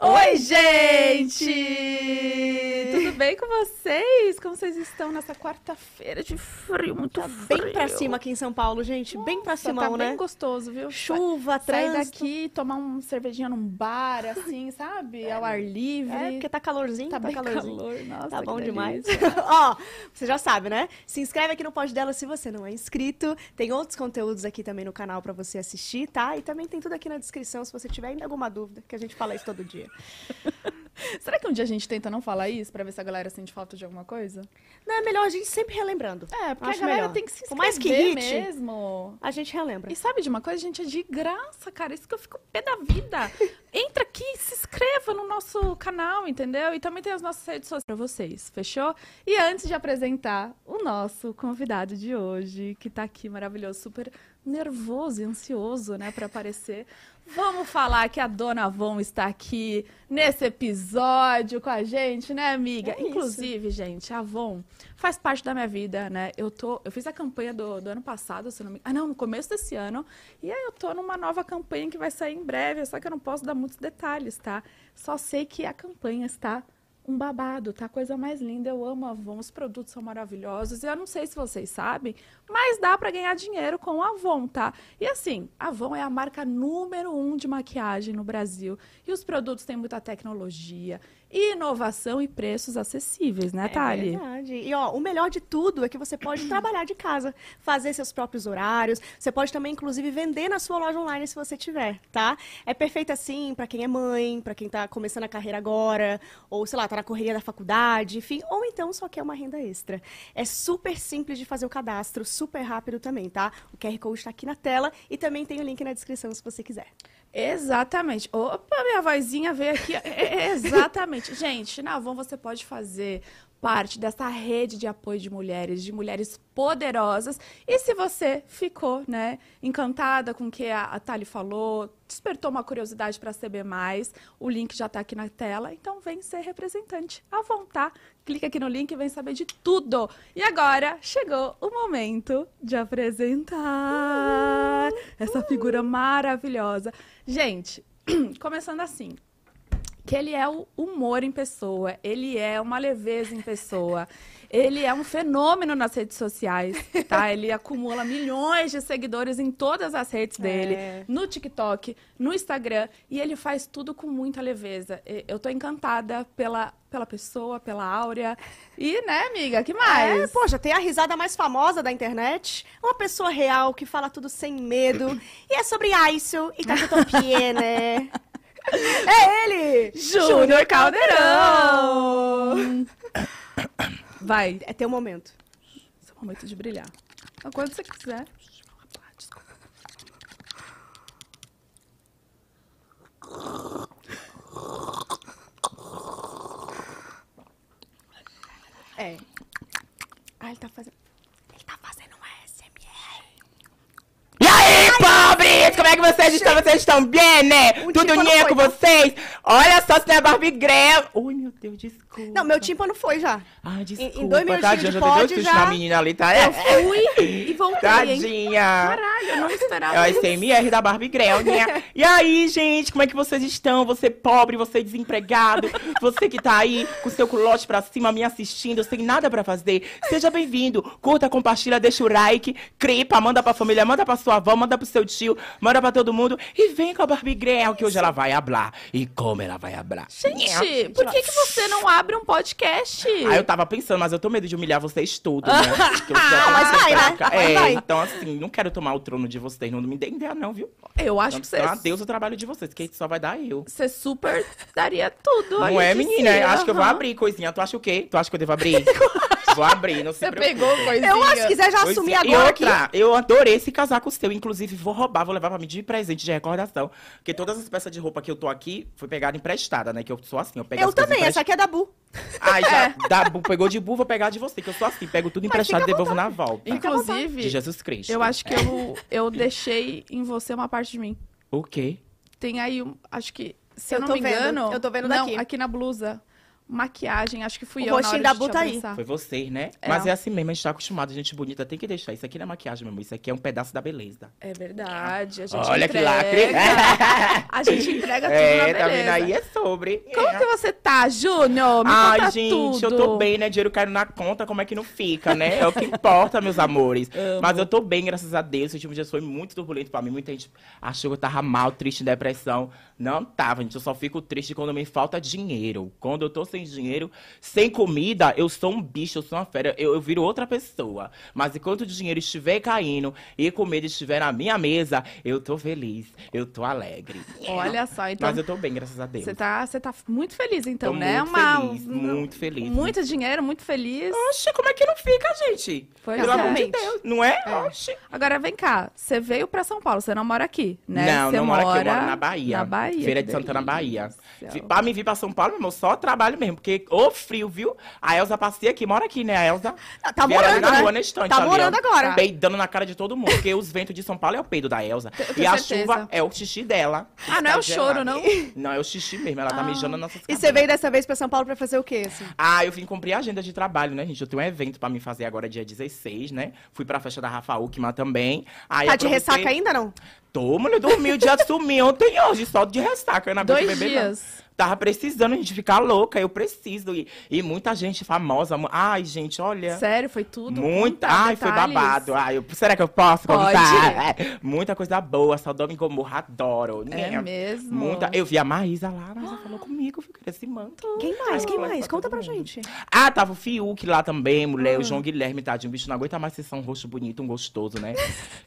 Oi, gente! Bem com vocês? Como vocês estão nessa quarta-feira de frio, muito Tá frio? bem pra cima aqui em São Paulo, gente. bem pra Nossa, cima, tá né? bem gostoso, viu? Chuva, Sair trânsito. daqui, tomar uma cervejinha num bar, assim, sabe? Ao ar livre. É, porque tá calorzinho, tá tá, bem calorzinho. calor. Nossa, Tá bom demais. Ó, você já sabe, né? Se inscreve aqui no Pod Dela se você não é inscrito. Tem outros conteúdos aqui também no canal pra você assistir, tá? E também tem tudo aqui na descrição se você tiver ainda alguma dúvida, que a gente fala isso todo dia. Será que um dia a gente tenta não falar isso pra ver se a galera sente falta de alguma coisa? Não é melhor a gente sempre relembrando. É, porque Acho a galera melhor. tem que se Por inscrever mais que irrite, mesmo. A gente relembra. E sabe de uma coisa, gente? É de graça, cara. Isso que eu fico pé da vida. Entra aqui, se inscreva no nosso canal, entendeu? E também tem as nossas redes sociais pra vocês, fechou? E antes de apresentar o nosso convidado de hoje, que tá aqui maravilhoso, super nervoso e ansioso, né, pra aparecer. Vamos falar que a Dona Avon está aqui nesse episódio com a gente, né, amiga? É isso. Inclusive, gente, a Avon faz parte da minha vida, né? Eu tô, eu fiz a campanha do, do ano passado, se não me... Ah, não, no começo desse ano. E aí eu tô numa nova campanha que vai sair em breve, só que eu não posso dar muitos detalhes, tá? Só sei que a campanha está um babado, tá? Coisa mais linda. Eu amo Avon, os produtos são maravilhosos. Eu não sei se vocês sabem, mas dá pra ganhar dinheiro com Avon, tá? E assim, Avon é a marca número um de maquiagem no Brasil. E os produtos têm muita tecnologia, inovação e preços acessíveis, né, É Thali? verdade. E ó, o melhor de tudo é que você pode trabalhar de casa, fazer seus próprios horários. Você pode também, inclusive, vender na sua loja online se você tiver, tá? É perfeito assim para quem é mãe, para quem tá começando a carreira agora, ou sei lá, tá na correria da faculdade, enfim, ou então só quer uma renda extra. É super simples de fazer o cadastro, super rápido também, tá? O QR Code está aqui na tela e também tem o link na descrição se você quiser. Exatamente. Opa, minha vozinha veio aqui. É, é, exatamente. Gente, na Avon você pode fazer parte dessa rede de apoio de mulheres, de mulheres poderosas. E se você ficou, né, encantada com o que a, a Thali falou, despertou uma curiosidade para saber mais, o link já está aqui na tela, então vem ser representante. Avon, tá? Clica aqui no link e vem saber de tudo. E agora chegou o momento de apresentar essa figura maravilhosa. Gente, começando assim, que ele é o humor em pessoa, ele é uma leveza em pessoa, ele é um fenômeno nas redes sociais, tá? Ele acumula milhões de seguidores em todas as redes dele, É. no TikTok, no Instagram, e ele faz tudo com muita leveza. Eu tô encantada pela, pela pessoa, pela áurea. E, né, amiga, que mais? É, poxa, tem a risada mais famosa da internet. Uma pessoa real que fala tudo sem medo. e é sobre isso e Cachetopie, né? É ele! Júnior Caldeirão! Vai, É teu momento. Esse é o momento de brilhar. Então, quando você quiser. É. Ah, ele tá fazendo. Ele tá fazendo um SMR. E aí, pobres! Como é que vocês estão? Vocês estão bem, né? Um Tudo foi, com vocês? Olha só se não é Barbie Grell. Ui, meu Deus, desculpa. Não, meu tímpano foi já. Ai, desculpa. em dois minutinhos Tadinha, de pod, já- na menina ali, tá? É. Eu fui e voltei? Tadinha. Caralho, eu não É esperava o isso. SMR da Barbie Grell, né? E aí, gente, como é que vocês estão? Você pobre, você desempregado, você que tá aí com seu culote pra cima me assistindo, sem nada pra fazer. Seja bem-vindo. Curta, compartilha, deixa o like, crepa, manda pra família, manda pra sua avó, manda pro seu tio, manda pra todo mundo. E vem com a Barbie Grell, que hoje ela vai hablar. E como ela vai hablar? Gente, por que, que você não abre um podcast? Ah, eu tava pensando, mas eu tô medo de humilhar vocês todos, né? Ah, mas vai, né? É, vai. então assim, não quero tomar o trono de vocês, não me dê ideia não, viu? Eu acho que você, Então, adeus o trabalho de vocês, que só vai dar eu. você super daria tudo. Não é, menina? si, Acho que eu vou abrir coisinha. Tu acha o quê? Tu acha que eu devo abrir? vou abrir, não se Você preocupe. pegou coisinha. Eu acho que quiser já assumir é. agora aqui. outra, eu adorei esse casaco seu. Inclusive, vou roubar, vou levar pra mim de presente, de recordação. Porque todas as peças de roupa que eu tô aqui foi pegada emprestada, né? Que eu sou assim, eu pego Eu também, essa aqui é da Bu. Ai, já dá, bu- pegou de bu, vou pegar de você, que eu sou assim. Pego tudo Mas emprestado e devolvo na volta. Inclusive, De Jesus Cristo. eu acho que eu, eu deixei em você uma parte de mim. O quê? Tem aí, um, acho que, se eu, Eu não tô me vendo, engano... eu tô vendo não, daqui. aqui na blusa. Maquiagem, acho que fui O eu na rostinho da de te Bu tá aí. Foi você, né? É. Mas é assim mesmo, a gente tá acostumado, gente bonita tem que deixar. Isso aqui não é maquiagem, meu amor. Isso aqui é um pedaço da beleza. É verdade, a gente Olha que entrega. lacre. A gente entrega tudo na É, beleza. tá vendo aí? É sobre. Como É. que você tá, Júnior? Me Ai, conta gente, tudo. eu tô bem, né? Dinheiro caindo na conta, como é que não fica, né? É o que importa, meus amores. Amo. Mas eu tô bem, graças a Deus. Esse último dia foi muito turbulento pra mim. Muita gente achou que eu tava mal, triste, em depressão. Não tava, gente. Eu só fico triste quando me falta dinheiro. Quando eu tô sem dinheiro, sem comida, eu sou um bicho, eu sou uma fera. Eu, eu viro outra pessoa. Mas enquanto o dinheiro estiver caindo e comida estiver na minha mesa, eu tô feliz. Eu tô alegre. Olha só, então Mas eu tô bem, graças a Deus. você tá, tá muito feliz, então, Tô né? muito Uma, feliz, muito feliz. Muito dinheiro, muito feliz. Oxe, como é que não fica, gente? Pois Pelo é. amor de Deus, não é? Oxe. Agora vem cá, você veio pra São Paulo, você não mora aqui, né? Não, você não mora aqui, eu moro na Bahia. Na Bahia. Feira de Santana, Bahia. Pra mim vir pra São Paulo, meu irmão, só trabalho mesmo. Porque, ô frio, viu? A Elza passeia aqui, mora aqui, né? A Elza. Ah, Tá ali morando, na né? rua, na estante, Tá ali, ó. morando agora. Peidando na cara de todo mundo. Porque os ventos de São Paulo é o peido da Elza. Eu E a certeza. chuva é o xixi dela. Ah, não é Tá o choro, gelado. não? Não, é o xixi mesmo. Ela tá mijando nas nossas E você veio dessa vez pra São Paulo pra fazer o quê, assim? Ah, eu vim cumprir a agenda de trabalho, né, gente? Eu tenho um evento pra me fazer agora dia 16, né? Fui pra festa da Rafa Uckman também. Aí Tá de aproveitei- ressaca ainda, não? Tô, mulher, dormi o dia sumi ontem e hoje, só de ressaca. Eu não Dois beber, não. Tava precisando a gente ficar louca, eu preciso. E, e muita gente famosa. Ai, gente, olha. Sério, foi tudo? Muita. Ai, foi detalhes. babado. Ai, eu- será que eu posso Pode. contar? É, muita coisa boa. Sodoma e Gomorra, adoro. É né? mesmo? Muita. Eu vi a Maísa lá, a Maísa falou comigo, viu? Queria esse manto. Quem mais? Ai, Quem eu mais? Conta pra gente. Ah, tava o Fiuk lá também, mulher. Ah. O João Guilherme, tadinho. Bicho não aguenta mais ser só um rosto bonito, um gostoso, né?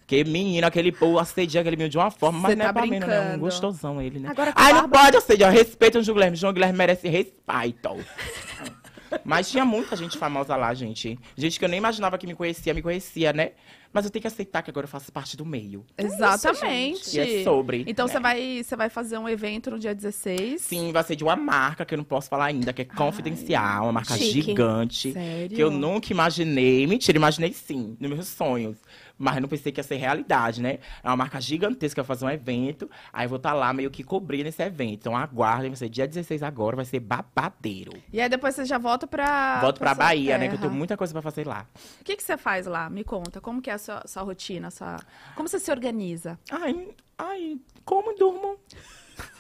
que menino, aquele povo assedia aquele menino de uma forma, mas Cê não é tá pra menos, né? Um gostosão ele, né? Agora Ai, não barba- pode assediar. Respeita João Guilherme. João Guilherme merece respeito. Mas tinha muita gente famosa lá, gente. Gente que eu nem imaginava que me conhecia, me conhecia, né? Mas eu tenho que aceitar que agora eu faço parte do meio. Exatamente. E é sobre. Então né? você vai, você vai fazer um evento no dia 16. Sim, vai ser de uma marca que eu não posso falar ainda, que é confidencial, uma marca chique. gigante. Sério? Que eu nunca imaginei. Mentira, imaginei sim, nos meus sonhos. Mas não pensei que ia ser realidade, né? É uma marca gigantesca, fazer um evento. Aí vou estar lá meio que cobrindo esse evento. Então aguardem, vai ser dia 16 agora, vai ser babadeiro. E aí depois você já volta pra. Volto pra sua Bahia, né? Que eu terra. tenho muita coisa pra fazer lá. O que, que você faz lá? Me conta. Como que é a sua, sua rotina? Sua... Como você se organiza? Ai, ai, como durmo.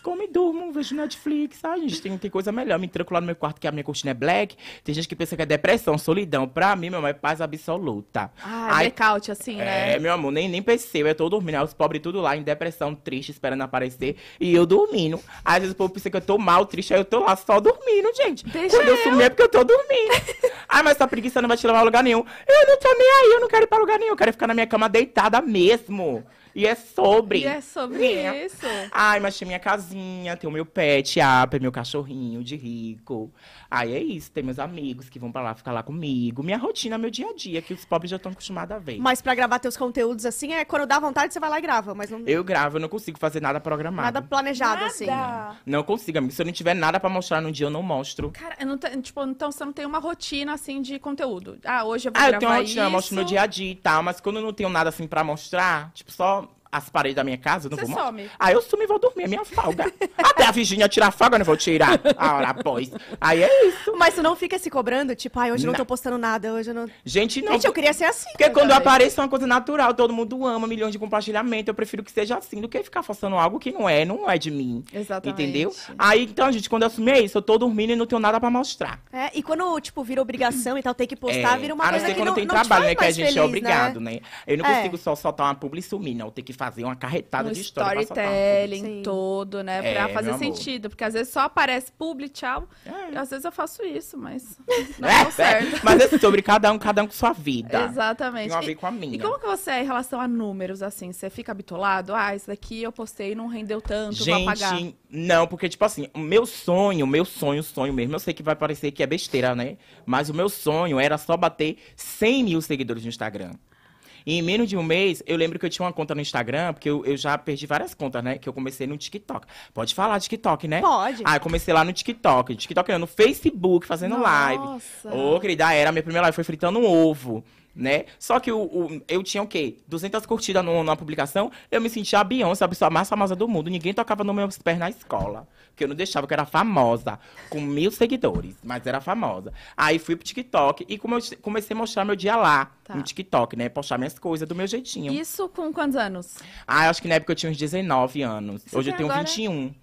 Como e durmo, vejo Netflix. Ai, gente, tem, tem coisa melhor. Me tranco lá no meu quarto, que a minha cortina é black. Tem gente que pensa que é depressão, solidão. Pra mim, meu amor, é paz absoluta. Ah, Ai, blackout, assim, né? É, meu amor, nem, nem percebo. Eu tô dormindo. Aí os pobres tudo lá, em depressão, triste, esperando aparecer. E eu dormindo. Às vezes o povo pensa que eu tô mal, triste. Aí eu tô lá só dormindo, gente. Deixa Quando eu, eu. sumir é porque eu tô dormindo. Ai, mas essa preguiça não vai te levar a lugar nenhum. Eu não tô nem aí, eu não quero ir pra lugar nenhum. Eu quero ficar na minha cama deitada mesmo. E é sobre. E é sobre É. isso. Ai, mas tem minha casinha, tem o meu pet, Apple, meu cachorrinho de rico. Aí é isso, tem meus amigos que vão pra lá ficar lá comigo. Minha rotina, meu dia a dia, que os pobres já estão acostumados a ver. Mas pra gravar teus conteúdos assim, é quando dá vontade, você vai lá e grava, mas não Eu gravo, eu não consigo fazer nada programado. nada planejado, assim. Nada. Não consigo, amigo. Se eu não tiver nada pra mostrar no dia, eu não mostro. Cara, eu não tipo, então você não tem uma rotina assim de conteúdo. Ah, hoje eu vou Ah, eu gravar tenho uma rotina, eu isso. mostro meu dia a dia e tal, mas quando eu não tenho nada assim pra mostrar, tipo, só as paredes da minha casa, eu não Você vou some. Aí eu sumo e vou dormir, é minha folga. Até a Virgínia tirar folga, eu não vou tirar. A hora após. Aí é isso. Mas tu não fica se cobrando, tipo, ai, hoje eu não Não. tô postando nada, hoje eu não. Gente, não. Gente, eu queria ser assim. Porque quando também. aparece é uma coisa natural, todo mundo ama, milhões de compartilhamento. Eu prefiro que seja assim do que ficar forçando algo que não é, não é de mim. Exatamente. Entendeu? Aí, então, gente, quando eu assumir isso, eu tô dormindo e não tenho nada pra mostrar. É, e quando, tipo, vira obrigação e tal, tem que postar, vira uma É, a não coisa ser quando não, tem trabalho, né? Que a gente feliz, é obrigado, né? né? Eu não É. consigo só soltar uma publi e sumir, não. Tem que fazer uma carretada Um de história storytelling todo, né? É, pra fazer sentido. Porque às vezes só aparece publi, tchau. É. E às vezes eu faço isso, mas não É, deu certo. é. Mas é sobre cada um, cada um com sua vida. Exatamente. Tem a ver com a minha. E como que você é em relação a números, assim? Você fica bitolado? Ah, isso daqui eu postei e não rendeu tanto, vou apagar. Gente, não, porque, tipo assim, o meu sonho, meu sonho, sonho mesmo, eu sei que vai parecer que é besteira, né? Mas o meu sonho era só bater 100 mil seguidores no Instagram. E em menos de um mês, eu lembro que eu tinha uma conta no Instagram, porque eu, eu já perdi várias contas, né? Que eu comecei no TikTok. Pode falar TikTok, né? Pode. Ah, eu comecei lá no TikTok. TikTok não, no Facebook, fazendo live. Nossa. Ô, querida, era a minha primeira live, foi fritando um ovo. né? Só que o, o- eu tinha o quê? 200 curtidas no- numa publicação, eu me sentia a Beyoncé, a pessoa mais famosa do mundo. Ninguém tocava nos meus pés na escola. Porque eu não deixava, que eu era famosa, com mil seguidores, mas era famosa. Aí fui pro TikTok e come- comecei a mostrar meu dia lá, Tá. no TikTok, né? Postar minhas coisas do meu jeitinho. Isso com quantos anos? Ah, eu acho que na época eu tinha uns 19 anos. Você Hoje eu tenho agora? 21.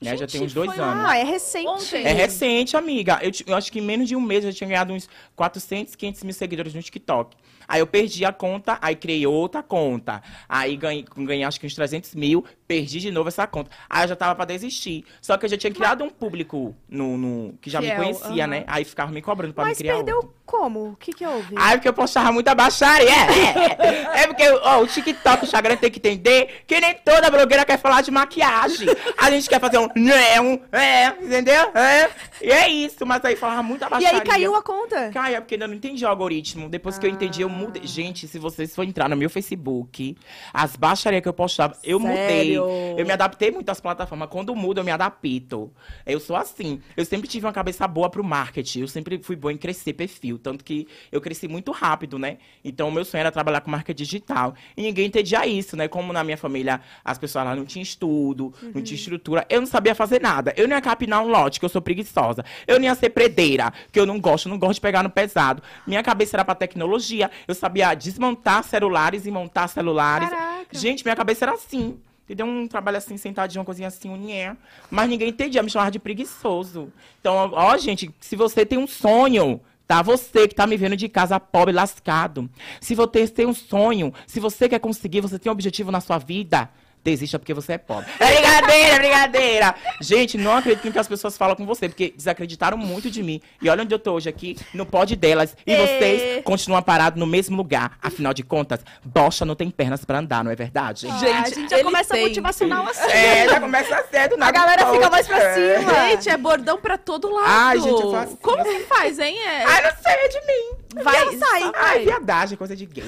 né? Já Gente, tem uns dois foi anos. Ah, é recente. Ontem. É recente, amiga. Eu, eu acho que em menos de um mês eu tinha ganhado uns 400, 500 mil seguidores no TikTok. Aí eu perdi a conta, aí criei outra conta. Aí ganhei, ganhei acho que uns 300 mil, perdi de novo essa conta. Aí eu já tava pra desistir. Só que eu já tinha criado um público no, no- que já me Fiel, conhecia, aham. né? Aí ficava me cobrando pra me Mas criar perdeu outro. como? O que que houve? Ai, porque eu postava muita baixaria. É, é porque ó, o TikTok, o Instagram tem que entender que nem toda blogueira quer falar de maquiagem. A gente quer fazer um não, é, entendeu? É. E é isso, mas aí falava muita e baixaria. aí caiu a conta. Cai, é porque ainda não entendi o algoritmo. Depois que eu entendi, eu mudei. Gente, se vocês for entrar no meu Facebook, as baixarias que eu postava, eu mudei. Eu me adaptei muito às plataformas. Quando muda, eu me adapto. Eu sou assim. Eu sempre tive uma cabeça boa pro marketing. Eu sempre fui boa em crescer perfil. Tanto que eu cresci muito rápido, né? Então, o meu sonho era trabalhar com marketing digital. E ninguém entendia isso, né? Como na minha família, as pessoas lá não tinham estudo, não tinha estrutura. Eu não sabia fazer nada. Eu não ia capinar um lote, que eu sou preguiçosa. Eu não ia ser predeira, que eu não gosto, não gosto de pegar no pesado. Minha cabeça era pra tecnologia. Eu sabia desmontar celulares e montar celulares. Caraca. Gente, minha cabeça era assim. Entendeu? Um trabalho assim, sentadinho, uma coisinha assim, unhé. Mas ninguém entendia, me chamava de preguiçoso. Então, ó, gente, se você tem um sonho, tá? Você que tá me vendo de casa pobre, lascado. Se você tem um sonho, se você quer conseguir, você tem um objetivo na sua vida, desista porque você é pobre. É brincadeira, é brincadeira. Gente, não acredito no que as pessoas falam com você, porque desacreditaram muito de mim. E olha onde eu tô hoje aqui, no pod delas. E vocês continuam parados no mesmo lugar. Afinal de contas, bocha não tem pernas pra andar, não é verdade? Ah, Gente, a gente já começa tem. motivacional assim. É, já começa cedo na A galera fica mais pra cima. Gente, é bordão pra todo lado. Ai, gente, eu faço Como isso. que faz, hein? É... Ai, não sei, é de mim. Vai, sai. só Ai, viadagem, coisa de gay.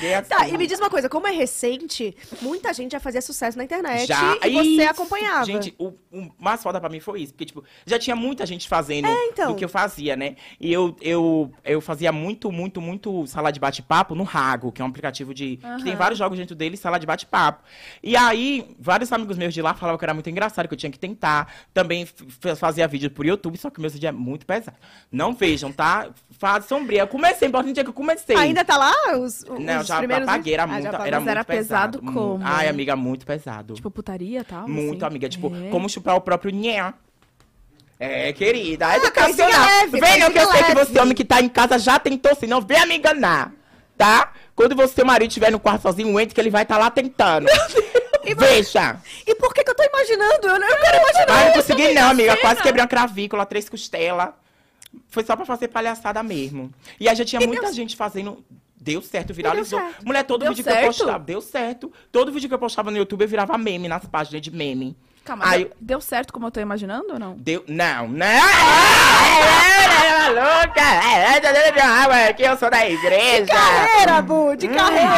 Gay é Tá, assim. e me diz uma coisa, como é recente, muita gente já fazia sucesso na internet Já, e você Isso. acompanhava. Gente, o, o mais foda pra mim foi isso. Porque, tipo, já tinha muita gente fazendo então. do que eu fazia, né? E eu, eu, eu fazia muito, muito, muito sala de bate-papo no Rago, que é um aplicativo de. que tem vários jogos dentro dele, sala de bate-papo. E aí, vários amigos meus de lá falavam que era muito engraçado, que eu tinha que tentar. Também fazia vídeo por YouTube, só que o meu vídeo é muito pesado. Não vejam, tá? Fase sombria. Eu comecei, importante dia que eu comecei. Ainda tá lá os, os Não, já primeiros apaguei, era Ah, muito, era muito era pesado Muito. como? Ai, amiga, muito pesado. Tipo, putaria e tal? muito, assim? amiga. Tipo, É. como chupar o próprio nhé. É, querida. É coisinha educacional. leve, Vem, não, que eu coisinha sei que leve. você, homem que tá em casa, já tentou, se não vem me enganar. Tá? Quando você, seu marido, estiver no quarto sozinho, entre que ele vai estar lá tentando. Veja. E por que que eu tô imaginando? Eu não quero imaginar. Ai, não consegui não, amiga. Quase quebrei uma cravícula, três costelas. Foi só pra fazer palhaçada mesmo. E aí já tinha E muita deu- gente fazendo... Deu certo, viralizou. certo. Mulher, todo Deu vídeo que eu certo? postava... Deu certo. Todo vídeo que eu postava no YouTube, eu virava meme nas páginas de meme. Calma, Aí- deu, deu certo como eu tô imaginando ou não? Deu. Não, não! É, louca! É, dando água que eu sou da igreja! Carreira, Bu, de carreira.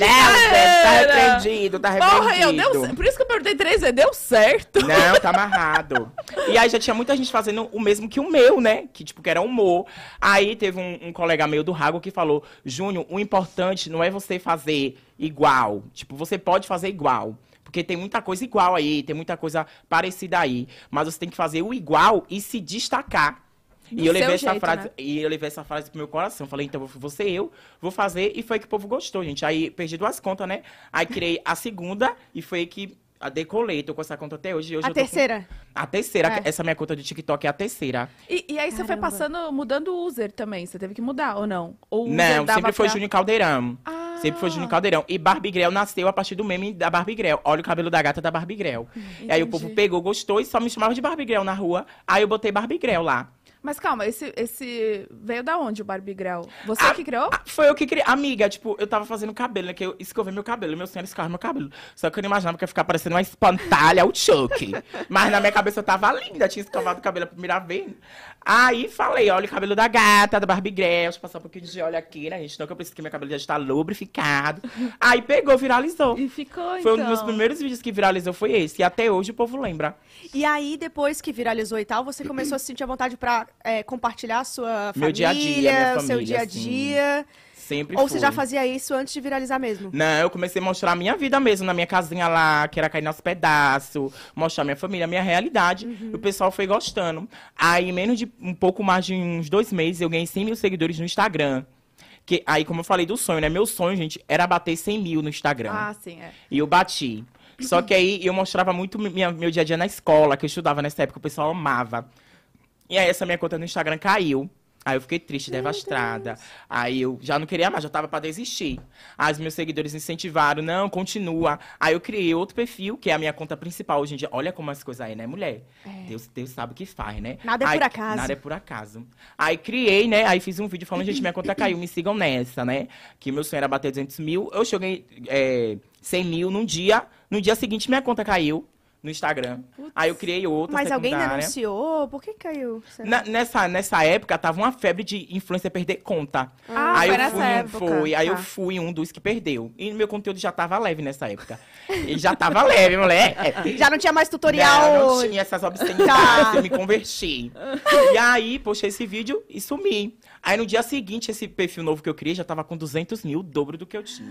Não, tá carreira. repreendido, tá Porra, eu deu certo. Por isso que eu perguntei três vezes. Deu certo. Não, tá amarrado. E aí já tinha muita gente fazendo o mesmo que o meu, né? Que, tipo, que era humor. Aí teve um, um colega meu do Rago que falou, Júnior, o importante não é você fazer igual. Tipo, você pode fazer igual. Porque tem muita coisa igual aí, tem muita coisa parecida aí. Mas você tem que fazer o igual e se destacar. Do E eu levei seu essa jeito, frase, né? e eu levei essa frase pro meu coração. Falei, então vou ser eu, vou fazer, e foi que o povo gostou, gente. Aí perdi duas contas, né? Aí criei a segunda e foi que a decolei. Tô com essa conta até hoje. hoje A eu tô com- terceira. a terceira, É. essa minha conta de TikTok é a terceira. E, e aí você foi Caramba. passando, mudando o user também. Você teve que mudar ou não? Ou Não, sempre foi pra- Júnior Caldeirão. Ah. Sempre foi Júnior Caldeirão. E Barbie Grell nasceu a partir do meme da Barbie Grell. Olha o cabelo da gata da Barbie Grell. E aí o entendi. povo pegou, gostou e só me chamava de Barbie Grell na rua. Aí eu botei Barbie Grell lá. Mas calma, esse, esse veio da onde o Barbie Grell? Você Ah, que criou? Ah, Foi eu que criei. Amiga, tipo, eu tava fazendo cabelo, né? Que eu escovei meu cabelo. Meu sonho era escovar meu cabelo. Só que eu não imaginava que ia ficar parecendo uma espantalha, o Chuck. Mas na minha cabeça eu tava linda, tinha escovado o cabelo a primeira vez. Aí falei, olha o cabelo da gata, da Barbie Grell. Deixa eu passar um pouquinho de óleo aqui, né, gente? Não que eu preciso que meu cabelo já está lubrificado. Aí pegou, viralizou. E ficou, Foi então. um dos meus primeiros vídeos que viralizou, foi esse. E até hoje o povo lembra. E aí, depois que viralizou e tal, você começou a se sentir à vontade pra é, compartilhar a sua família, dia a dia, o seu família, dia a assim. dia? Sempre Ou você já fazia isso antes de viralizar mesmo? Não, eu comecei a mostrar a minha vida mesmo, na minha casinha lá, que era cair nos pedaços, mostrar minha família, a minha realidade. Uhum. E o pessoal foi gostando. Aí, em menos de um pouco mais de uns dois meses, eu ganhei 100 mil seguidores no Instagram. Que, aí, como eu falei do sonho, né? Meu sonho, gente, era bater 100 mil no Instagram. Ah, sim, é. E eu bati. Só que aí eu mostrava muito minha- meu dia a dia na escola, que eu estudava nessa época, o pessoal amava. E aí essa minha conta no Instagram caiu. Aí eu fiquei triste, devastada. Aí eu já não queria mais, já tava pra desistir. Aí os meus seguidores incentivaram, não, continua. Aí eu criei outro perfil, que é a minha conta principal hoje em dia. Olha como as coisas aí, né, mulher? Deus, Deus sabe o que faz, né? Nada é Aí- por acaso. Nada é por acaso. Aí criei, né? Aí fiz um vídeo falando, gente, minha conta caiu, me sigam nessa, né? Que meu sonho era bater 200 mil. Eu cheguei é, 100 mil num dia. No dia seguinte, minha conta caiu no Instagram. Aí eu criei outra Mas alguém secundária. denunciou? Por que caiu? Na- nessa, nessa época, tava uma febre de influencer perder conta. Ah, aí foi eu nessa fui, um- época. foi, aí eu Tá. fui um dos que perdeu. E meu conteúdo já tava leve nessa época. E já tava leve, mulher. Já não tinha mais tutorial. Não, não tinha essas obscenidades, Tá. eu me converti. E aí, postei esse vídeo e sumi. Aí no dia seguinte, esse perfil novo que eu criei já tava com 200 mil, o dobro do que eu tinha.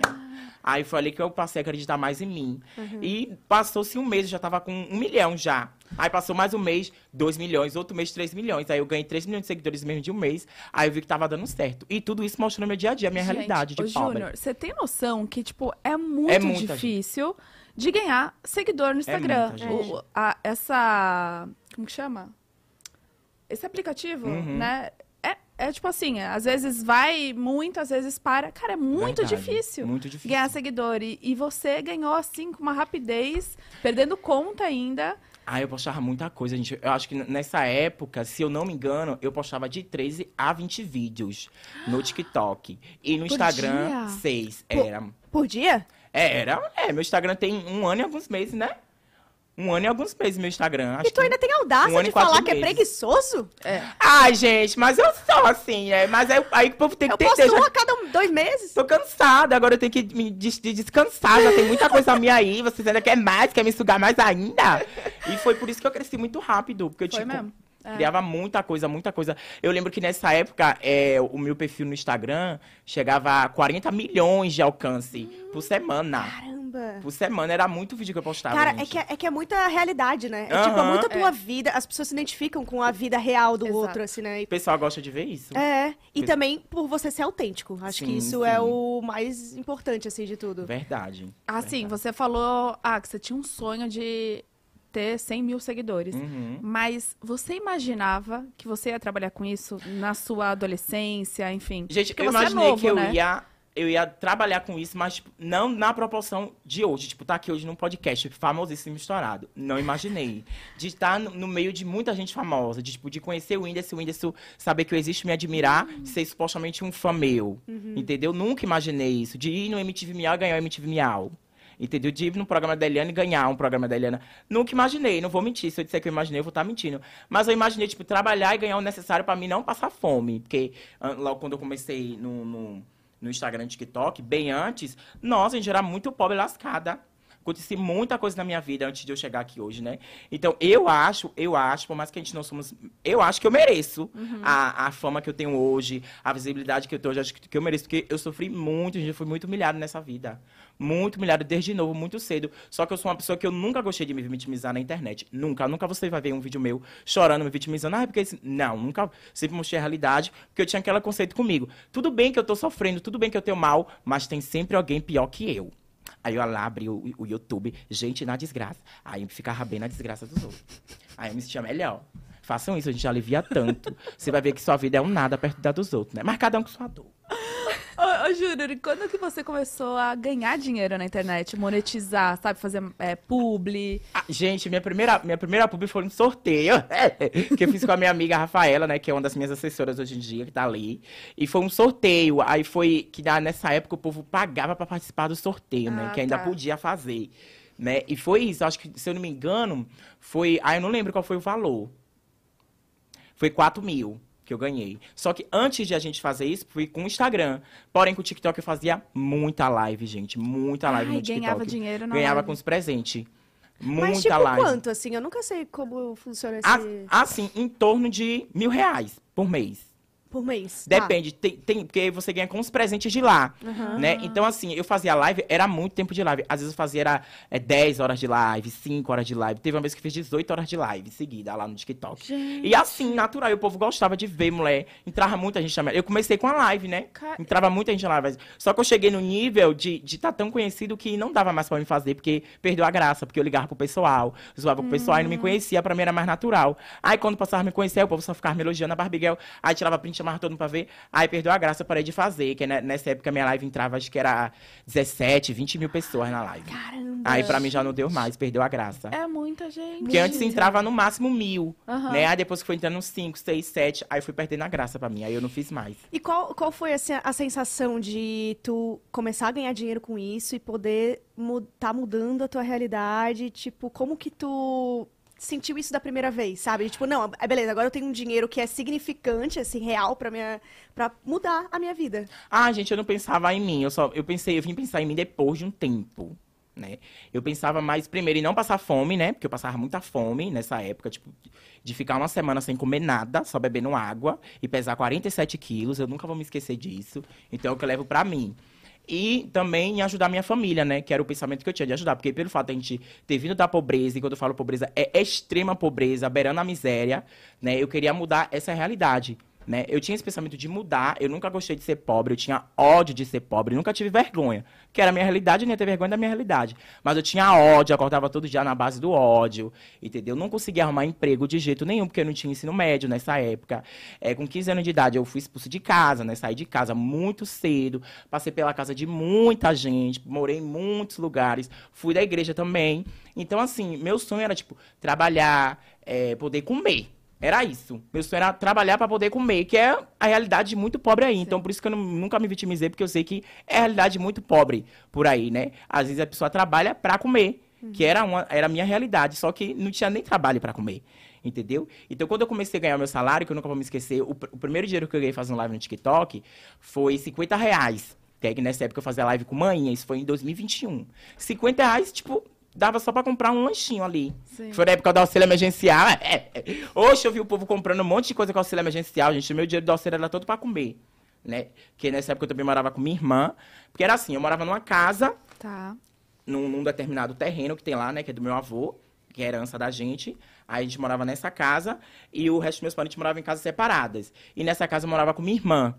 Aí foi ali que eu passei a acreditar mais em mim. E passou-se um mês, eu já tava com um milhão já. Aí passou mais um mês, 2 milhões, outro mês, 3 milhões. Aí eu ganhei 3 milhões de seguidores mesmo de um mês. Aí eu vi que tava dando certo. E tudo isso mostrando meu dia a dia, minha Gente, realidade de ô, pobre. Júnior, você tem noção que, tipo, é muito É difícil de ganhar seguidor no Instagram. muita gente. O- a- essa. Como que chama? Esse aplicativo, Uhum. né? É, é tipo assim, às vezes vai muito, às vezes para. Cara, é muito Verdade, difícil Muito difícil. ganhar seguidor. E, e você ganhou, assim, com uma rapidez, perdendo conta ainda. Ah, eu postava muita coisa, gente. Eu acho que nessa época, se eu não me engano, eu postava de 13 a 20 vídeos no TikTok. E no Por Instagram, dia? 6. Pô. Era. Por dia? Era. É, meu Instagram tem um ano e alguns meses, né? Um ano e alguns meses meu Instagram. Acho E tu ainda tem audácia um de falar que é preguiçoso? Ai, gente, mas eu sou assim, é. Mas aí, aí o povo tem que Eu entender. posto Já a cada um- dois meses. tô cansada, agora eu tenho que me des- de descansar. Já tem muita coisa minha aí. Vocês ainda querem mais, querem me sugar mais ainda. E foi por isso que eu cresci muito rápido. Porque eu, Foi tipo, mesmo? É. Criava muita coisa, muita coisa. Eu lembro que nessa época, é, o meu perfil no Instagram chegava a 40 milhões de alcance por semana. Caramba. Por semana, era muito vídeo que eu postava. Cara, é que é, é que é muita realidade, né? É tipo, é muita tua vida. As pessoas se identificam com a vida real do Exato. outro, assim, né? E- O pessoal gosta de ver isso. É, e também por você ser autêntico. Acho que Sim, isso sim. é o mais importante, assim, de tudo. Verdade. Assim, verdade. você falou ah, que você tinha um sonho de ter 100 mil seguidores. Uhum. Mas você imaginava que você ia trabalhar com isso na sua adolescência, enfim? Gente, Porque eu é imaginei novo, que eu né? ia, eu ia trabalhar com isso, mas tipo, não na proporção de hoje. Tipo, tá aqui hoje num podcast famosíssimo estourado. Não imaginei. De estar no, no meio de muita gente famosa, de, tipo, de conhecer o Whindersson, o Whindersson saber que eu existo, me admirar, ser supostamente um fã meu. Entendeu? Nunca imaginei isso. De ir no MTV Miau e ganhar o MTV Miau. Entendeu? De ir no programa da Eliana e ganhar um programa da Eliana. Nunca imaginei, não vou mentir. Se eu disser que eu imaginei, eu vou estar mentindo. Mas eu imaginei, tipo, trabalhar e ganhar o necessário pra mim não passar fome. Porque ah, logo quando eu comecei no, no, no Instagram e TikTok, bem antes, nossa, a gente era muito pobre lascada. Aconteceu muita coisa na minha vida antes de eu chegar aqui hoje, né? Então, eu acho, eu acho, por mais que a gente não somos. Eu acho que eu mereço a, a fama que eu tenho hoje, a visibilidade que eu tenho hoje, acho que, eu mereço, porque eu sofri muito, gente, eu fui muito humilhado nessa vida. Muito humilhado desde novo, muito cedo. Só que eu sou uma pessoa que eu nunca gostei de me vitimizar na internet. Nunca. Nunca você vai ver um vídeo meu chorando, me vitimizando. Ah, porque. esse-" Não, nunca. Sempre mostrei a realidade, porque eu tinha aquele conceito comigo. Tudo bem que eu tô sofrendo, tudo bem que eu tenho mal, mas tem sempre alguém pior que eu. Aí eu lá abri o, o YouTube, gente na desgraça. Aí eu ficava bem na desgraça dos outros. Aí eu me sentia melhor. Façam isso, a gente alivia tanto. Você vai ver que sua vida é um nada perto da dos outros, né? Mas cada um com sua dor. Ô, ô Júnior, e quando que você começou a ganhar dinheiro na internet? Monetizar, sabe? Fazer é, publi? Ah, gente, minha primeira, minha primeira pub foi um sorteio que eu fiz com a minha amiga Rafaela, né? Que é uma das minhas assessoras hoje em dia, que tá ali. E foi um sorteio. Aí foi que nessa época o povo pagava pra participar do sorteio, né? Ah, Que ainda tá. podia fazer. Né? E foi isso, acho que, se eu não me engano, foi. Ah, eu não lembro qual foi o valor. Foi 4 mil que eu ganhei. Só que antes de a gente fazer isso, fui com o Instagram. Porém, com o TikTok eu fazia muita live, gente. Muita live Ai, no TikTok. ganhava dinheiro na Ganhava live. com os presentes. Muita Mas tipo live. quanto, assim? Eu nunca sei como funciona esse... A- Assim, em torno de mil reais por mês. Por mês. Tá. Depende, tem, tem- porque você ganha com os presentes de lá, Aham. né? Então, assim, eu fazia live, era muito tempo de live. Às vezes eu fazia era, é, 10 horas de live, 5 horas de live. Teve uma vez que eu fiz 18 horas de live seguida lá no TikTok. Gente. E assim, natural, e o povo gostava de ver, mulher. Entrava muita gente também. Eu comecei com a live, né? Ca- Entrava muita gente na live. Só que eu cheguei no nível de estar tão conhecido que não dava mais pra me fazer, porque perdeu a graça, porque eu ligava pro pessoal, zoava pro pessoal e não me conhecia, pra mim era mais natural. Aí quando passava a me conhecer, o povo só ficava me elogiando a Barbiguel, aí tirava print, chamava todo mundo pra ver, aí perdeu a graça, eu parei de fazer, que nessa época minha live entrava, acho que era 17, 20 mil pessoas na live. Caramba. Aí pra mim já não deu mais, perdeu a graça. É muita gente. Porque antes entrava no máximo mil, Aham. né? Aí depois que foi entrando uns 5, 6, 7, aí fui perdendo a graça pra mim, aí eu não fiz mais. E qual, qual foi assim, a sensação de tu começar a ganhar dinheiro com isso e poder tá mudando a tua realidade? Tipo, como que tu sentiu isso da primeira vez, sabe? Tipo, não, é beleza, agora eu tenho um dinheiro que é significante, assim, real pra, minha, pra mudar a minha vida. Ah, gente, eu não pensava em mim. Eu só, eu pensei, eu vim pensar em mim depois de um tempo, né? Eu pensava mais primeiro em não passar fome, né? Porque eu passava muita fome nessa época, tipo, de ficar uma semana sem comer nada, só bebendo água e pesar 47 quilos. Eu nunca vou me esquecer disso. Então, é o que eu levo pra mim. E também em ajudar minha família, né? Que era o pensamento que eu tinha de ajudar. Porque pelo fato de a gente ter vindo da pobreza, e quando eu falo pobreza, é extrema pobreza, beirando a miséria, né? Eu queria mudar essa realidade. Né? Eu tinha esse pensamento de mudar, eu nunca gostei de ser pobre, eu tinha ódio de ser pobre, nunca tive vergonha. Que era a minha realidade, eu ia ter vergonha da minha realidade. Mas eu tinha ódio, eu acordava todo dia na base do ódio, entendeu? Não conseguia arrumar emprego de jeito nenhum, porque eu não tinha ensino médio nessa época. É, com 15 anos de idade, eu fui expulso de casa, né? Saí de casa muito cedo, passei pela casa de muita gente, morei em muitos lugares, fui da igreja também. Então, assim, meu sonho era, tipo, trabalhar, é, poder comer. Era isso. Meu sonho era trabalhar para poder comer, que é a realidade de muito pobre aí. Então, por isso que eu não- nunca me vitimizei, porque eu sei que é a realidade de muito pobre por aí, né? Às vezes a pessoa trabalha para comer, que era, uma, era a minha realidade, só que não tinha nem trabalho para comer. Entendeu? Então, quando eu comecei a ganhar meu salário, que eu nunca vou me esquecer, o, pr- o primeiro dinheiro que eu ganhei fazendo live no TikTok foi 50 reais. Que que nessa época eu fazia live com manhã, isso foi em 2021. 50 reais, tipo, dava só pra comprar um lanchinho ali. Sim. Foi na época do auxílio emergencial. É, é. Hoje eu vi o povo comprando um monte de coisa com auxílio emergencial, gente. O meu dinheiro do auxílio era todo pra comer. Né? Porque nessa época eu também morava com minha irmã. Porque era assim, eu morava numa casa, Tá. num, num determinado terreno que tem lá, né? Que é do meu avô, que é herança da gente. Aí a gente morava nessa casa e o resto dos meus parentes moravam em casas separadas. E nessa casa eu morava com minha irmã,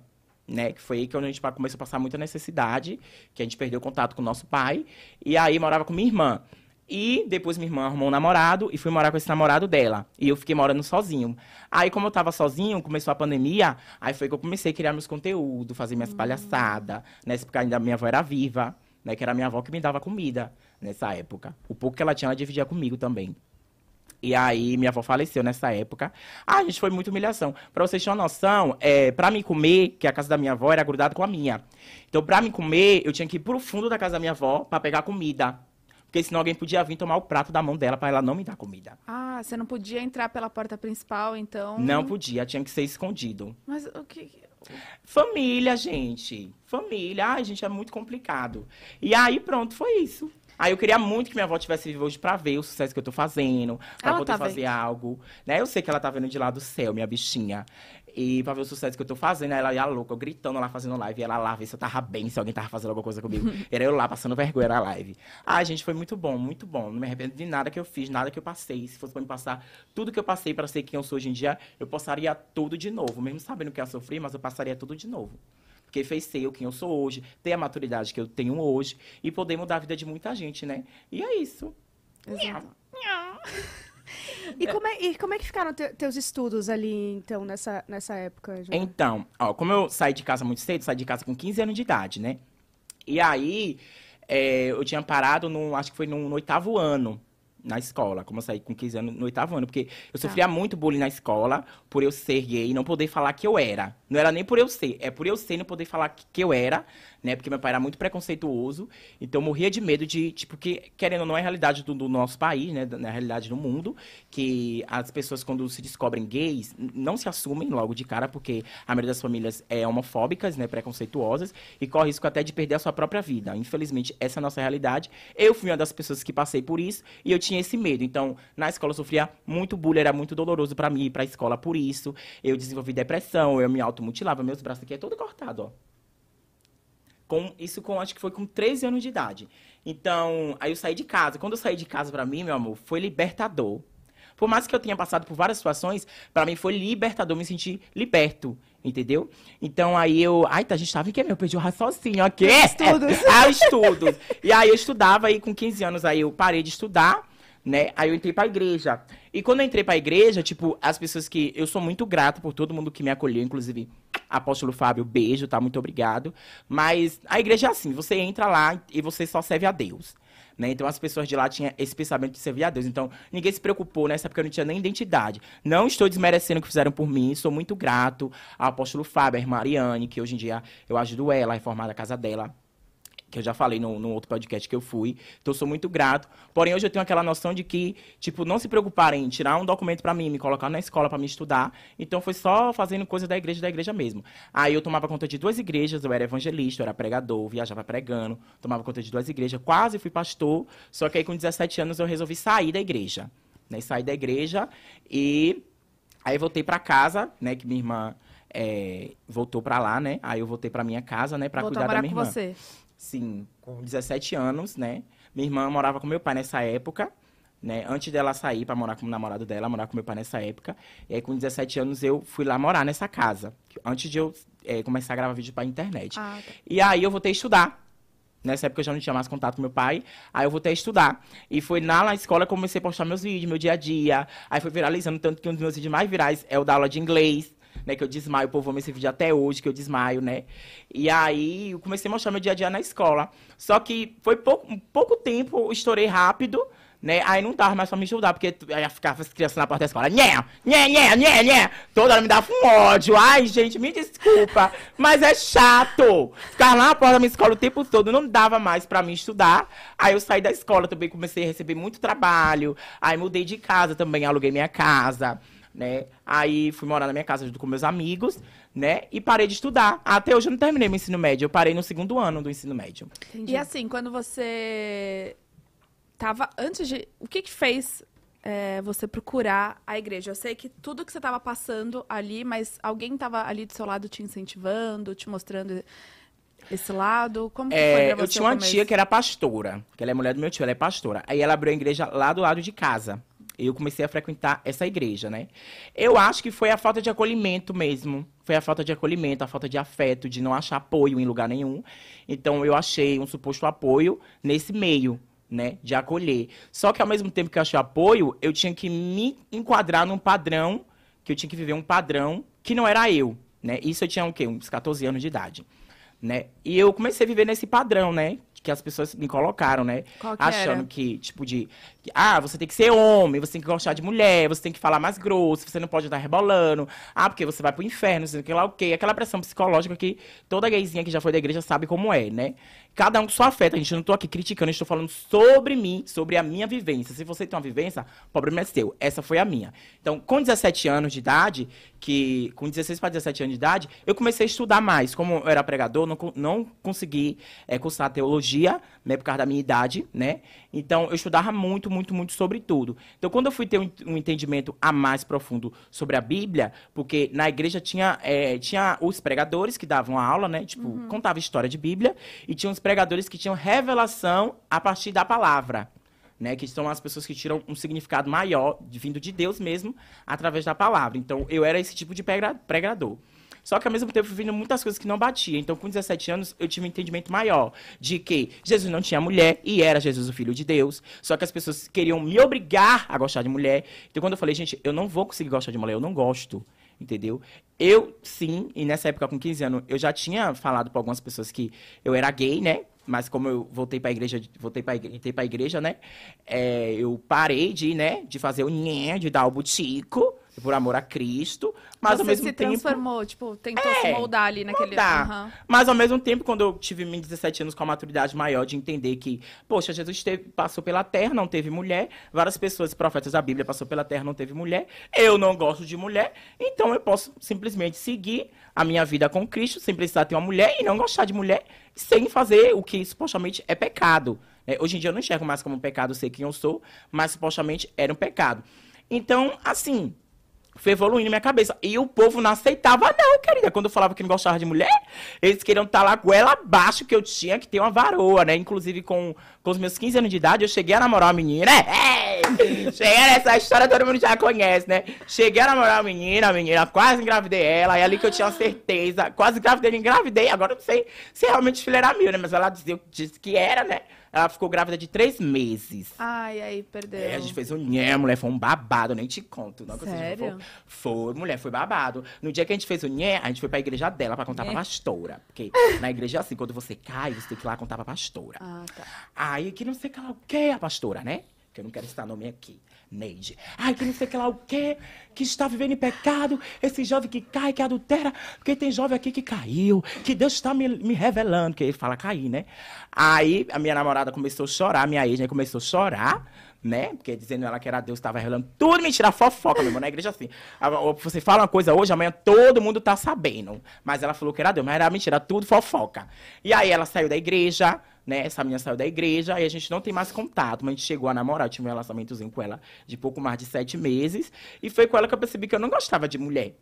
né? Que foi aí que a gente começou a passar muita necessidade, que a gente perdeu contato com o nosso pai. E aí morava com minha irmã. E depois minha irmã arrumou um namorado e fui morar com esse namorado dela. E eu fiquei morando sozinho. Aí, como eu tava sozinho, começou a pandemia, aí foi que eu comecei a criar meus conteúdos, fazer minhas palhaçadas. Nessa época ainda minha avó era viva, né? Que era minha avó que me dava comida nessa época. O pouco que ela tinha, ela dividia comigo também. E aí, minha avó faleceu nessa época. Ah, gente, foi muita humilhação. Pra vocês terem uma noção, é, pra me comer, que a casa da minha avó era grudada com a minha. Então, pra me comer, eu tinha que ir pro fundo da casa da minha avó pra pegar comida. Porque senão alguém podia vir tomar o prato da mão dela pra ela não me dar comida. Ah, você não podia entrar pela porta principal, então. Não podia, tinha que ser escondido. Mas o que. Família, gente. Família. Ai, gente, é muito complicado. E aí, pronto, foi isso. Aí eu queria muito que minha avó tivesse viva hoje pra ver o sucesso que eu tô fazendo, pra Ela poder tá fazer algo. Né? Eu sei que ela tá vendo de lá do céu, minha bichinha. E pra ver o sucesso que eu tô fazendo, ela ia louca, eu gritando lá, fazendo live. E ela lá, ver se eu tava bem, se alguém tava fazendo alguma coisa comigo. Era eu lá, passando vergonha na live. Ai, gente, foi muito bom, muito bom. Não me arrependo de nada que eu fiz, nada que eu passei. Se fosse pra me passar tudo que eu passei pra ser quem eu sou hoje em dia, eu passaria tudo de novo. Mesmo sabendo que eu sofri, mas eu passaria tudo de novo. Porque fez ser eu quem eu sou hoje, ter a maturidade que eu tenho hoje e poder mudar a vida de muita gente, né? E é isso. Exato. E como é, e como é que ficaram te- teus estudos ali, então, nessa, nessa época? Joana? Então, ó, como eu saí de casa muito cedo, saí de casa com 15 anos de idade, né? E aí, é, eu tinha parado, no, acho que foi no, no oitavo ano na escola, como eu saí com 15 anos no oitavo ano, porque eu sofria muito bullying na escola por eu ser gay e não poder falar que eu era. Não era nem por eu ser, é por eu ser e não poder falar que, que eu era, né? Porque meu pai era muito preconceituoso, então morria de medo de, tipo, que, querendo ou não, é a realidade do, do nosso país, né? Na realidade do mundo, que as pessoas, quando se descobrem gays, não se assumem logo de cara, porque a maioria das famílias é homofóbicas, né? Preconceituosas, e corre risco até de perder a sua própria vida. Infelizmente, essa é a nossa realidade. Eu fui uma das pessoas que passei por isso, e eu tinha esse medo. Então, na escola eu sofria muito bullying, era muito doloroso pra mim ir pra escola por isso. Eu desenvolvi depressão, eu me automutilava, meus braços aqui é todo cortado, ó. Com, isso com, acho que foi com 13 anos de idade. Então, aí eu saí de casa. Quando eu saí de casa pra mim, meu amor, foi libertador. Por mais que eu tenha passado por várias situações, pra mim foi libertador me sentir liberto, entendeu? Então aí eu. Ai, tá, a gente tava em que? Eu perdi o raciocínio aqui. Estudos. Ah, estudos. E aí eu estudava, aí com 15 anos aí eu parei de estudar, né? Aí eu entrei pra igreja. E quando eu entrei pra igreja, tipo, as pessoas que. Eu sou muito grato por todo mundo que me acolheu, inclusive apóstolo Fábio, beijo, tá? Muito obrigado. Mas a igreja é assim, você entra lá e você só serve a Deus. Né? Então as pessoas de lá tinham esse pensamento de servir a Deus. Então ninguém se preocupou nessa época eu não tinha nem identidade. Não estou desmerecendo o que fizeram por mim, sou muito grato ao apóstolo Fábio, a irmã Ariane, que hoje em dia eu ajudo ela a reformar a casa dela que eu já falei no, no, outro podcast que eu fui. Então, eu sou muito grato. Porém, hoje eu tenho aquela noção de que, tipo, não se preocuparem em tirar um documento para mim, me colocar na escola para me estudar. Então, foi só fazendo coisa da igreja, da igreja mesmo. Aí, eu tomava conta de duas igrejas, eu era evangelista, eu era pregador, viajava pregando, tomava conta de duas igrejas, quase fui pastor. Só que aí, com 17 anos, eu resolvi sair da igreja. Né? Sair da igreja e... Aí, voltei para casa, né, que minha irmã... É, voltou para lá, né? Aí eu voltei para minha casa, né, para cuidar da minha irmã. com você. Sim, com 17 anos, né? Minha irmã morava com meu pai nessa época, né? Antes dela sair para morar com o namorado dela, morar com meu pai nessa época. E aí, com 17 anos, eu fui lá morar nessa casa. Antes de eu é, começar a gravar vídeo pra internet. Ah, tá. E aí, eu voltei a estudar. Nessa época eu já não tinha mais contato com meu pai. Aí eu voltei a estudar. E foi lá na escola que eu comecei a postar meus vídeos, meu dia a dia. Aí foi viralizando, tanto que um dos meus vídeos mais virais é o da aula de inglês né? Que eu desmaio, o povo ama esse vídeo até hoje, que eu desmaio, né? E aí eu comecei a mostrar meu dia a dia na escola. Só que foi pouco, pouco tempo, estourei rápido, né? Aí não dava mais pra me ajudar, porque aí ficava as crianças na porta da escola, nhé, nhé, nhé, nhé, nhé. Toda hora me dava um ódio. Ai, gente, me desculpa, mas é chato. Ficar lá na porta da minha escola o tempo todo, não dava mais pra mim estudar. Aí eu saí da escola também, comecei a receber muito trabalho. Aí mudei de casa também, aluguei minha casa né? Aí fui morar na minha casa junto com meus amigos, né? E parei de estudar. Até hoje eu não terminei meu ensino médio, eu parei no segundo ano do ensino médio. Entendi. E assim, quando você tava antes de, o que que fez é, você procurar a igreja? Eu sei que tudo que você estava passando ali, mas alguém estava ali do seu lado te incentivando, te mostrando esse lado? Como que é, foi pra você Eu tinha uma começo? tia que era pastora, que ela é mulher do meu tio, ela é pastora. Aí ela abriu a igreja lá do lado de casa eu comecei a frequentar essa igreja, né? Eu acho que foi a falta de acolhimento mesmo. Foi a falta de acolhimento, a falta de afeto, de não achar apoio em lugar nenhum. Então eu achei um suposto apoio nesse meio, né? De acolher. Só que ao mesmo tempo que eu achei apoio, eu tinha que me enquadrar num padrão, que eu tinha que viver um padrão que não era eu, né? Isso eu tinha o quê? Uns 14 anos de idade. Né? E eu comecei a viver nesse padrão, né? que as pessoas me colocaram, né? Qual que Achando era? que, tipo, de. Ah, você tem que ser homem, você tem que gostar de mulher, você tem que falar mais grosso, você não pode estar rebolando. Ah, porque você vai pro inferno, sei lá o quê. Aquela pressão psicológica que toda gayzinha que já foi da igreja sabe como é, né? Cada um com sua afeta. A gente não tô aqui criticando, estou falando sobre mim, sobre a minha vivência. Se você tem uma vivência, o problema é seu. Essa foi a minha. Então, com 17 anos de idade, que com 16 para 17 anos de idade, eu comecei a estudar mais. Como eu era pregador, não, não consegui é, cursar teologia, né, por causa da minha idade, né? Então, eu estudava muito, muito, muito sobre tudo. Então, quando eu fui ter um, um entendimento a mais profundo sobre a Bíblia, porque na igreja tinha, é, tinha os pregadores que davam a aula, né? Tipo, contava história de Bíblia, e tinha os pregadores que tinham revelação a partir da palavra né, que são as pessoas que tiram um significado maior, vindo de Deus mesmo, através da palavra. Então, eu era esse tipo de pregador. Só que, ao mesmo tempo, vindo muitas coisas que não batiam. Então, com 17 anos, eu tive um entendimento maior de que Jesus não tinha mulher e era Jesus o Filho de Deus. Só que as pessoas queriam me obrigar a gostar de mulher. Então, quando eu falei, gente, eu não vou conseguir gostar de mulher, eu não gosto. Entendeu? Eu, sim, e nessa época, com 15 anos, eu já tinha falado para algumas pessoas que eu era gay, né? Mas como eu voltei para a igreja, voltei para igreja, pra igreja, né? É, eu parei de, né, de fazer o nhé, de dar o butico, por amor a Cristo, mas você ao mesmo se tempo. transformou, tipo, tentou É, se moldar ali naquele. Moldar. Aham. Mas ao mesmo tempo, quando eu tive meus 17 anos com a maturidade maior de entender que, poxa, Jesus teve- passou pela terra, não teve mulher, várias pessoas, profetas da Bíblia, passou pela terra, não teve mulher, eu não gosto de mulher, então eu posso simplesmente seguir a minha vida com Cristo, sem precisar ter uma mulher e não gostar de mulher, sem fazer o que supostamente é pecado. né? Hoje em dia eu não enxergo mais como um pecado ser quem eu sou, mas supostamente era um pecado. Então, assim, foi evoluindo minha cabeça. E o povo não aceitava, não, querida. Quando eu falava que não gostava de mulher, eles queriam estar lá com ela abaixo, que eu tinha que ter uma varoa, né? Inclusive, com, com os meus 15 anos de idade, eu cheguei a namorar uma menina. É, é. cheguei nessa história, todo mundo já conhece, né? Cheguei a namorar uma menina, a menina, quase engravidei ela. E ali que eu tinha certeza, quase engravidei, engravidei. Agora eu não sei se realmente filho era meu, né? Mas ela dizia, disse que era, né? Ela ficou grávida de três meses. Ai, aí, perdeu. É, a gente fez nhé, mulher, foi um babado, nem te conto. Não, não Sério? for- Foi, mulher, foi babado. No dia que a gente fez o nhé, a gente foi pra igreja dela pra contar Nhé. pra pastora. Porque na igreja é assim, quando você cai, você tem que ir lá contar pra pastora. Ah, tá. Aí, que não sei o que a pastora, né? Que eu não quero citar nome aqui. Neide. Ai, que não sei que lá o quê? Que está vivendo em pecado. Esse jovem que cai, que adultera. Porque tem jovem aqui que caiu. Que Deus está me, me revelando. Que ele fala cair, né? Aí, a minha namorada começou a chorar. Minha ex né, começou a chorar. Né? Porque dizendo ela que era Deus, estava revelando tudo mentira, fofoca, meu irmão, na igreja assim. Ah, Você fala uma coisa hoje, amanhã todo mundo tá sabendo. Mas ela falou que era Deus, mas era mentira, tudo fofoca. E aí ela saiu da igreja, né? Essa menina saiu da igreja e a gente não tem mais contato. Mas a gente chegou a namorar, eu tive um relacionamentozinho com ela de pouco mais de sete meses. E foi com ela que eu percebi que eu não gostava de mulher.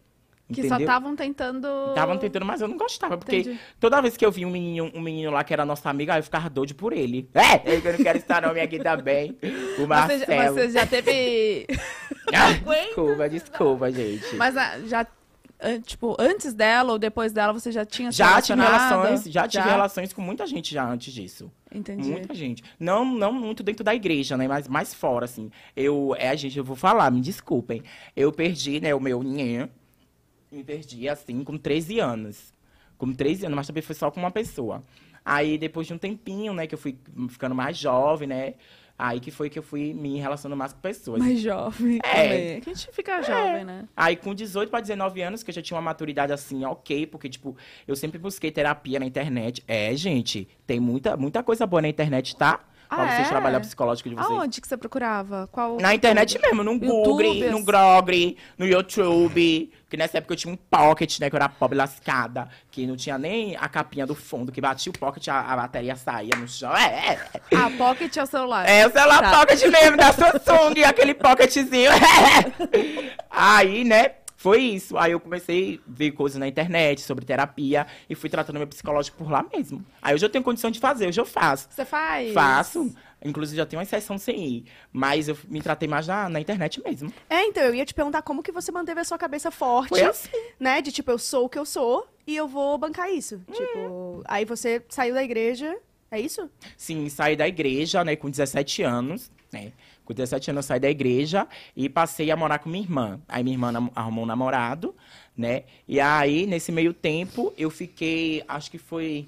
Que entendeu? só estavam tentando. Estavam tentando, mas eu não gostava. Porque Entendi. toda vez que eu vi um menino, um menino lá que era nosso amigo, aí eu ficava doido por ele. É, eu não quero estar nome aqui também. O Você, Marcelo. você já teve. Ah, desculpa, desculpa, gente. Mas ah, já. Tipo, antes dela ou depois dela, você já tinha se já tive relações, já tive relações com muita gente já antes disso. Entendi. Muita gente. Não, não muito dentro da igreja, né? Mas mais fora, assim. Eu, é, gente, eu vou falar, me desculpem. Eu perdi, né, o meu Me perdi, assim, com 13 anos. Com 13 anos, mas também foi só com uma pessoa. Aí, depois de um tempinho, né, que eu fui ficando mais jovem, né? Aí que foi que eu fui me relacionando mais com pessoas. Mais jovem. É. também. Que a gente fica jovem, né? Aí, com 18 para 19 anos, que eu já tinha uma maturidade assim, ok, porque, tipo, eu sempre busquei terapia na internet. É, gente, tem muita, muita coisa boa na internet, tá? Pra Ah, vocês é? trabalhar o psicológico de vocês. Aonde que você procurava? Qual? Na internet mesmo, no Google, no Grogre, no YouTube. Que nessa época eu tinha um pocket, né? Que eu era pobre lascada. Que não tinha nem a capinha do fundo. Que batia o pocket, a, a bateria saía no chão. É, é. Ah, Pocket é o celular. É o celular Tá. pocket mesmo, da Samsung, aquele pocketzinho. Aí, né? Foi isso. Aí eu comecei a ver coisas na internet sobre terapia e fui tratando meu psicológico por lá mesmo. Aí hoje eu tenho condição de fazer, hoje eu faço. Você faz? Faço. Inclusive já tenho uma sessão sem ir. Mas eu me tratei mais na, na internet mesmo. É, então, eu ia te perguntar como que você manteve a sua cabeça forte, Foi assim. né? De tipo, eu sou o que eu sou e eu vou bancar isso. Hum. Tipo, aí você saiu da igreja, é isso? Sim, saí da igreja, né, com 17 anos, né? Com 17 anos eu saí da igreja e passei a morar com minha irmã. Aí minha irmã arrumou um namorado, né? E aí, nesse meio tempo, eu fiquei, acho que foi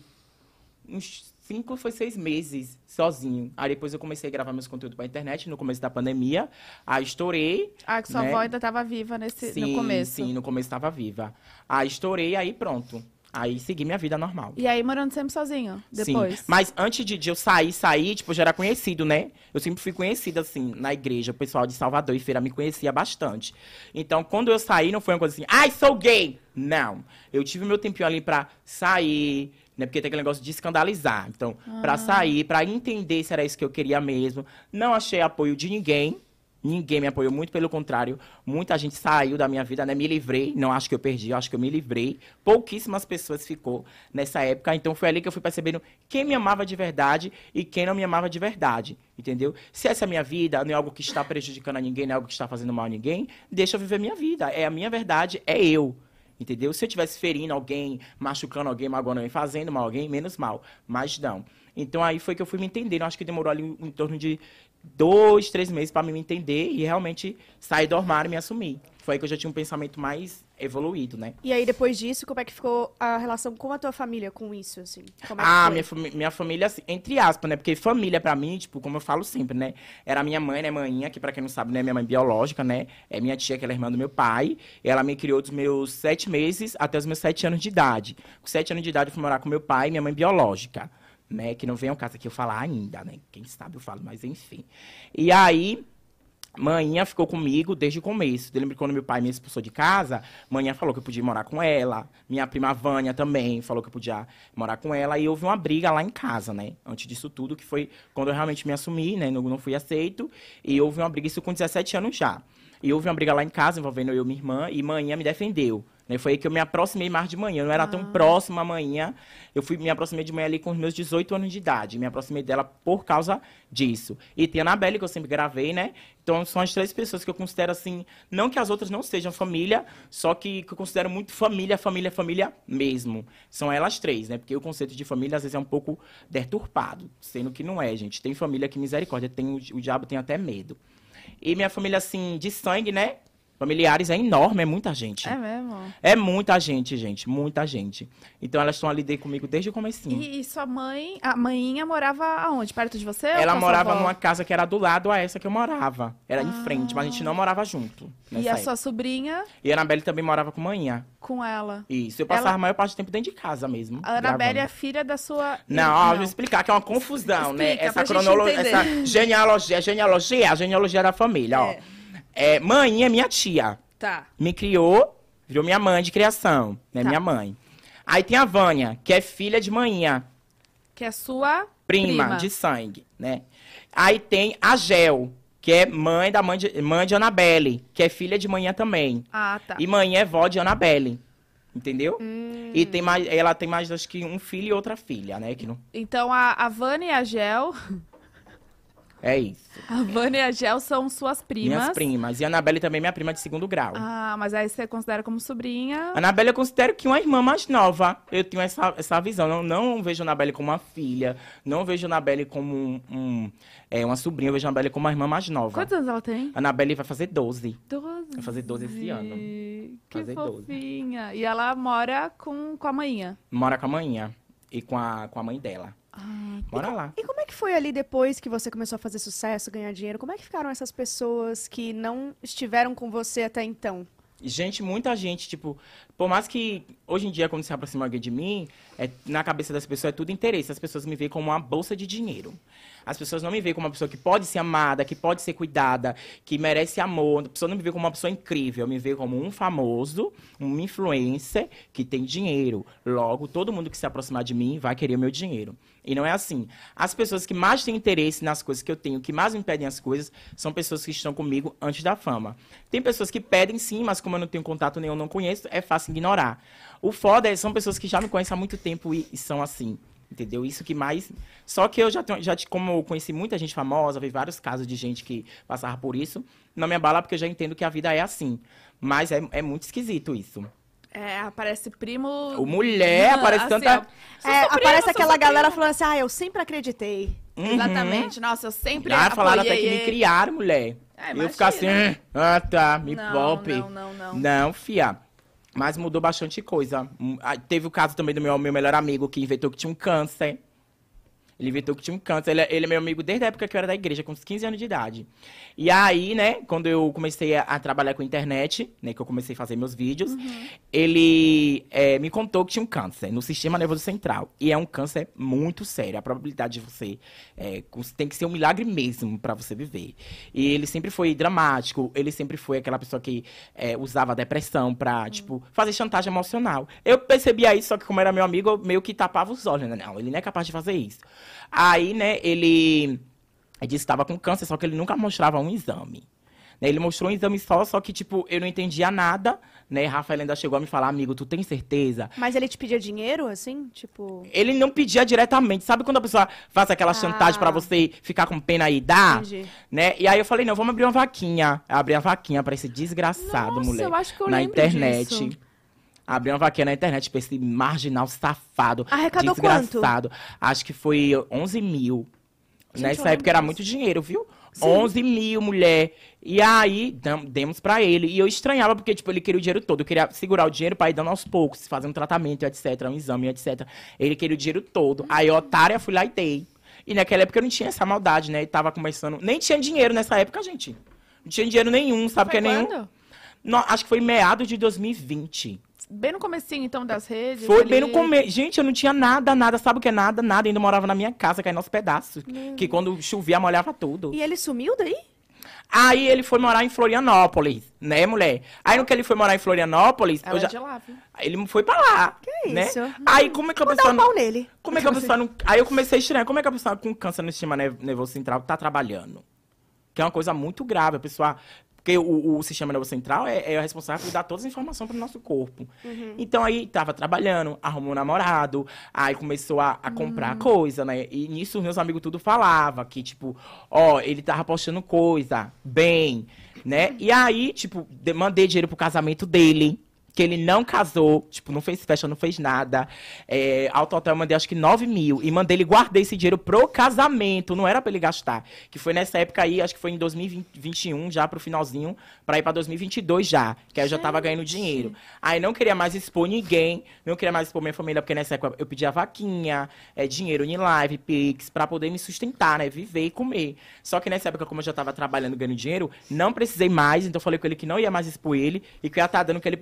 uns cinco foi seis meses sozinho. Aí depois eu comecei a gravar meus conteúdos pra internet no começo da pandemia. Aí estourei. Ah, que sua né? avó ainda tava viva nesse, sim, no começo. Sim, no começo estava viva. Aí estourei, aí pronto. Aí segui minha vida normal. E aí morando sempre sozinho, depois? Sim, mas antes de, de eu sair, sair, tipo, já era conhecido, né? Eu sempre fui conhecida, assim, na igreja. O pessoal de Salvador e Feira me conhecia bastante. Então, quando eu saí, não foi uma coisa assim, ai, sou gay! Não. Eu tive meu tempinho ali pra sair, né? Porque tem aquele negócio de escandalizar. Então, pra sair, pra entender se era isso que eu queria mesmo. Não achei apoio de ninguém. Ninguém me apoiou, muito pelo contrário. Muita gente saiu da minha vida, né? Me livrei. Não acho que eu perdi, eu acho que eu me livrei. Pouquíssimas pessoas ficou nessa época. Então foi ali que eu fui percebendo quem me amava de verdade e quem não me amava de verdade. Entendeu? Se essa é a minha vida, não é algo que está prejudicando a ninguém, não é algo que está fazendo mal a ninguém, deixa eu viver minha vida. É a minha verdade, é eu. Entendeu? Se eu estivesse ferindo alguém, machucando alguém, magoando alguém, fazendo mal a alguém, menos mal. Mas não. Então aí foi que eu fui me entendendo. Acho que demorou ali em torno de dois, três meses para me entender e realmente sair do armário e me assumir. Foi aí que eu já tinha um pensamento mais evoluído, né? E aí, depois disso, como é que ficou a relação com a tua família com isso, assim? É Ah, minha, fami- minha família, assim, entre aspas, né? Porque família, pra mim, tipo, como eu falo sempre, né? Era minha mãe, né? Maninha, que pra quem não sabe, né? Minha mãe biológica, né? É minha tia, que ela é irmã do meu pai. Ela me criou dos meus sete meses até os meus sete anos de idade. Com sete anos de idade, eu fui morar com meu pai e minha mãe biológica, né? Que não vem ao caso aqui eu falar ainda, né? Quem sabe eu falo, mas enfim. E aí... Manhã ficou comigo desde o começo. Eu lembro que quando meu pai me expulsou de casa, Manhã falou que eu podia morar com ela. Minha prima Vânia também falou que eu podia morar com ela. E houve uma briga lá em casa, né? Antes disso tudo, que foi quando eu realmente me assumi, né? Não, não fui aceito. E houve uma briga, isso com 17 anos já. E houve uma briga lá em casa, envolvendo eu e minha irmã. E Manhã me defendeu. Né? Foi aí que eu me aproximei mais de manhã. Eu não era tão próxima amanhã. Eu fui me aproximei de manhã ali com os meus 18 anos de idade. Me aproximei dela por causa disso. E tem a Anabelle, que eu sempre gravei, né? Então são as três pessoas que eu considero assim. Não que as outras não sejam família, só que, que eu considero muito família, família, família mesmo. São elas três, né? Porque o conceito de família às vezes é um pouco deturpado, sendo que não é, gente. Tem família que misericórdia, tem o, o diabo tem até medo. E minha família, assim, de sangue, né? Familiares é enorme, é muita gente. É mesmo? É muita gente, gente, muita gente. Então elas estão ali de- comigo desde o comecinho. E, e sua mãe, a manhinha morava aonde? Perto de você? Ela morava numa casa que era do lado a essa que eu morava. Era em frente, mas a gente não morava junto. E a época. sua sobrinha E a Anabelle também morava com manhã. com ela? Isso. Eu passava Ela- a maior parte do tempo dentro de casa mesmo. A Anabelle é filha da sua. Não, ó, eu vou explicar que é uma confusão, né? Explica, Essa pra gente cronologia, essa genealogia, genealogia, a genealogia da família, ó. É, mãe é minha tia. Tá. Me criou, virou minha mãe de criação, né? Tá. Minha mãe. Aí tem a Vânia, que é filha de manhã, Que é sua prima, de sangue, né? Aí tem a Gel, que é mãe da mãe de, mãe de Anabelle, que é filha de manhã também. Ah, tá. E mãe é vó de Anabelle. Entendeu? Hum. E tem mais, ela tem mais, acho que um filho e outra filha, né? Que não, Então a, a Vânia e a Gel. é isso. A Vânia e a Gel são suas primas. Minhas primas. E a Anabelle também é minha prima de segundo grau. Ah, mas aí você considera como sobrinha. A Anabelle eu considero que uma irmã mais nova. Eu tenho essa, essa visão. Não, não vejo a Anabelle como uma filha. Não vejo a Anabelle como um, um- é, uma sobrinha. Eu vejo a Anabelle como uma irmã mais nova. Quantos anos ela tem? A Anabelle vai fazer 12. 12. Vai fazer 12 esse ano. Que Fazer 12. fofinha. E ela mora com, com a manhinha. Mora com a manhã. E com a, com a mãe dela. Ah, Mora lá. E como é que foi ali depois que você começou a fazer sucesso, ganhar dinheiro? Como é que ficaram essas pessoas que não estiveram com você até então? Gente, muita gente, tipo, por mais que hoje em dia, quando se aproxima alguém de mim, é, na cabeça das pessoas é tudo interesse. As pessoas me veem como uma bolsa de dinheiro. As pessoas não me veem como uma pessoa que pode ser amada, que pode ser cuidada, que merece amor. A pessoa não me vê como uma pessoa incrível. Me vê como um famoso, um influencer que tem dinheiro. Logo, todo mundo que se aproximar de mim vai querer o meu dinheiro. E não é assim. As pessoas que mais têm interesse nas coisas que eu tenho, que mais me pedem as coisas, são pessoas que estão comigo antes da fama. Tem pessoas que pedem sim, mas como eu não tenho contato nenhum, não conheço, é fácil ignorar. O foda é, são pessoas que já me conhecem há muito tempo e, e são assim. Entendeu? Isso que mais. Só que eu já, tenho, já te- como eu conheci muita gente famosa, vi vários casos de gente que passava por isso, não me abala porque eu já entendo que a vida é assim. Mas é, é muito esquisito isso. É, aparece primo. O mulher, aparece tanta- ó, sou É, sua prima, aparece aquela galera falando assim, ah, eu sempre acreditei. Exatamente. Nossa, eu sempre Já falaram até que me criaram, mulher. É, eu ficar assim, ah, tá, me Não, poupe. não, não, não. Não, fia. Mas mudou bastante coisa. Hum, Teve o caso também do meu, meu melhor amigo que inventou que tinha um câncer. Ele inventou que tinha um câncer. Ele, é- ele é meu amigo desde a época que eu era da igreja, com uns 15 anos de idade. E aí, né, quando eu comecei a, a trabalhar com internet, né, que eu comecei a fazer meus vídeos, ele é, me contou que tinha um câncer no sistema nervoso central. E é um câncer muito sério. A probabilidade de você. é, tem que ser um milagre mesmo pra você viver. E ele sempre foi dramático, ele sempre foi aquela pessoa que é, usava a depressão pra, tipo, fazer chantagem emocional. Eu percebia isso, só que como era meu amigo, eu meio que tapava os olhos, né? Não, ele não é capaz de fazer isso. Aí, né, ele, disse que estava com câncer, só que ele nunca mostrava um exame. Né, Ele mostrou um exame só, só que, tipo, eu não entendia nada, né? Rafael ainda chegou a me falar, amigo, tu tem certeza? Mas ele te pedia dinheiro, assim? Tipo. Ele não pedia diretamente. Sabe quando a pessoa faz aquela chantagem pra você ficar com pena e dar? Entendi. Né? E aí eu falei, não, vamos abrir uma vaquinha. Eu abri uma vaquinha pra esse desgraçado, Nossa, mulher. eu acho que eu na internet. disso. Abri uma vaquinha na internet pra esse marginal safado. Arrecadou desgraçado. Acho que foi 11 mil. Gente, Nessa época era muito dinheiro, viu? 11 mil, mulher. E aí, demos pra ele. E eu estranhava, porque, tipo, ele queria o dinheiro todo. Eu queria segurar o dinheiro pra ir dando aos poucos, fazer um tratamento, etc., um exame, etc. Ele queria o dinheiro todo. Aí, otária, fui lá e dei. E naquela época eu não tinha essa maldade, né? E tava começando. Nem tinha dinheiro nessa época, gente. Não tinha dinheiro nenhum, sabe? Foi que é nenhum. Não, acho que foi em meados de 2020. Bem no comecinho, então, das redes. Foi ali. bem no começo. Gente, eu não tinha nada, nada. Sabe o que é nada? Nada. Ainda morava na minha casa, caindo aos pedaços. Que quando chovia, molhava tudo. E ele sumiu daí? Aí ele foi morar em Florianópolis, né, mulher? Aí no que ele foi morar em Florianópolis, Ela eu já... é de lá, viu? Ele foi pra lá. Que né? isso? Aí como é que a Vou dar pessoa um pau nele. Como é que a pessoa não... Aí eu comecei a estranhar. Como é que a pessoa com câncer no sistema nerv- nervoso central tá trabalhando? Que é uma coisa muito grave. A pessoa... Porque o, o sistema nervoso central é, é o responsável por dar todas as informações para o nosso corpo. Então aí tava trabalhando, arrumou um namorado, aí começou a, a comprar coisa, né? E nisso meus amigos tudo falava que, tipo, ó, ele tava postando coisa, bem, né? E aí, tipo, de- mandei dinheiro pro casamento dele. Que ele não casou, tipo, não fez festa, não fez nada. É, ao total eu mandei acho que 9 mil. E mandei ele guardar esse dinheiro pro casamento, não era pra ele gastar. Que foi nessa época aí, acho que foi em 2021, já pro finalzinho, pra ir pra 2022 já. Que aí eu já tava ganhando dinheiro. Aí não queria mais expor ninguém, não queria mais expor minha família, porque nessa época eu pedia vaquinha, é, dinheiro em live, pix, pra poder me sustentar, né? Viver e comer. Só que nessa época, como eu já tava trabalhando, ganhando dinheiro, não precisei mais, então eu falei com ele que não ia mais expor ele e que ia estar dando o que ele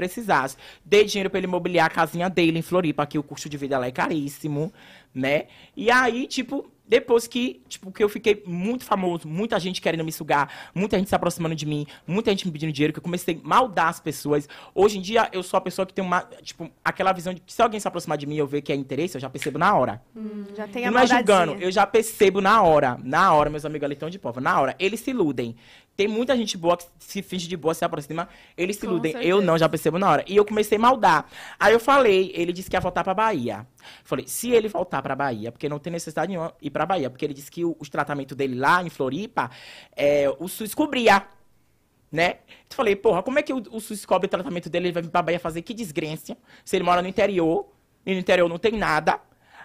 precisasse. Dei dinheiro pra ele mobiliar a casinha dele em Floripa, que o custo de vida lá é caríssimo, né? E aí, tipo, depois que, tipo, que eu fiquei muito famoso, muita gente querendo me sugar, muita gente se aproximando de mim, muita gente me pedindo dinheiro, que eu comecei a maldar as pessoas. Hoje em dia, eu sou a pessoa que tem uma, tipo, aquela visão de que se alguém se aproximar de mim e eu ver que é interesse, eu já percebo na hora. Já tem a não é julgando, eu já percebo na hora. Na hora, meus amigos ali estão de prova. Na hora, eles se iludem. Tem muita gente boa que se finge de boa, se aproxima, eles se Com iludem. certeza. Eu não, já percebo na hora. E eu comecei a maldar. Aí eu falei, ele disse que ia voltar pra Bahia. Falei, se ele voltar pra Bahia, porque não tem necessidade nenhuma ir pra Bahia, porque ele disse que o, os tratamentos dele lá em Floripa, é, o SUS cobria. Né? Eu falei, porra, como é que o, o SUS cobre o tratamento dele? Ele vai vir pra Bahia fazer que desgrência? Se ele mora no interior, e no interior não tem nada.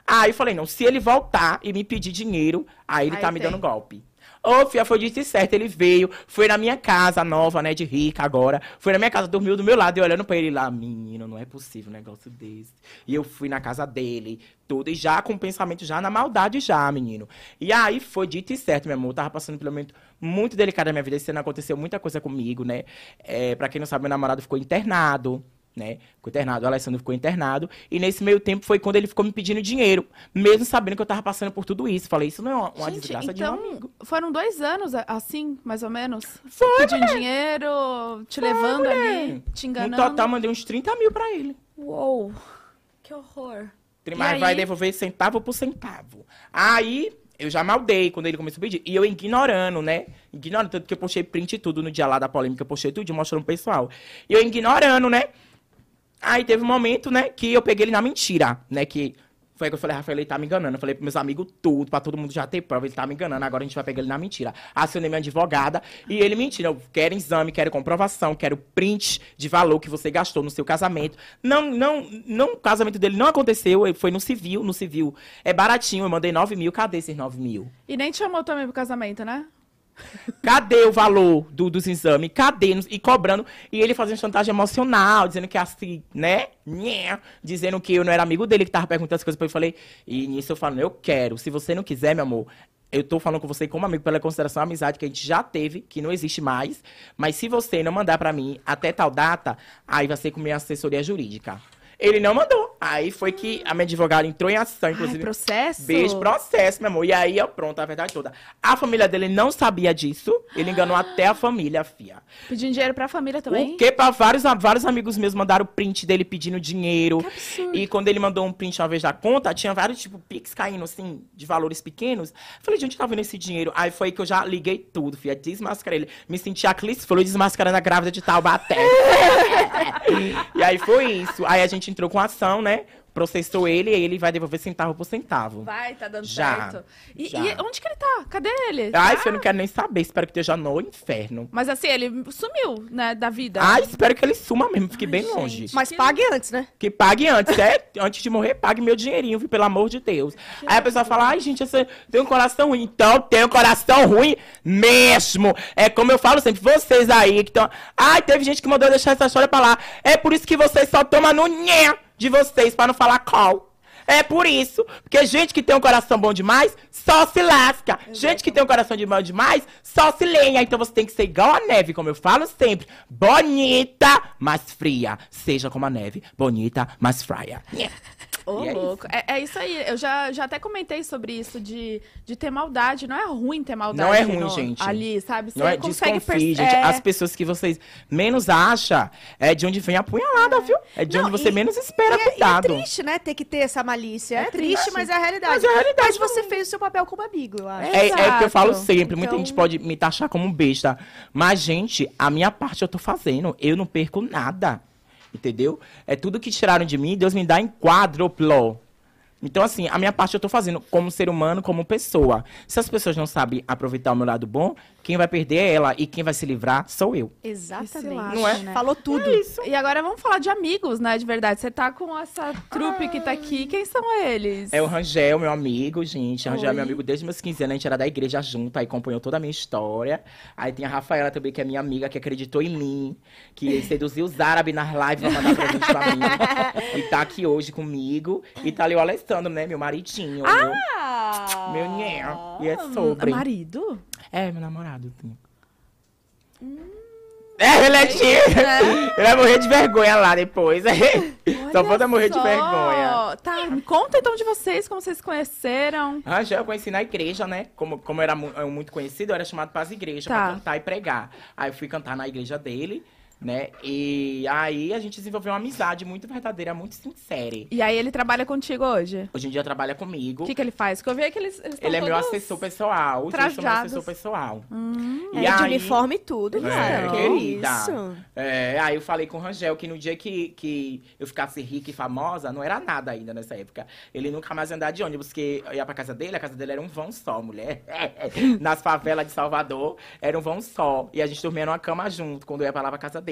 Aí eu falei, não, se ele voltar e me pedir dinheiro, aí ele Aí tá me tem. dando golpe. Ô, filha, foi dito e certo, ele veio, foi na minha casa nova, né, de rica agora, foi na minha casa, dormiu do meu lado e olhando pra ele lá, menino, não é possível um negócio desse. E eu fui na casa dele, tudo, e já com o pensamento já na maldade já, menino. E aí foi dito e certo, meu amor, eu tava passando pelo momento muito delicado da minha vida, esse ano aconteceu muita coisa comigo, né, é, pra quem não sabe, meu namorado ficou internado, né? Ficou internado, o Alessandro ficou internado. E nesse meio tempo foi quando ele ficou me pedindo dinheiro, mesmo sabendo que eu tava passando por tudo isso. Falei, isso não é uma, uma Gente, desgraça de um então, amigo. foram dois anos a- assim, mais ou menos? Foi, Pedindo dinheiro, te levando ali, te No enganando. total, mandei uns 30 mil pra ele. Uou, que horror. Mas vai devolver centavo por centavo. Aí, eu já maldei quando ele começou a pedir. E eu ignorando, né? Ignorando, tanto que eu postei print e tudo no dia lá da polêmica. Eu postei tudo mostrando pro pessoal. E eu ignorando, né? Aí teve um momento, né, que eu peguei ele na mentira, né? Que foi que eu falei, Rafael, ele tá me enganando. Eu falei pros meus amigos tudo, pra todo mundo já ter prova, ele tá me enganando, agora a gente vai pegar ele na mentira. Acionei minha advogada e ele mentindo. Eu quero exame, quero comprovação, quero print de valor que você gastou no seu casamento. Não, não, não, o casamento dele não aconteceu, ele foi no civil, no civil. É baratinho, eu mandei 9 mil, cadê esses 9 mil? E nem te chamou também pro casamento, né? Cadê o valor do- dos exames? Cadê? E cobrando. E ele fazendo chantagem emocional, dizendo que assim, né? Nhé, Dizendo que eu não era amigo dele, que tava perguntando as coisas. Eu falei, e nisso eu falo, eu quero. Se você não quiser, meu amor, eu tô falando com você como amigo pela consideração amizade que a gente já teve, que não existe mais. Mas se você não mandar pra mim até tal data, aí vai ser com minha assessoria jurídica. Ele não mandou. Aí foi que a minha advogada entrou em ação, inclusive. Ai, processo? Beijo, processo, meu amor. E aí, ó, pronto, a verdade toda. A família dele não sabia disso. Ele enganou até a família, fia. Pedindo dinheiro pra família também? O que pra vários, vários amigos meus mandaram print dele pedindo dinheiro. Que absurdo. E quando ele mandou um print uma vez da conta, tinha vários, tipo, pix caindo, assim, de valores pequenos. Falei, de onde tá vindo esse dinheiro? Aí foi que eu já liguei tudo, filha. Desmascarei ele. Me senti a Clis Flor desmascarando a grávida de Taubaté. e aí foi isso. Aí a gente entrou com ação, né? Processou ele e ele vai devolver centavo por centavo. Vai, tá dando Já, certo. E, já. e onde que ele tá? Cadê ele? Ai, filho, eu não quero nem saber. Espero que esteja no inferno. Mas assim, ele sumiu, né, da vida. Ai, espero que ele suma mesmo, fique Ai, bem gente. longe. Mas pague antes, né? Que pague antes, é? Antes de morrer, pague meu dinheirinho, viu? Pelo amor de Deus. Aí a pessoa fala, ai, gente, você tem um coração ruim. Então, tem um coração ruim mesmo. É como eu falo sempre, vocês aí que estão... Ai, teve gente que mandou eu deixar essa história pra lá. É por isso que vocês só tomam no nhé de vocês, pra não falar call. É por isso. Porque gente que tem um coração bom demais, só se lasca. Gente que tem um coração de bom demais, só se lenha. Então você tem que ser igual a neve, como eu falo sempre. Bonita, mas fria. Seja como a neve. Bonita, mas fria. Ô, é louco. É, é isso aí. Eu já, já até comentei sobre isso, de, de ter maldade. Não é ruim ter maldade. Não é ruim, no- gente. Ali, sabe? Você Não é consegue desconfie, perce- gente. é, As pessoas que vocês menos acham é de onde vem a punhalada, viu? É de Não, onde você e- menos espera, e é, e é cuidado. triste, né, ter que ter essa malícia. É, É triste, triste. mas é a realidade. Mas é a realidade Mas você fez o seu papel como amigo, eu acho. É, é o que eu falo sempre. Muita Então- gente pode me taxar como um besta. Mas, gente, a minha parte eu tô fazendo. Eu não perco nada. Entendeu? É tudo que tiraram de mim, Deus me dá em quádruplo. Então, assim, a minha parte eu tô fazendo como ser humano, como pessoa. Se as pessoas não sabem aproveitar o meu lado bom, quem vai perder é ela e quem vai se livrar sou eu. Exatamente. Não é? né? Falou tudo. E agora vamos falar de amigos, né? De verdade. Você tá com essa trupe que tá aqui. Quem são eles? É o Rangel, meu amigo, gente. O Rangel é meu amigo desde meus 15 anos. A gente era da igreja junto, aí acompanhou toda a minha história. Aí tem a Rafaela também, que é minha amiga, que acreditou em mim, que seduziu os árabes nas lives pra mandar presente pra mim. e tá aqui hoje comigo. E tá ali o Alessandro, né? Meu maridinho. meu- Ah! Meu nhé. E é sobre. Marido? É, meu namorado. sim. É, ele é. Ele vai morrer de vergonha lá depois. Só falta morrer de vergonha. Tá, me conta então de vocês, como vocês se conheceram. Rangel eu conheci na igreja, né? Como, como eu era mu- eu muito conhecido, eu era chamado para as igrejas Tá. pra cantar e pregar. Aí eu fui cantar na igreja dele, né? E aí a gente desenvolveu uma amizade muito verdadeira, muito sincera. E aí ele trabalha contigo hoje? Hoje em dia trabalha comigo. O que, que ele faz? Porque eu vi que eles, eles Ele é meu assessor pessoal. Sou meu trajados. assessor pessoal. Hum, E é de aí- uniforme e tudo, É, cara. querida. Isso. É, aí eu falei com o Rangel que no dia que, que eu ficasse rica e famosa, não era nada ainda nessa época. Ele nunca mais andar de ônibus, porque eu ia pra casa dele, a casa dele era um vão só, mulher. Nas favelas de Salvador, era um vão só. E a gente dormia numa cama junto, quando eu ia pra lá pra casa dele.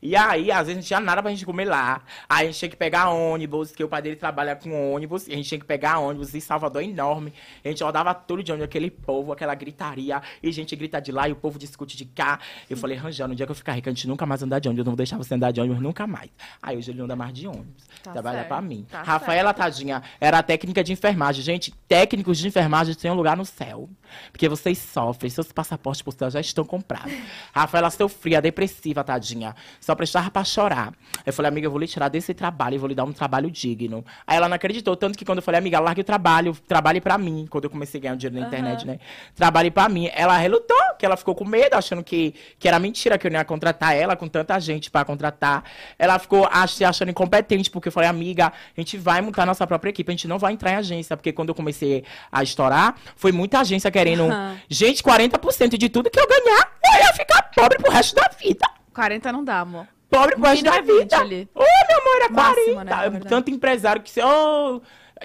E aí, às vezes, não tinha nada pra gente comer lá. Aí a gente tinha que pegar ônibus, que o pai dele trabalha com ônibus, e a gente tinha que pegar ônibus em Salvador enorme. A gente rodava tudo de ônibus, aquele povo, aquela gritaria, e a gente grita de lá e o povo discute de cá. Eu falei, Rangel, no dia que eu ficar rica, a gente nunca mais andar de ônibus, eu não vou deixar você andar de ônibus nunca mais. Aí hoje ele não anda mais de ônibus. Tá trabalha certo, pra mim. tá Rafaela, tadinha, era a técnica de enfermagem. Gente, técnicos de enfermagem têm um lugar no céu. Porque vocês sofrem, seus passaportes por céu já estão comprados. Rafaela sofria, depressiva, tadinha. Só prestava pra chorar. Eu falei, amiga, eu vou lhe tirar desse trabalho e vou lhe dar um trabalho digno. Aí ela não acreditou, tanto que quando eu falei, amiga, largue o trabalho, trabalhe pra mim. Quando eu comecei a ganhar dinheiro na internet, né? Trabalhe pra mim. Ela relutou, que ela ficou com medo, achando que, que era mentira, que eu não ia contratar ela com tanta gente pra contratar. Ela ficou ach- se achando incompetente, porque eu falei, amiga, a gente vai montar nossa própria equipe, a gente não vai entrar em agência, porque quando eu comecei a estourar, foi muita agência querendo. Aham. Gente, 40% de tudo que eu ganhar, eu ia ficar pobre pro resto da vida. 40 não dá, amor. Pobre pro resto da é 20 vida. Ô, meu amor, era Máximo, 40. né. Tanto empresário que... Ô,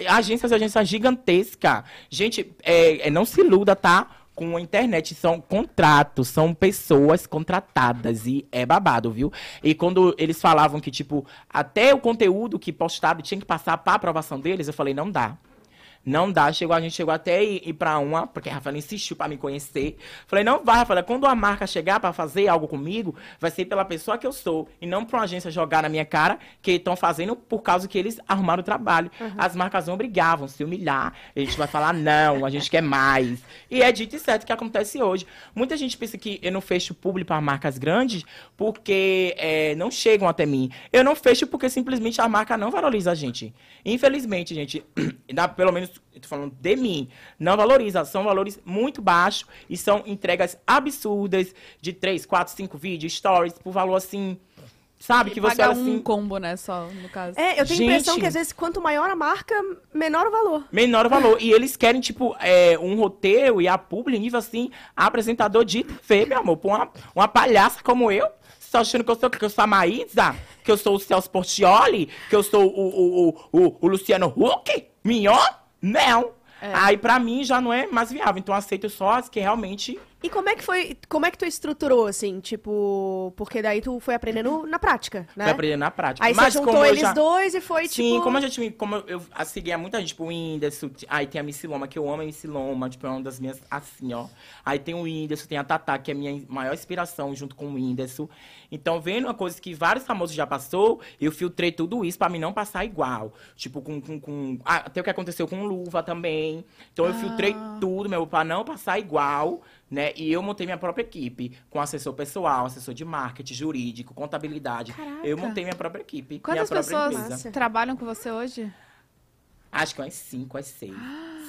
agências, agências gigantescas. Gente, é, é, não se iluda, tá? Com a internet, são contratos, são pessoas contratadas e é babado, viu? E quando eles falavam que, tipo, até o conteúdo que postava tinha que passar pra aprovação deles, eu falei, não dá. Não dá, chegou, a gente chegou até ir, ir pra uma, porque a Rafaela insistiu pra me conhecer. Falei, não vai, Rafaela, quando a marca chegar pra fazer algo comigo, vai ser pela pessoa que eu sou. E não pra uma agência jogar na minha cara, que estão fazendo por causa que eles arrumaram o trabalho. As marcas não obrigavam, se humilhar. A gente vai falar, não, a gente quer mais. E é dito e certo que acontece hoje. Muita gente pensa que eu não fecho público para marcas grandes porque é, não chegam até mim. Eu não fecho porque simplesmente a marca não valoriza a gente. Infelizmente, gente, pelo menos eu tô falando de mim, não valoriza. São valores muito baixos e são entregas absurdas de 3, 4, 5 vídeos, stories, por valor assim, sabe? Que você Paga olha assim. um combo, né, só, no caso. É, eu tenho a impressão Gente. que às vezes quanto maior a marca, menor o valor. Menor o valor. E eles querem, tipo, é, um roteiro e a publi, nível assim, apresentador de TV, meu amor. Pra uma, uma palhaça como eu, tá achando que eu sou que eu sou a Maísa? Que eu sou o Celso Portioli? Que eu sou o, o, o, o, o Luciano Huck? Mignon? Não. Aí pra mim já não é mais viável. Então eu aceito só as que realmente. E como é que foi, como é que tu estruturou, assim, tipo, porque daí tu foi aprendendo na prática, né? Vai aprender na prática. Aí Mas você juntou eles já- dois e foi, Sim, tipo... como a gente, como eu, eu a- seguia muita gente, tipo o Whindersson, t- aí tem a Missy Loma, que eu amo a Missy Loma, tipo, é uma das minhas, assim, ó. Aí tem o Whindersson, tem a Tatá, que é a minha maior inspiração, junto com o Whindersson. Então, vendo uma coisa que vários famosos já passou, eu filtrei tudo isso pra mim não passar igual. Tipo, com... com, com ah, até o que aconteceu com Luva também. Então, eu filtrei tudo, meu, pra não passar igual, né? E eu montei minha própria equipe, com assessor pessoal, assessor de marketing, jurídico, contabilidade. Eu Caraca. montei minha própria equipe, Quantas minha própria pessoas empresa. trabalham com você hoje? Acho que umas cinco, umas seis.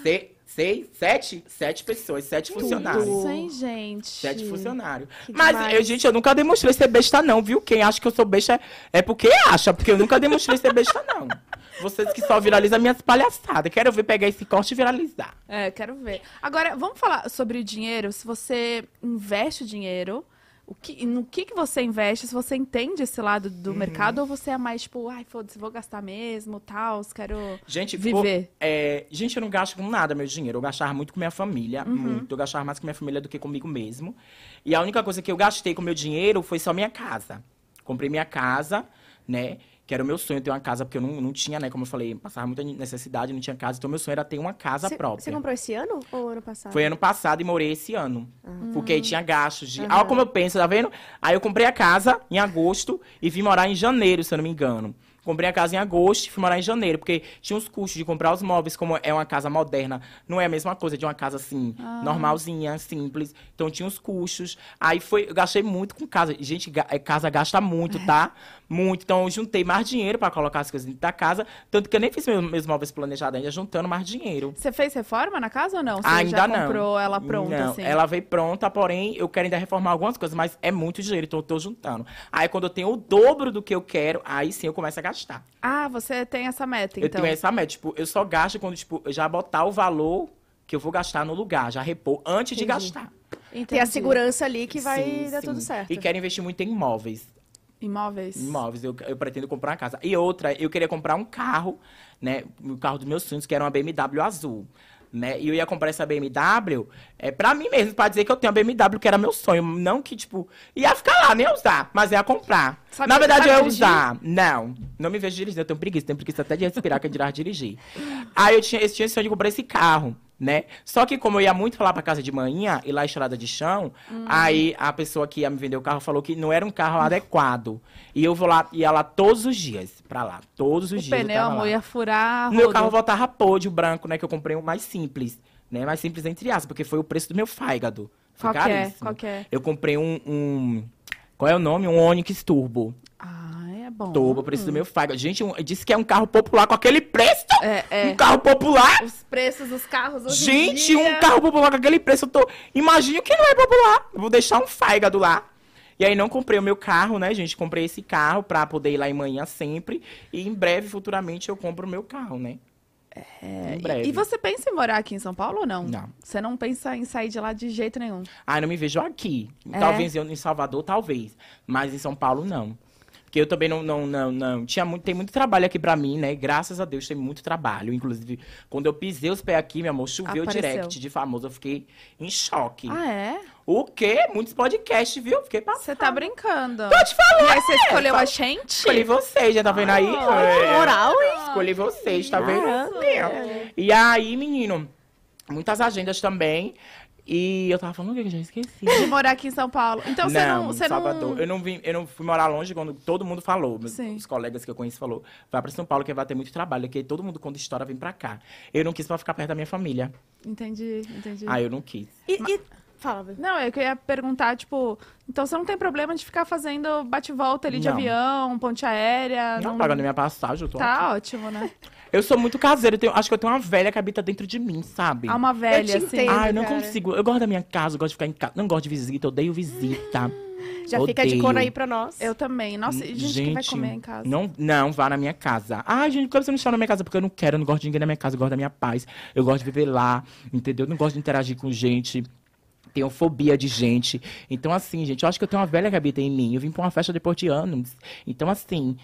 Se- seis, sete? Sete pessoas, sete funcionários. Isso, hein, gente? Sete funcionários. Que Mas, eu, gente, eu nunca demonstrei ser besta, não, viu? Quem acha que eu sou besta é porque acha, porque eu nunca demonstrei ser besta, não. Vocês que só viralizam minhas palhaçadas. Quero ver pegar esse corte e viralizar. É, quero ver. Agora, vamos falar sobre o dinheiro. Se você investe o dinheiro, o que, no que, que você investe? Se você entende esse lado do Uhum. mercado ou você é mais tipo, ai, foda-se, vou gastar mesmo, tal, quero Gente, viver. é, gente, eu não gasto com nada meu dinheiro. Eu gastava muito com minha família, Uhum. muito. Eu gastava mais com minha família do que comigo mesmo. E a única coisa que eu gastei com meu dinheiro foi só minha casa. Comprei minha casa, né? Que era o meu sonho ter uma casa, porque eu não, não tinha, né? Como eu falei, passava muita necessidade, não tinha casa. Então, meu sonho era ter uma casa Cê- própria. Você comprou esse ano ou ano passado? Foi ano passado e morei esse ano. Ah. Porque aí tinha gastos de. Olha como eu penso, tá vendo? Aí eu comprei a casa em agosto e vim morar em janeiro, se eu não me engano. Comprei a casa em agosto e fui morar em janeiro, porque tinha os custos de comprar os móveis, como é uma casa moderna, não é a mesma coisa de uma casa assim, normalzinha, simples. Então tinha os custos. Aí foi, eu gastei muito com casa. Gente, é, casa gasta muito, tá? Muito. Então eu juntei mais dinheiro pra colocar as coisas dentro da casa, tanto que eu nem fiz meus, meus móveis planejados ainda, juntando mais dinheiro. Você fez reforma na casa ou não? Você Ainda já não. comprou ela pronta, não, assim? Ela veio pronta, porém, eu quero ainda reformar algumas coisas, mas é muito dinheiro, então eu tô juntando. Aí quando eu tenho o dobro do que eu quero, aí sim eu começo a gastar. Ah, você tem essa meta, Eu então. tenho essa meta, tipo, eu só gasto quando, tipo, eu já botar o valor que eu vou gastar no lugar, já repor antes de Entendi. gastar. Entendi. Tem a segurança ali que vai Sim, dar sim. tudo certo. E quero investir muito em imóveis. Imóveis. Imóveis, eu, eu pretendo comprar uma casa. E outra, eu queria comprar um carro, né? O carro dos meus sonhos, que era uma BMW azul. Né? E eu ia comprar essa BMW é, pra mim mesmo, pra dizer que eu tenho a BMW, que era meu sonho. Não que, tipo, ia ficar lá, nem usar, mas ia comprar. Sabe- Na verdade, eu ia usar. Não, não me vejo dirigindo, eu tenho preguiça, tenho preguiça até de respirar, que eu dirá dirigir. Aí eu tinha, eu tinha esse sonho de comprar esse carro. Né? Só que como eu ia muito lá pra casa de manhã e lá é estrada de chão, Hum. aí a pessoa que ia me vender o carro falou que não era um carro adequado. E eu vou lá, ia lá todos os dias, pra lá, todos os O dias. eu pneu, amor, lá. ia furar. Meu carro voltava podre, o branco, né? Que eu comprei um mais simples. Né? Mais simples entre aspas, porque foi o preço do meu fígado. Foi Qual que é? Qual que é? Eu comprei um, um- Qual é o nome? Um Onix Turbo. Ah, é bom. Turbo, preço do meu fígado. Gente, um, disse que é um carro popular com aquele preço. É, é. Um carro popular. Os preços dos carros hoje em Gente, dia. um carro popular com aquele preço. Eu tô... Imagina que não é popular. Eu vou deixar um fígado lá. E aí não comprei o meu carro, né, gente? Comprei esse carro pra poder ir lá em manhã sempre. E em breve, futuramente, eu compro o meu carro, né? É, em breve. E você pensa em morar aqui em São Paulo ou não? Não. Você não pensa em sair de lá de jeito nenhum? Ah, não me vejo aqui. É? Talvez eu em Salvador, talvez. Mas em São Paulo, não. Porque eu também não, não, não, não. Tinha muito, tem muito trabalho aqui pra mim, né? Graças a Deus tem muito trabalho. Inclusive, quando eu pisei os pés aqui, meu amor, choveu Apareceu. direct de famoso. Eu fiquei em choque. Ah, é? O quê? Muitos podcasts, viu? Fiquei passando. Você tá brincando. Tô te falando. E aí você escolheu Só- a gente? Escolhi vocês, já tá vendo aí? Ah, É. Moral, hein? Escolhi vocês, tá vendo? Caramba. E aí, menino, muitas agendas também. E eu tava falando o que que eu já esqueci. De morar aqui em São Paulo. Então você não. Você Salvador. não... Eu não vim, eu não fui morar longe quando todo mundo falou. Meus- Sim. Os colegas que eu conheço falou, vai pra São Paulo que vai ter muito trabalho, que todo mundo quando estoura vem pra cá. Eu não quis pra ficar perto da minha família. Entendi, entendi. Aí eu não quis. E, e- Fala, Bel. Não, eu queria perguntar, tipo, então você não tem problema de ficar fazendo bate-volta ali de Não. avião, ponte aérea? Não pagando minha passagem, eu tô aqui. Tá ótimo, né? Eu sou muito caseiro, eu tenho- acho que eu tenho uma velha que habita dentro de mim, sabe? Há uma velha, Eu te assim. entendo. Ai, não cara. consigo. Eu gosto da minha casa, eu gosto de ficar em casa. Não gosto de visita, eu odeio visita. Já fica a Odeio. aí pra nós. Eu também. Nossa, e gente, que vai comer em casa. Não, não, vá na minha casa. Ai, gente, por que você não está na minha casa? Porque eu não quero, eu não gosto de ninguém na minha casa, eu gosto da minha paz. Eu gosto de viver lá, entendeu? Eu não gosto de interagir com gente. Tenho fobia de gente. Então, assim, gente, eu acho que eu tenho uma velha que habita em mim. Eu vim pra uma festa depois de anos. Então, assim.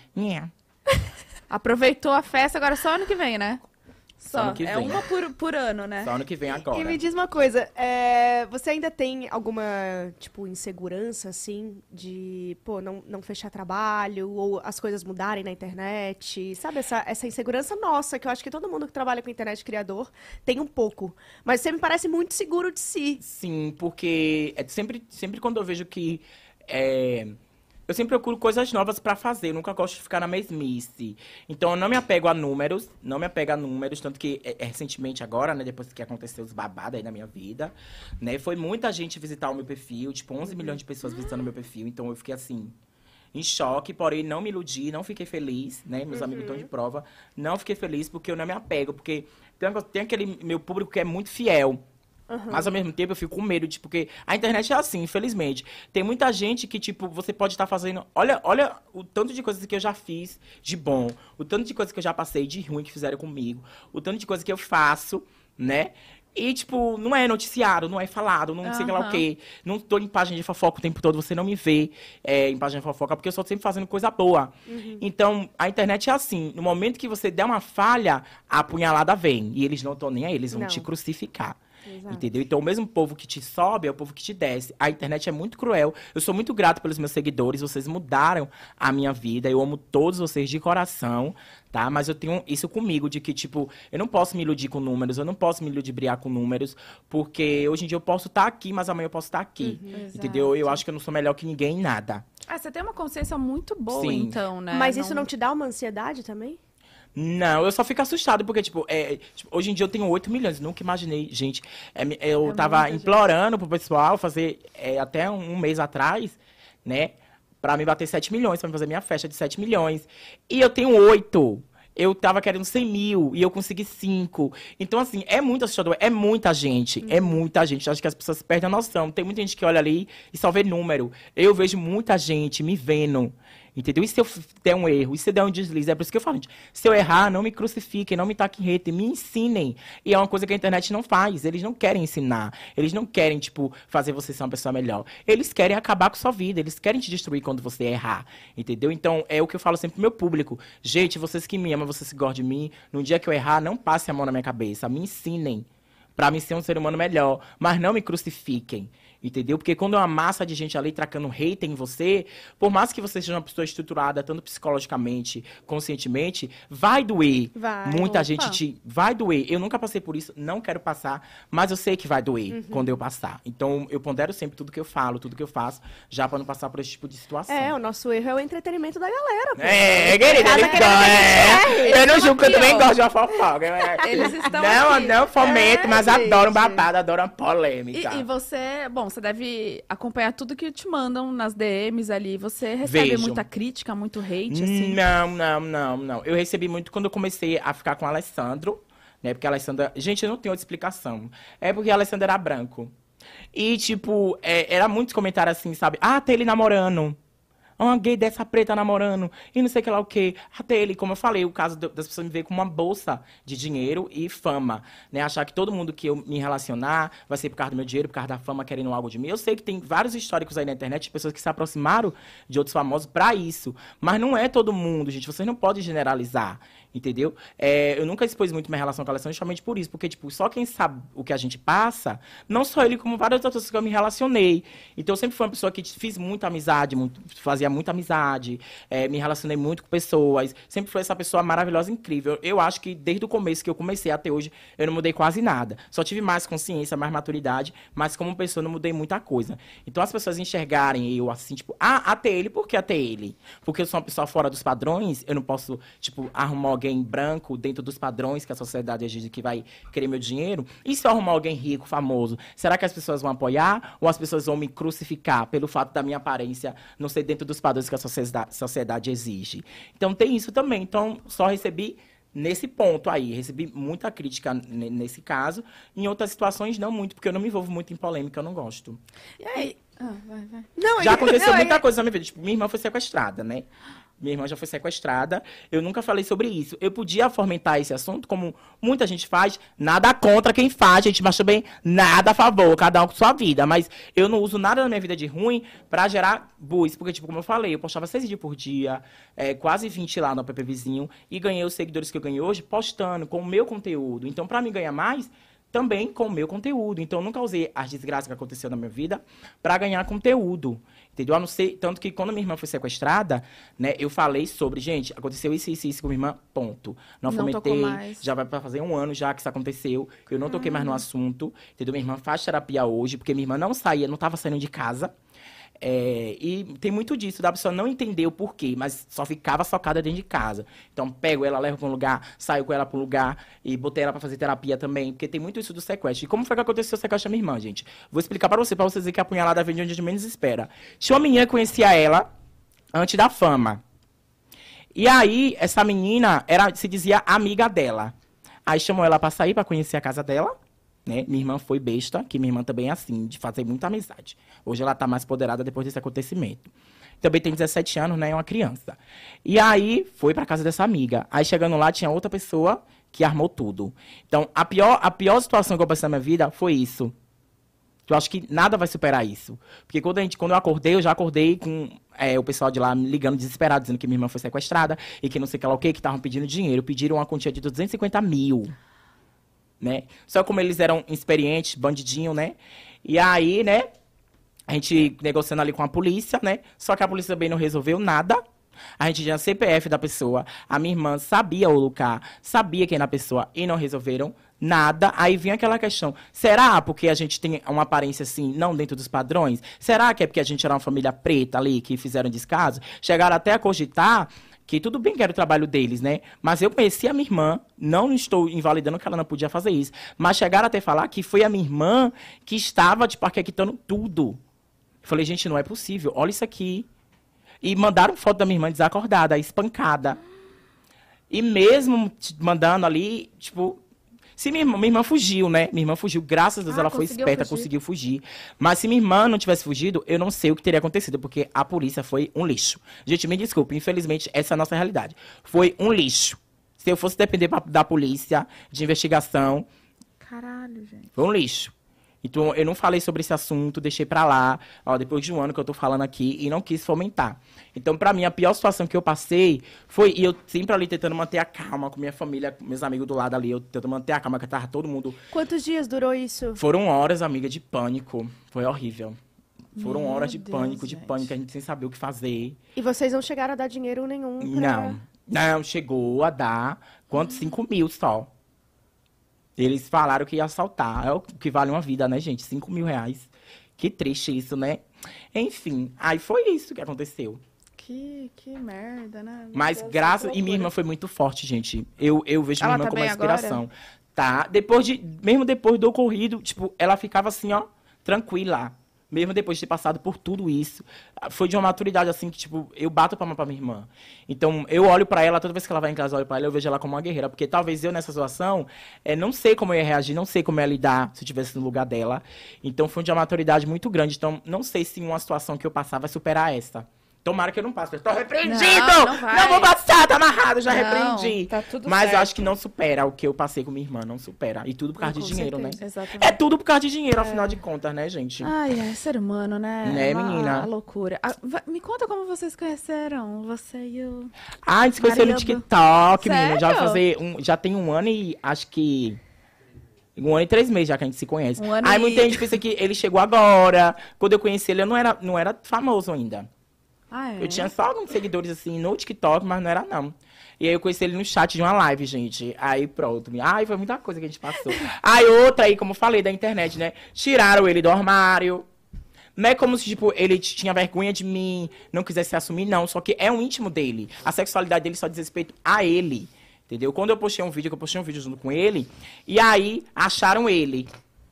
Aproveitou a festa, agora só ano que vem, né? Só Só. É uma por, por ano, né? Só ano que vem agora. E me diz uma coisa, é, você ainda tem alguma, tipo, insegurança, assim, de, pô, não, não fechar trabalho, ou as coisas mudarem na internet? Sabe, essa, essa insegurança nossa, que eu acho que todo mundo que trabalha com internet criador tem um pouco. Mas você me parece muito seguro de si. Sim, porque é sempre, sempre quando eu vejo que. é, eu sempre procuro coisas novas pra fazer, eu nunca gosto de ficar na mesmice. Então eu não me apego a números, não me apego a números, tanto que é, recentemente agora, né, depois que aconteceu os babados aí na minha vida, né, foi muita gente visitar o meu perfil, tipo 11 milhões de pessoas visitando o meu perfil, então eu fiquei assim, em choque, porém não me iludi, não fiquei feliz, né? Meus amigos estão de prova. Não fiquei feliz porque eu não me apego, porque tem, tem aquele meu público que é muito fiel. Mas ao mesmo tempo eu fico com medo, tipo, porque a internet é assim, infelizmente. Tem muita gente que, tipo, você pode estar fazendo. Olha, olha o tanto de coisas que eu já fiz de bom, o tanto de coisas que eu já passei de ruim que fizeram comigo, o tanto de coisas que eu faço, né? E, tipo, não é noticiário, não é falado, não sei lá o quê. Não tô em página de fofoca o tempo todo, você não me vê é, em página de fofoca, porque eu sou sempre fazendo coisa boa. Então, a internet é assim, no momento que você der uma falha, a apunhalada vem. E eles não estão nem aí, eles vão Não. te crucificar. Exato. Entendeu? Então, o mesmo povo que te sobe é o povo que te desce. A internet é muito cruel. Eu sou muito grato pelos meus seguidores. Vocês mudaram a minha vida. Eu amo todos vocês de coração, tá? Mas eu tenho isso comigo, de que, tipo, eu não posso me iludir com números. Eu não posso me ludibriar com números. Porque hoje em dia eu posso estar aqui, mas amanhã eu posso estar aqui. Entendeu? Eu acho que eu não sou melhor que ninguém em nada. Ah, você tem uma consciência muito boa, Sim. então, né? Mas isso não te dá uma ansiedade também? Não, eu só fico assustado, porque, tipo, é, tipo, hoje em dia eu tenho 8 milhões, nunca imaginei, gente. É, eu É tava muita gente. implorando pro pessoal fazer é, até um, um mês atrás, né? Pra me bater 7 milhões, pra me fazer minha festa de 7 milhões. E eu tenho 8. Eu tava querendo 100 mil e eu consegui 5. Então, assim, é muito assustador. É muita gente. É muita gente. Acho que as pessoas perdem a noção. Tem muita gente que olha ali e só vê número. Eu vejo muita gente me vendo. Entendeu? E se eu der um erro? E se eu der um deslize? É por isso que eu falo, gente. Se eu errar, não me crucifiquem, não me taquem rede, me ensinem. E é uma coisa que a internet não faz. Eles não querem ensinar. Eles não querem, tipo, fazer você ser uma pessoa melhor. Eles querem acabar com sua vida. Eles querem te destruir quando você errar. Entendeu? Então, é o que eu falo sempre pro meu público. Gente, vocês que me amam, vocês que gostam de mim, no dia que eu errar, não passe a mão na minha cabeça. Me ensinem. Pra me ser um ser humano melhor. Mas não me crucifiquem. Entendeu? Porque quando é uma massa de gente ali tracando hate em você, por mais que você seja uma pessoa estruturada, tanto psicologicamente, conscientemente, vai doer. Vai. Muita Opa. gente te. Vai doer. Eu nunca passei por isso, não quero passar, mas eu sei que vai doer quando eu passar. Então, eu pondero sempre tudo que eu falo, tudo que eu faço, já pra não passar por esse tipo de situação. É, o nosso erro é o entretenimento da galera. pô. É, querida, Ela ele gente é. erre. Eu não julgo, que eu também gosto de uma fofoca. É. Eles estão não, aqui. não fomento, É, mas gente. adoro um babado, adoro uma E, polêmica. e você, bom, você deve acompanhar tudo que te mandam nas DMs ali. Você recebe Vejo. muita crítica, muito hate, assim? Não, não, não, não. Eu recebi muito quando eu comecei a ficar com o Alessandro, né? Porque a Alessandra. Gente, eu não tenho outra explicação. É porque a Alessandra era branco. E, tipo, é, era muitos comentários assim, sabe? Ah, tem ele namorando. Uma gay dessa preta namorando. E não sei que lá o quê. Até ele, como eu falei, o caso das pessoas me ver com uma bolsa de dinheiro e fama. Né? Achar que todo mundo que eu me relacionar vai ser por causa do meu dinheiro, por causa da fama, querendo algo de mim. Eu sei que tem vários históricos aí na internet de pessoas que se aproximaram de outros famosos pra isso. Mas não é todo mundo, gente. Vocês não podem generalizar. Entendeu? É, eu nunca expus muito minha relação com a Alessandra justamente por isso. Porque, tipo, só quem sabe o que a gente passa, não só ele, como várias outras pessoas que eu me relacionei. Então, eu sempre fui uma pessoa que fiz muita amizade, muito- fazia muita amizade, é, me relacionei muito com pessoas. Sempre fui essa pessoa maravilhosa, incrível. Eu acho que desde o começo que eu comecei até hoje, eu não mudei quase nada. Só tive mais consciência, mais maturidade, mas como pessoa não mudei muita coisa. Então, as pessoas enxergarem eu assim, tipo, ah, até ele, por que até ele? Porque eu sou uma pessoa fora dos padrões, eu não posso, tipo, arrumar alguém branco dentro dos padrões que a sociedade exige que vai querer meu dinheiro. E se eu arrumar alguém rico, famoso, será que as pessoas vão apoiar ou as pessoas vão me crucificar pelo fato da minha aparência não ser dentro dos padrões que a sociedade, sociedade exige? Então tem isso também. Então só recebi nesse ponto aí, recebi muita crítica ne- nesse caso. Em outras situações não muito, porque eu não me envolvo muito em polêmica, eu não gosto. E aí? Ah, vai, vai. Não, Já aconteceu não, muita e- coisa na minha vida. Tipo, minha irmã foi sequestrada, né? Minha irmã já foi sequestrada. Eu nunca falei sobre isso. Eu podia fomentar esse assunto, como muita gente faz. Nada contra quem faz, gente, mas também nada a favor, cada um com sua vida. Mas eu não uso nada na minha vida de ruim pra gerar buzz. Porque, tipo, como eu falei, eu postava seis dias por dia, é, quase 20 lá no app Vizinho, e ganhei os seguidores que eu ganhei hoje postando com o meu conteúdo. Então, pra mim ganhar mais, também com o meu conteúdo. Então, eu nunca usei as desgraças que aconteceu na minha vida para ganhar conteúdo. Entendeu? A não ser, tanto que quando minha irmã foi sequestrada, né, eu falei sobre, gente, aconteceu isso, isso, isso com minha irmã, ponto. Não, Não fomentei, já vai fazer um ano já que isso aconteceu, eu não toquei mais no assunto, entendeu? Minha irmã faz terapia hoje, porque minha irmã não saía, não tava saindo de casa. É, e tem muito disso, da pessoa não entender o porquê, mas só ficava socada dentro de casa. Então, pego ela, levo pra um lugar, saio com ela pra um lugar e botei ela pra fazer terapia também, porque tem muito isso do sequestro. E como foi que aconteceu o sequestro da minha irmã, gente? Vou explicar pra você, pra você dizer que a punhalada vem de onde a gente menos espera. Tinha uma menina que conhecia ela antes da fama. E aí, essa menina era, se dizia amiga dela. Aí chamou ela pra sair pra conhecer a casa dela. Né? Minha irmã foi besta, que minha irmã também é assim, de fazer muita amizade. Hoje ela tá mais poderada depois desse acontecimento. Também tem 17 anos, né? É uma criança. E aí foi pra casa dessa amiga. Aí chegando lá tinha outra pessoa que armou tudo. Então, a pior, a pior situação que eu passei na minha vida foi isso. Eu acho que nada vai superar isso. Porque quando, a gente, quando eu acordei, eu já acordei com é, o pessoal de lá me ligando desesperado, dizendo que minha irmã foi sequestrada e que não sei o que lá o que, que estavam pedindo dinheiro. Pediram uma quantia de 250 mil. Né? Só como eles eram experientes, bandidinho, né? E aí, né? A gente negociando ali com a polícia, né? Só que a polícia também não resolveu nada. A gente tinha CPF da pessoa. A minha irmã sabia o lugar, sabia quem era a pessoa e não resolveram nada. Aí vinha aquela questão: será porque a gente tem uma aparência assim, não dentro dos padrões? Será que é porque a gente era uma família preta ali que fizeram descaso? Chegaram até a cogitar que tudo bem que era o trabalho deles, né? Mas eu conheci a minha irmã, não estou invalidando que ela não podia fazer isso, mas chegaram até falar que foi a minha irmã que estava, tipo, arquitetando tudo. Eu falei, gente, não é possível, olha isso aqui. E mandaram foto da minha irmã desacordada, espancada. E mesmo t- mandando ali, tipo. Se minha irmã, minha irmã fugiu, né? Minha irmã fugiu, graças a Deus Ah, ela foi esperta, fugir. conseguiu fugir. Mas se minha irmã não tivesse fugido, eu não sei o que teria acontecido, porque a polícia foi um lixo. Gente, me desculpe, infelizmente, essa é a nossa realidade. Foi um lixo. Se eu fosse depender da polícia, de investigação, Caralho, gente. foi um lixo. Então, eu não falei sobre esse assunto, deixei pra lá, ó, depois de um ano que eu tô falando aqui, e não quis fomentar. Então, pra mim, a pior situação que eu passei foi, e eu sempre ali tentando manter a calma com minha família, com meus amigos do lado ali, eu tentando manter a calma, que tava todo mundo. Quantos dias durou isso? Foram horas, amiga, de pânico. Foi horrível. Foram Meu horas de Deus, pânico, de gente. pânico, a gente sem saber o que fazer. E vocês não chegaram a dar dinheiro nenhum pra... Não. Não, chegou a dar. Quanto? 5 mil só. Eles falaram que ia assaltar. É o que vale uma vida, né, gente? 5 mil reais. Que triste isso, né? Enfim, aí foi isso que aconteceu. Que, que merda, né? Meu Mas Deus, graças. E minha irmã foi muito forte, gente. Eu, eu vejo Ela minha irmã tá como uma bem agora? inspiração. Tá. Depois de. Mesmo depois do ocorrido, tipo, ela ficava assim, ó, tranquila. Mesmo depois de ter passado por tudo isso. Foi de uma maturidade, assim, que, tipo, eu bato palma pra minha irmã. Então, eu olho pra ela, toda vez que ela vai em casa, eu olho ela, eu vejo ela como uma guerreira. Porque talvez eu, nessa situação, é, não sei como eu ia reagir, não sei como eu ia lidar se eu estivesse no lugar dela. Então, foi de uma maturidade muito grande. Então, não sei se uma situação que eu passar vai superar essa. Tomara que eu não passe. Eu tô repreendido! Não, não vai. vou passar, tá amarrado, já Não, repreendi. tá tudo Mas eu certo. acho que não supera o que eu passei com minha irmã, não supera. E tudo por causa Não, de dinheiro, certeza. né? Exatamente. É tudo por causa de dinheiro, afinal de contas, né, gente? Ai, é ser humano, né? Né, Uma- menina? uma loucura. Ah, me conta como vocês conheceram, você e o... Ah, a gente se conheceu no. TikTok, menina. Já Sério? fazer um, já tem um ano e acho que. Um ano e três meses já que a gente se conhece. Um ano Aí e- muita gente pensa que ele chegou agora. Quando eu conheci ele, eu não era, não era famoso ainda. Ah, é? Eu tinha só alguns seguidores assim no TikTok, mas não era não. E aí eu conheci ele no chat de uma live, gente. Aí pronto. Ai, foi muita coisa que a gente passou. aí outra aí, como eu falei, da internet, né? Tiraram ele do armário. Não é como se, tipo, ele tinha vergonha de mim, não quisesse se assumir, não. Só que é um íntimo dele. A sexualidade dele só diz respeito a ele. Entendeu? Quando eu postei um vídeo, que eu postei um vídeo junto com ele, e aí acharam ele,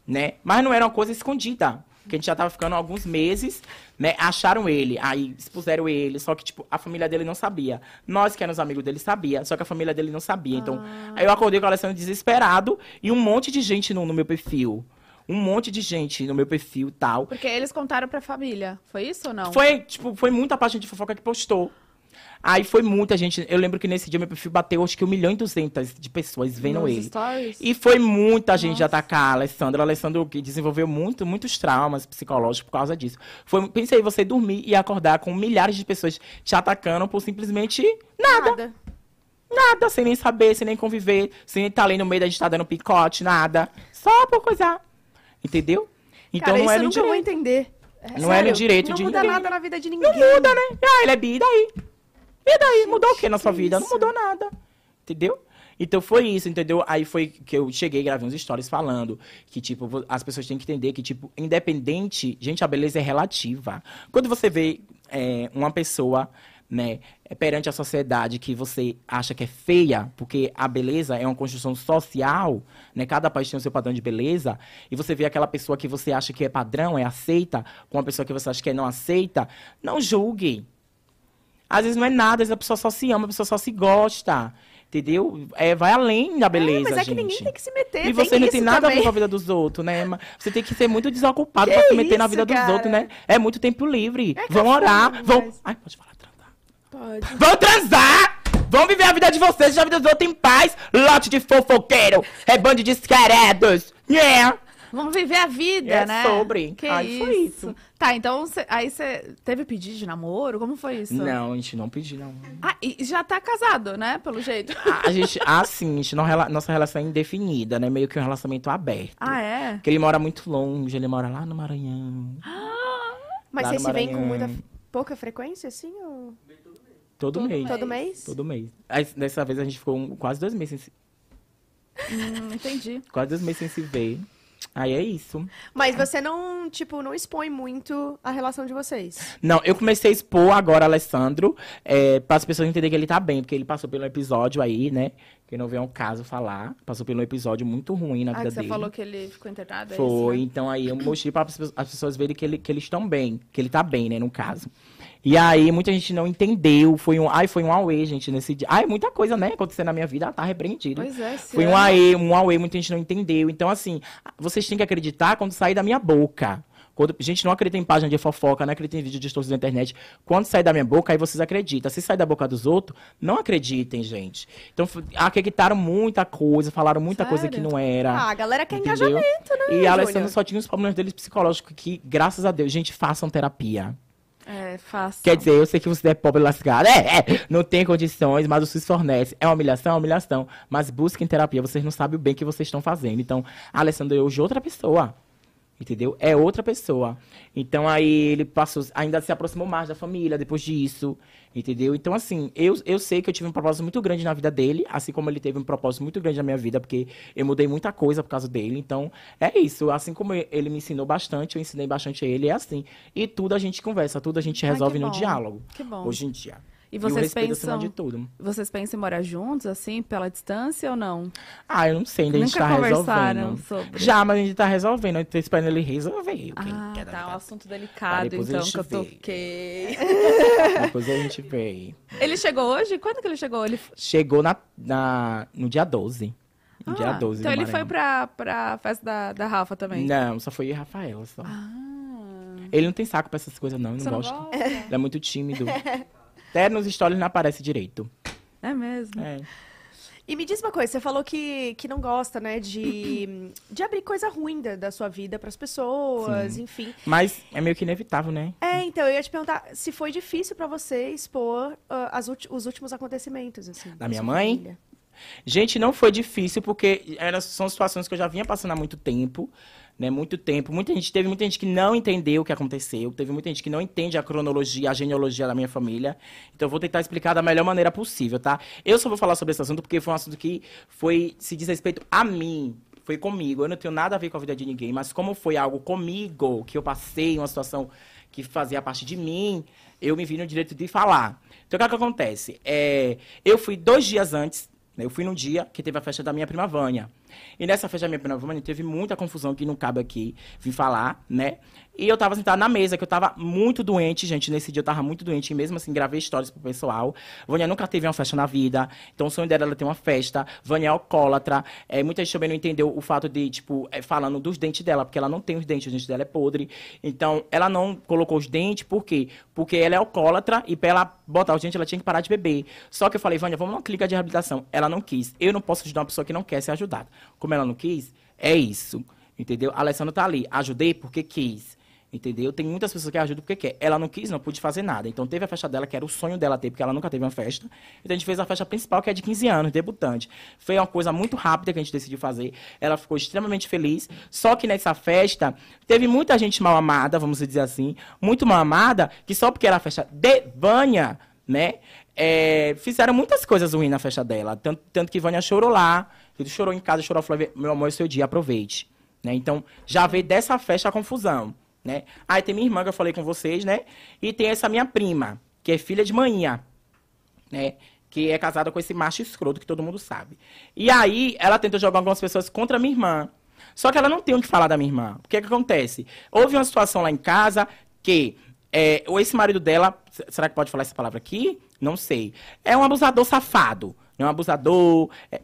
né? Mas não era uma coisa escondida. Porque a gente já tava ficando alguns meses, né? Acharam ele, aí expuseram ele, só que, tipo, a família dele não sabia. Nós, que éramos amigos dele, sabia, só que a família dele não sabia. Então, aí eu acordei com o Alessandro desesperado e um monte de gente no, no meu perfil. Um monte de gente no meu perfil tal. Porque eles contaram pra família. Foi isso ou não? Foi, tipo, foi muita página de fofoca que postou. Aí foi muita gente. Eu lembro que nesse dia meu perfil bateu, acho que 1 milhão e 200 de pessoas vendo Nos ele. stories? E foi muita gente Nossa. atacar a Alessandra. A Alessandra que desenvolveu muito, muitos traumas psicológicos por causa disso. Foi, pensei você dormir e acordar com milhares de pessoas te atacando por simplesmente nada. Nada. Nada, sem nem saber, sem nem conviver, sem estar ali no meio da gente estar dando picote, nada. Só por coisar. Entendeu? Então Cara, não isso é eu nunca vou direito. entender. Não é no direito não de muda ninguém. nada na vida de ninguém. Não muda, né? Ah, ele é bi, e daí? E daí? mudou o que na sua vida? Não isso? mudou nada. Entendeu? Então foi isso, entendeu? Aí foi que eu cheguei, gravei uns stories falando que, tipo, as pessoas têm que entender que, tipo, independente. Gente, a beleza é relativa. Quando você vê é, uma pessoa, né, perante a sociedade que você acha que é feia, porque a beleza é uma construção social, né? Cada país tem o seu padrão de beleza, e você vê aquela pessoa que você acha que é padrão, é aceita, com uma pessoa que você acha que é não aceita, não julgue. Às vezes não é nada, às vezes a pessoa só se ama, a pessoa só se gosta. Entendeu? É, vai além da beleza, mas é gente. que ninguém tem que se meter. E você não tem nada a ver também. com a vida dos outros, né? Mas Você tem que ser muito desocupado Que pra se meter na isso, vida dos cara? outros, né? É muito tempo livre. É vão cafona orar, vão. demais. Ai, pode falar, transar. Pode. Vão transar! Vão viver a vida de vocês, a vida dos outros em paz. Lote de fofoqueiro, rebando de desqueredos. Yeah. Vamos viver a vida, É né? sobre. Que Aí isso. foi isso. Tá, então cê- aí você teve pedido de namoro? Como foi isso? Não, a gente não pediu, não. Ah, e já tá casado, né? Pelo jeito. A, a gente, assim, a gente não, nossa relação é indefinida, né? Meio que um relacionamento aberto. Ah, é? Porque ele mora muito longe, ele mora lá no Maranhão. Mas Lá vocês se veem com muita pouca frequência, assim? Ou... Todo, mês. Todo mês? Todo mês. Aí, dessa vez a gente ficou um- quase dois meses sem se, Hum, entendi. quase dois meses sem se ver. Aí é isso. Mas você não, tipo, não expõe muito a relação de vocês. Não, eu comecei a expor agora, Alessandro, é, para as pessoas entenderem que ele tá bem, porque ele passou pelo episódio aí, né? Que não vem ao caso falar. Passou pelo episódio muito ruim na Ah, vida que você dele. falou que ele ficou internado, é Foi, isso, né? então aí eu mostrei para as pessoas verem que, ele, que eles estão bem, que ele tá bem, né, no caso. E aí muita gente não entendeu, foi um, ai, foi um auê, gente, nesse dia. Ai, muita coisa, né, acontecendo na minha vida, ah, tá repreendido. Pois é, esse Foi um auê, um auê, muita gente não entendeu. Então, assim, vocês têm que acreditar quando sair da minha boca. Quando, gente, não acredita em página de fofoca, não acredita em vídeo distorcido na internet. Quando sair da minha boca, aí vocês acreditam. Se sair da boca dos outros, não acreditem, gente. Então, acreditaram muita coisa, falaram muita coisa que Sério? não era. Ah, a galera quer entendeu? engajamento, né, E a Alessandra só tinha os problemas deles psicológicos que, graças a Deus, gente, façam terapia. É. Quer dizer, eu sei que você é pobre lascado. É, é, não tem condições, mas o SUS fornece. É uma humilhação, é uma humilhação. Mas busquem terapia, vocês não sabem o bem que vocês estão fazendo. Então, Alessandra hoje outra pessoa. Entendeu? É outra pessoa. Então aí ele passou, ainda se aproximou mais da família depois disso. Entendeu? Então, assim, eu, eu sei que eu tive um propósito muito grande na vida dele, assim como ele teve um propósito muito grande na minha vida, porque eu mudei muita coisa por causa dele. Então, é isso. Assim como ele me ensinou bastante, eu ensinei bastante a ele, é assim. E tudo a gente conversa, tudo a gente Ai, resolve que no diálogo. Que bom. Hoje em dia. E vocês acima pensam, de tudo. vocês pensam em morar juntos, assim, pela distância ou não? Ah, eu não sei, ainda a gente Nunca tá resolvendo. sobre? Já, mas a gente tá resolvendo. Eu tô esperando ele resolver. Ah, tá, um vida. assunto delicado, então, que eu toquei. Depois a gente vê. Ele chegou hoje? Quando que ele chegou? Ele... Chegou na, na, no dia 12. No dia Ah, 12 Então ele foi pra, pra festa da, da Rafa também? Não, só foi eu e Rafaela só. Ah, Ele não tem saco pra essas coisas, não. Ele não não gosta. gosta? Ele é muito tímido. Até nos stories não aparece direito. É mesmo? É. E me diz uma coisa, você falou que, que não gosta, né, de, de abrir coisa ruim da, da sua vida pras pessoas, Sim. enfim. Mas é meio que inevitável, né? É, então, eu ia te perguntar se foi difícil pra você expor ah, as os últimos acontecimentos, assim. Da minha mãe? família. Gente, não foi difícil, porque eram, são situações que eu já vinha passando há muito tempo, né? Muito tempo. Muita gente, teve muita gente que não entendeu o que aconteceu. Teve muita gente que não entende a cronologia, a genealogia da minha família. Então, eu vou tentar explicar da melhor maneira possível, tá? Eu só vou falar sobre esse assunto porque foi um assunto que foi, se diz respeito a mim. Foi comigo. Eu não tenho nada a ver com a vida de ninguém, mas como foi algo comigo, que eu passei, uma situação que fazia parte de mim, eu me vi no direito de falar. Então, o que, é que acontece? É, eu fui dois dias antes, né, eu fui num dia que teve a festa da minha prima Vânia. E nessa festa da minha Vânia, teve muita confusão que não cabe aqui vir falar, né? E eu tava sentada na mesa, que eu tava muito doente, gente. Nesse dia eu tava muito doente, e mesmo assim gravei histórias pro pessoal. Vânia nunca teve uma festa na vida, então o sonho dela era ter uma festa. Vânia é alcoólatra. É, muita gente também não entendeu o fato de, tipo, é, falando dos dentes dela, porque ela não tem os dentes, os dentes dela é podre. Então, ela não colocou os dentes, por quê? Porque ela é alcoólatra e pra ela botar os dentes, ela tinha que parar de beber. Só que eu falei, Vânia, vamos numa clínica de reabilitação. Ela não quis. Eu não posso ajudar uma pessoa que não quer ser ajudada. Como ela não quis, é isso. Entendeu? A Alessandra tá ali. Ajudei porque quis. Entendeu? Tem muitas pessoas que ajudam porque quer. Ela não quis, não pude fazer nada. Então teve a festa dela, que era o sonho dela ter, porque ela nunca teve uma festa. Então a gente fez a festa principal, que é de 15 anos, debutante. Foi uma coisa muito rápida que a gente decidiu fazer. Ela ficou extremamente feliz. Só que nessa festa, teve muita gente mal amada, vamos dizer assim, muito mal amada, que só porque era a festa de Vânia, né? é, fizeram muitas coisas ruins na festa dela. Tanto, tanto que Vânia chorou lá, chorou em casa, chorou, falou, meu amor, é seu dia, aproveite. Né? Então, já veio dessa festa a confusão. Né? Aí tem minha irmã que eu falei com vocês, né? E tem essa minha prima, que é filha de manhã, né? Que é casada com esse macho escroto que todo mundo sabe. E aí, ela tentou jogar algumas pessoas contra minha irmã. Só que ela não tem o que falar da minha irmã. O que, é que acontece? Houve uma situação lá em casa que é, esse marido dela, será que pode falar essa palavra aqui? Não sei. É um abusador safado. É um abusador. É,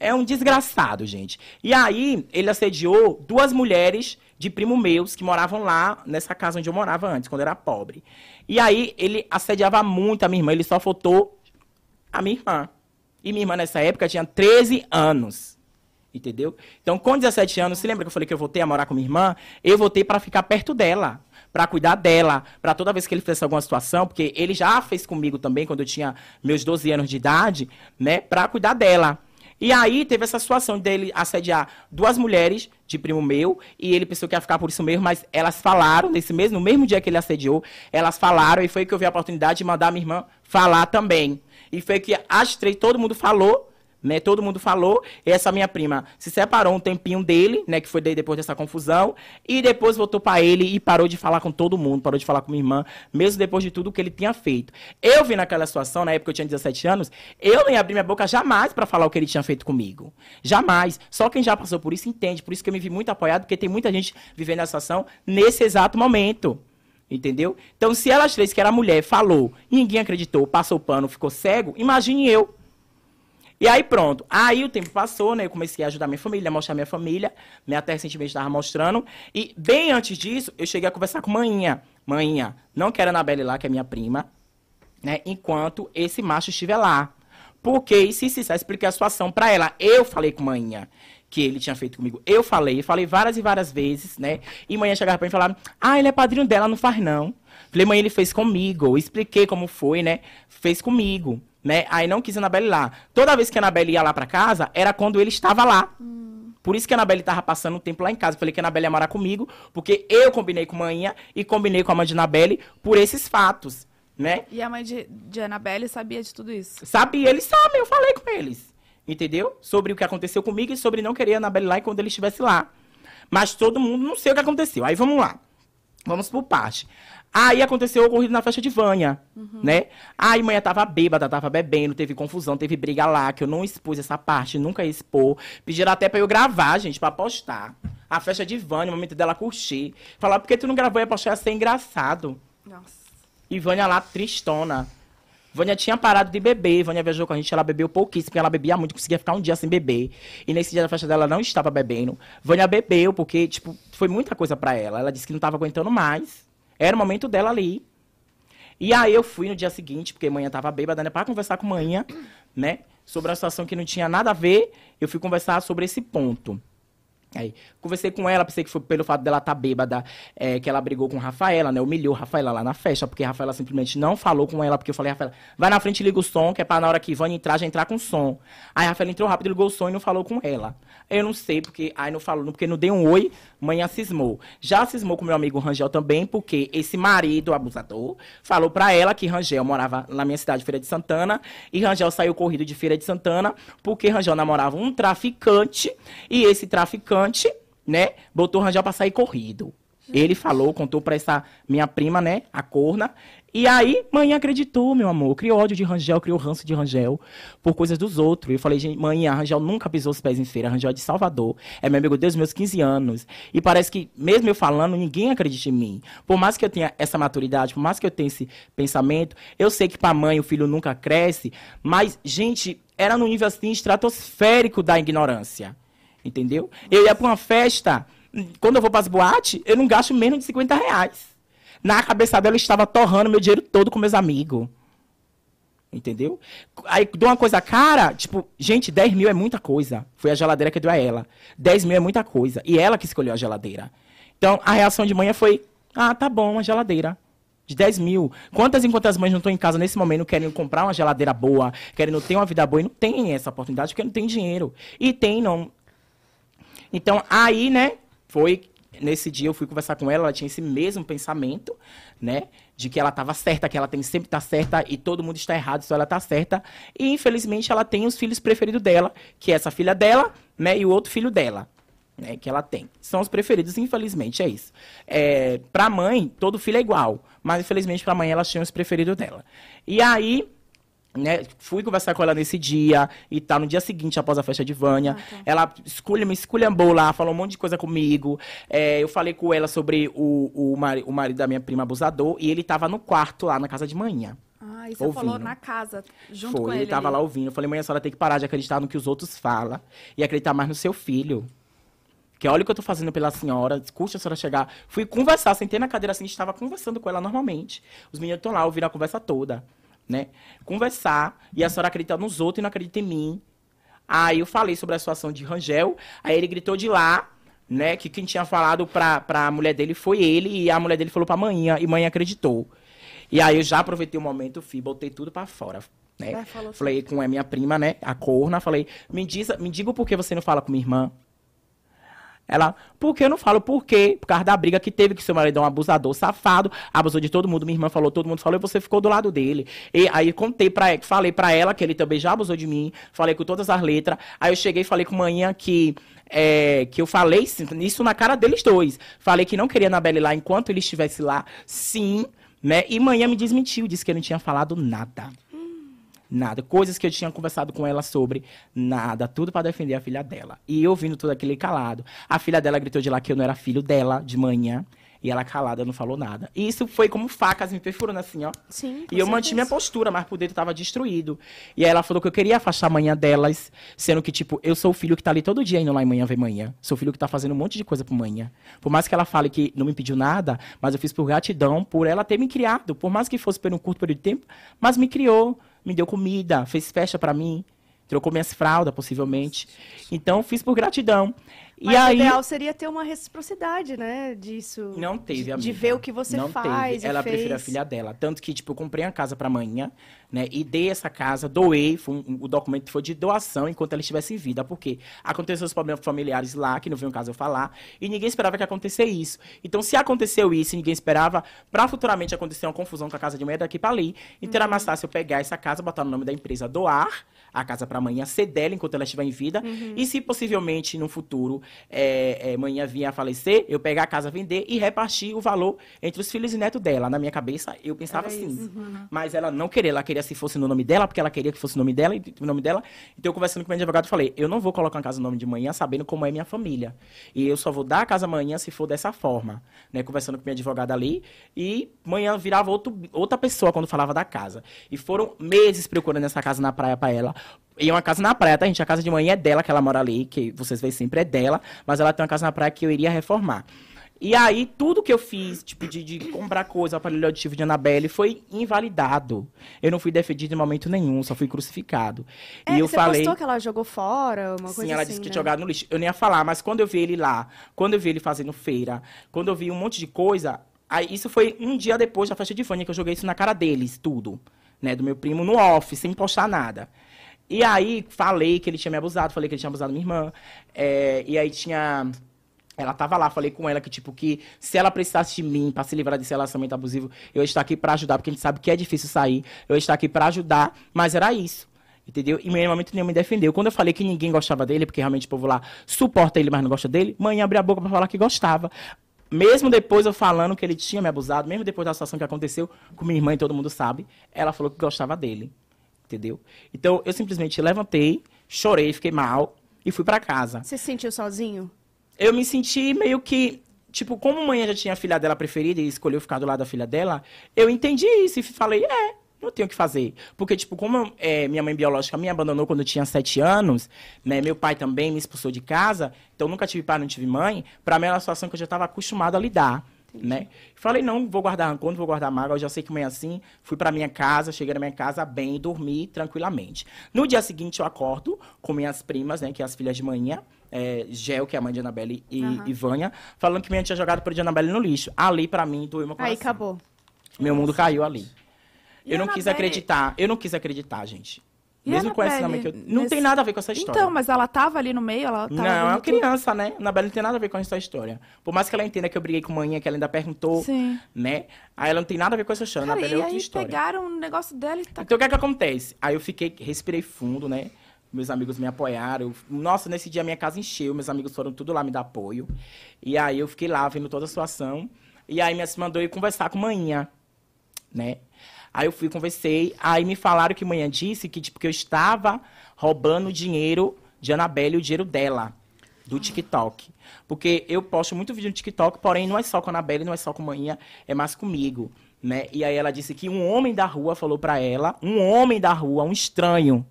é um desgraçado, gente. E aí, ele assediou duas mulheres de primo meus que moravam lá nessa casa onde eu morava antes, quando eu era pobre. E aí, ele assediava muito a minha irmã, ele só faltou a minha irmã. E minha irmã, nessa época, tinha 13 anos. Entendeu? Então, com 17 anos, se lembra que eu falei que eu voltei a morar com minha irmã? Eu voltei para ficar perto dela para cuidar dela, para toda vez que ele fizesse alguma situação, porque ele já fez comigo também quando eu tinha meus 12 anos de idade, né, para cuidar dela. E aí teve essa situação dele assediar duas mulheres de primo meu, e ele pensou que ia ficar por isso mesmo, mas elas falaram, nesse mesmo, no mesmo dia que ele assediou, elas falaram, e foi que eu vi a oportunidade de mandar minha irmã falar também. E foi que as três, todo mundo falou, né? Todo mundo falou. Essa minha prima se separou um tempinho dele, né? Que foi depois dessa confusão. E depois voltou para ele e parou de falar com todo mundo, parou de falar com minha irmã, mesmo depois de tudo que ele tinha feito. Eu vi naquela situação, na época eu tinha 17 anos, eu nem abri minha boca jamais para falar o que ele tinha feito comigo. Jamais. Só quem já passou por isso entende. Por isso que eu me vi muito apoiado, porque tem muita gente vivendo a situação nesse exato momento. Entendeu? Então, se elas três, que era mulher, falou, ninguém acreditou, passou o pano, ficou cego, imagine eu. E aí pronto. Aí o tempo passou, né? Eu comecei a ajudar minha família, a mostrar minha família. Minha até recentemente estava mostrando. E bem antes disso, eu cheguei a conversar com Maninha. Maninha, não quero a Anabelle lá, que é minha prima, né? Enquanto esse macho estiver lá. Porque, se se expliquei a situação para ela. Eu falei com Maninha que ele tinha feito comigo. Eu falei, falei várias e várias vezes, né? E manhã chegava pra mim e falava, ah, ele é padrinho dela, não faz não. Falei, mãe, ele fez comigo. Eu expliquei como foi, né? Fez comigo né? Aí não quis a Anabelle lá. Toda vez que a Anabelle ia lá para casa, era quando ele estava lá. Hum. Por isso que a Anabelle estava passando um tempo lá em casa. Falei que a Anabelle ia morar comigo, porque eu combinei com a manhã e combinei com a mãe de Anabelle por esses fatos, né? E a mãe de, de Anabelle sabia de tudo isso? Sabia, eles sabem, eu falei com eles. Entendeu? Sobre o que aconteceu comigo e sobre não querer a Anabelle lá quando ele estivesse lá. Mas todo mundo não sei o que aconteceu. Aí vamos lá. Vamos por parte. Aí aconteceu o ocorrido na festa de Vânia, uhum. né? Aí manhã tava bêbada, tava bebendo, teve confusão, teve briga lá, que eu não expus essa parte, nunca expor. Pediram até pra eu gravar, gente, pra postar. A festa de Vânia, o momento dela curtir. Falar, por que tu não gravou e postar ia ser engraçado. Nossa. E Vânia lá, tristona. Vânia tinha parado de beber. Vânia viajou com a gente, ela bebeu pouquíssimo, porque ela bebia muito, conseguia ficar um dia sem beber. E nesse dia da festa dela, ela não estava bebendo. Vânia bebeu, porque, tipo, foi muita coisa para ela. Ela disse que não estava aguentando mais. Era o momento dela ali. E aí eu fui no dia seguinte, porque manhã tava bêbada, né? Pra conversar com manhã, né? Sobre uma situação que não tinha nada a ver. Eu fui conversar sobre esse ponto. Aí, conversei com ela, pensei que foi pelo fato dela estar tá bêbada, é, que ela brigou com Rafaela, né? Humilhou Rafaela lá na festa, porque Rafaela simplesmente não falou com ela, porque eu falei, Rafaela, vai na frente e liga o som, que é pra na hora que Vânia entrar, já entrar com som. Aí Rafaela entrou rápido, ligou o som e não falou com ela. Eu não sei, porque aí não falou, porque não deu um oi, manhã cismou. Já cismou com meu amigo Rangel também, porque esse marido abusador falou pra ela que Rangel morava na minha cidade, Feira de Santana, e Rangel saiu corrido de Feira de Santana, porque Rangel namorava um traficante, e esse traficante, né, botou Rangel pra sair corrido. Ele falou, contou pra essa minha prima, né, a corna. E aí, mãe acreditou, meu amor. Criou ódio de Rangel, criou ranço de Rangel por coisas dos outros. Eu falei, gente, mãe, a Rangel nunca pisou os pés em feira. A Rangel é de Salvador. É meu amigo desde os meus 15 anos. E parece que, mesmo eu falando, ninguém acredita em mim. Por mais que eu tenha essa maturidade, por mais que eu tenha esse pensamento, eu sei que pra mãe o filho nunca cresce. Mas, gente, era no nível assim estratosférico da ignorância. Entendeu? Eu ia pra uma festa, quando eu vou pras boates, eu não gasto menos de 50 reais. Na cabeça dela, eu estava torrando meu dinheiro todo com meus amigos. Entendeu? Aí dou uma coisa cara, tipo, gente, 10 mil é muita coisa. Foi a geladeira que deu a ela. 10 mil é muita coisa. E ela que escolheu a geladeira. Então, a reação de manhã foi: ah, tá bom, uma geladeira. De 10 mil. Quantas e quantas mães não estão em casa nesse momento querendo comprar uma geladeira boa, querendo ter uma vida boa e não tem essa oportunidade porque não tem dinheiro. E tem, não. Então, aí, né, foi nesse dia eu fui conversar com ela, ela tinha esse mesmo pensamento, né? De que ela estava certa, que ela tem sempre tá certa e todo mundo está errado, só ela está certa. E infelizmente ela tem os filhos preferidos dela, que é essa filha dela, né? E o outro filho dela. Né, que ela tem. São os preferidos, infelizmente, é isso. É, pra mãe, todo filho é igual. Mas, infelizmente, pra mãe, elas tinham os preferidos dela. E aí, né, fui conversar com ela nesse dia e tá no dia seguinte, após a festa de Vânia. Ah, tá. Ela escolhe, me esculhambou lá, falou um monte de coisa comigo. É, eu falei com ela sobre o, o, mari, o marido da minha prima abusador e ele tava no quarto lá na casa de manhã. Ah, e você ouvindo. falou na casa, junto Foi, com ele. ele tava ali. lá ouvindo. Eu falei, mãe, a senhora tem que parar de acreditar no que os outros falam e acreditar mais no seu filho. Que olha o que eu tô fazendo pela senhora, custa a senhora chegar. Fui conversar, sentei na cadeira assim, estava conversando com ela normalmente. Os meninos estão lá, ouviram a conversa toda né? Conversar, e a senhora acredita nos outros e não acredita em mim. Aí eu falei sobre a situação de Rangel, aí ele gritou de lá, né, que quem tinha falado pra, pra mulher dele foi ele, e a mulher dele falou pra mãe, e mãe acreditou. E aí eu já aproveitei o momento, fui, botei tudo pra fora. Né? Falei com a minha prima, né, a corna, falei, me, diz, me diga por que você não fala com minha irmã. Ela, por que eu não falo por quê? Por causa da briga que teve, que seu marido é um abusador safado, abusou de todo mundo, minha irmã falou, todo mundo falou, e você ficou do lado dele. E aí contei pra falei pra ela que ele também já abusou de mim, falei com todas as letras. Aí eu cheguei e falei com manhã que é, que eu falei isso na cara deles dois. Falei que não queria na Belle lá enquanto ele estivesse lá, sim, né? E manhã me desmentiu, disse que eu não tinha falado nada. Nada. Coisas que eu tinha conversado com ela sobre, nada. Tudo para defender a filha dela. E eu ouvindo tudo aquele calado. A filha dela gritou de lá que eu não era filho dela, de manhã. E ela calada não falou nada. E isso foi como facas me perfurando assim, ó. Sim. E eu mantive minha postura, mas por dentro tava destruído. E aí ela falou que eu queria afastar a manhã delas, sendo que, tipo, eu sou o filho que tá ali todo dia indo lá em manhã ver manhã. Sou o filho que tá fazendo um monte de coisa por manhã. Por mais que ela fale que não me pediu nada, mas eu fiz por gratidão por ela ter me criado. Por mais que fosse por um curto período de tempo, mas me criou me deu comida, fez festa para mim, trocou minhas fraldas, possivelmente. Então, fiz por gratidão. Mas e aí, o ideal seria ter uma reciprocidade, né, disso. Não teve, de, amiga. De ver o que você não faz. Teve. Ela fez. prefere a filha dela. Tanto que, tipo, eu comprei a casa pra manhã, né, e dei essa casa, doei, foi um, o documento foi de doação enquanto ela estivesse em vida. Porque aconteceu os problemas familiares lá, que não veio o caso eu falar, e ninguém esperava que acontecesse isso. Então, se aconteceu isso e ninguém esperava, pra futuramente acontecer uma confusão com a casa de manhã daqui pra ali, então uhum. era mais fácil eu pegar essa casa, botar no nome da empresa, doar, a casa para amanhã, ser dela enquanto ela estiver em vida. Uhum. E se possivelmente no futuro é, é, manhã vinha a falecer, eu pegar a casa, vender e repartir o valor entre os filhos e netos dela. Na minha cabeça, eu pensava Era assim. Uhum. Mas ela não queria, ela queria se fosse no nome dela, porque ela queria que fosse o nome dela e o nome dela. Então, eu conversando com o meu advogado, falei: eu não vou colocar uma casa no nome de manhã sabendo como é minha família. E eu só vou dar a casa amanhã se for dessa forma. Né? Conversando com minha advogada ali. E manhã virava outro, outra pessoa quando falava da casa. E foram meses procurando essa casa na praia para ela. E uma casa na praia, tá, gente? A casa de manhã é dela, que ela mora ali, que vocês veem sempre é dela, mas ela tem uma casa na praia que eu iria reformar. E aí, tudo que eu fiz, tipo, de, de comprar coisa, aparelho auditivo de Annabelle, foi invalidado. Eu não fui defendido em momento nenhum, só fui crucificado. É, e eu você falei. postou que ela jogou fora, uma coisa Sim, ela assim, disse que né? tinha jogado no lixo. Eu nem ia falar, mas quando eu vi ele lá, quando eu vi ele fazendo feira, quando eu vi um monte de coisa, aí isso foi um dia depois da festa de Fânia que eu joguei isso na cara deles, tudo. Né, do meu primo no off, sem postar nada. E aí falei que ele tinha me abusado, falei que ele tinha abusado minha irmã. É, e aí tinha. Ela tava lá, falei com ela que, tipo, que se ela precisasse de mim para se livrar desse relacionamento abusivo, eu estar aqui para ajudar, porque a gente sabe que é difícil sair. Eu estar aqui para ajudar, mas era isso. Entendeu? E em momento nenhum me defendeu. Quando eu falei que ninguém gostava dele, porque realmente o povo lá suporta ele, mas não gosta dele, mãe abriu a boca para falar que gostava. mesmo depois eu falando que ele tinha me abusado, mesmo depois da situação que aconteceu com minha irmã e todo mundo sabe, ela falou que gostava dele. Entendeu? Então eu simplesmente levantei, chorei, fiquei mal e fui pra casa. Você se sentiu sozinho? Eu me senti meio que. Tipo, como a mãe já tinha a filha dela preferida e escolheu ficar do lado da filha dela, eu entendi isso e falei, é, não tenho o que fazer. Porque, tipo, como é, minha mãe biológica me abandonou quando eu tinha sete anos, né? Meu pai também me expulsou de casa, então nunca tive pai, não tive mãe. Pra mim era uma situação que eu já estava acostumado a lidar. Né? Falei, não, vou guardar rancor, não vou guardar mágoa, eu já sei que mãe é assim. Fui pra minha casa, cheguei na minha casa bem dormi tranquilamente. No dia seguinte eu acordo com minhas primas, né, que é as filhas de manhã, é, Gel, que é a mãe de Anabelle, e, e Vânia, falando que minha tinha jogado por de Anabelle no lixo. Ali, pra mim, doeu meu coração. Aí acabou. Meu mundo caiu ali. E eu não a quis Anabelle? acreditar, eu não quis acreditar, gente. E Mesmo com essa mãe Anabelle? que eu... Não Nesse- tem nada a ver com essa história. Então, mas ela tava ali no meio, ela tava Não, é uma criança, né? A Anabelle não tem nada a ver com essa história. Por mais que ela entenda que eu briguei com manhã, que ela ainda perguntou, Sim. né? Aí ela não tem nada a ver com essa história. Cara, Anabelle é outra aí história. pegaram o negócio dela e tá... Então o que é que acontece? Aí eu fiquei, respirei fundo, né? Meus amigos me apoiaram. Nossa, nesse dia minha casa encheu, meus amigos foram tudo lá me dar apoio. E aí eu fiquei lá vendo toda a situação. E aí minha se mandou ir conversar com manhã, né? Aí eu fui, conversei. Aí me falaram que manhã disse que, tipo, que eu estava roubando o dinheiro de Anabelle, o dinheiro dela, do TikTok. Porque eu posto muito vídeo no TikTok, porém não é só com a Anabelle, não é só com manhã, é mais comigo, né? E aí ela disse que um homem da rua falou pra ela, um homem da rua, um estranho,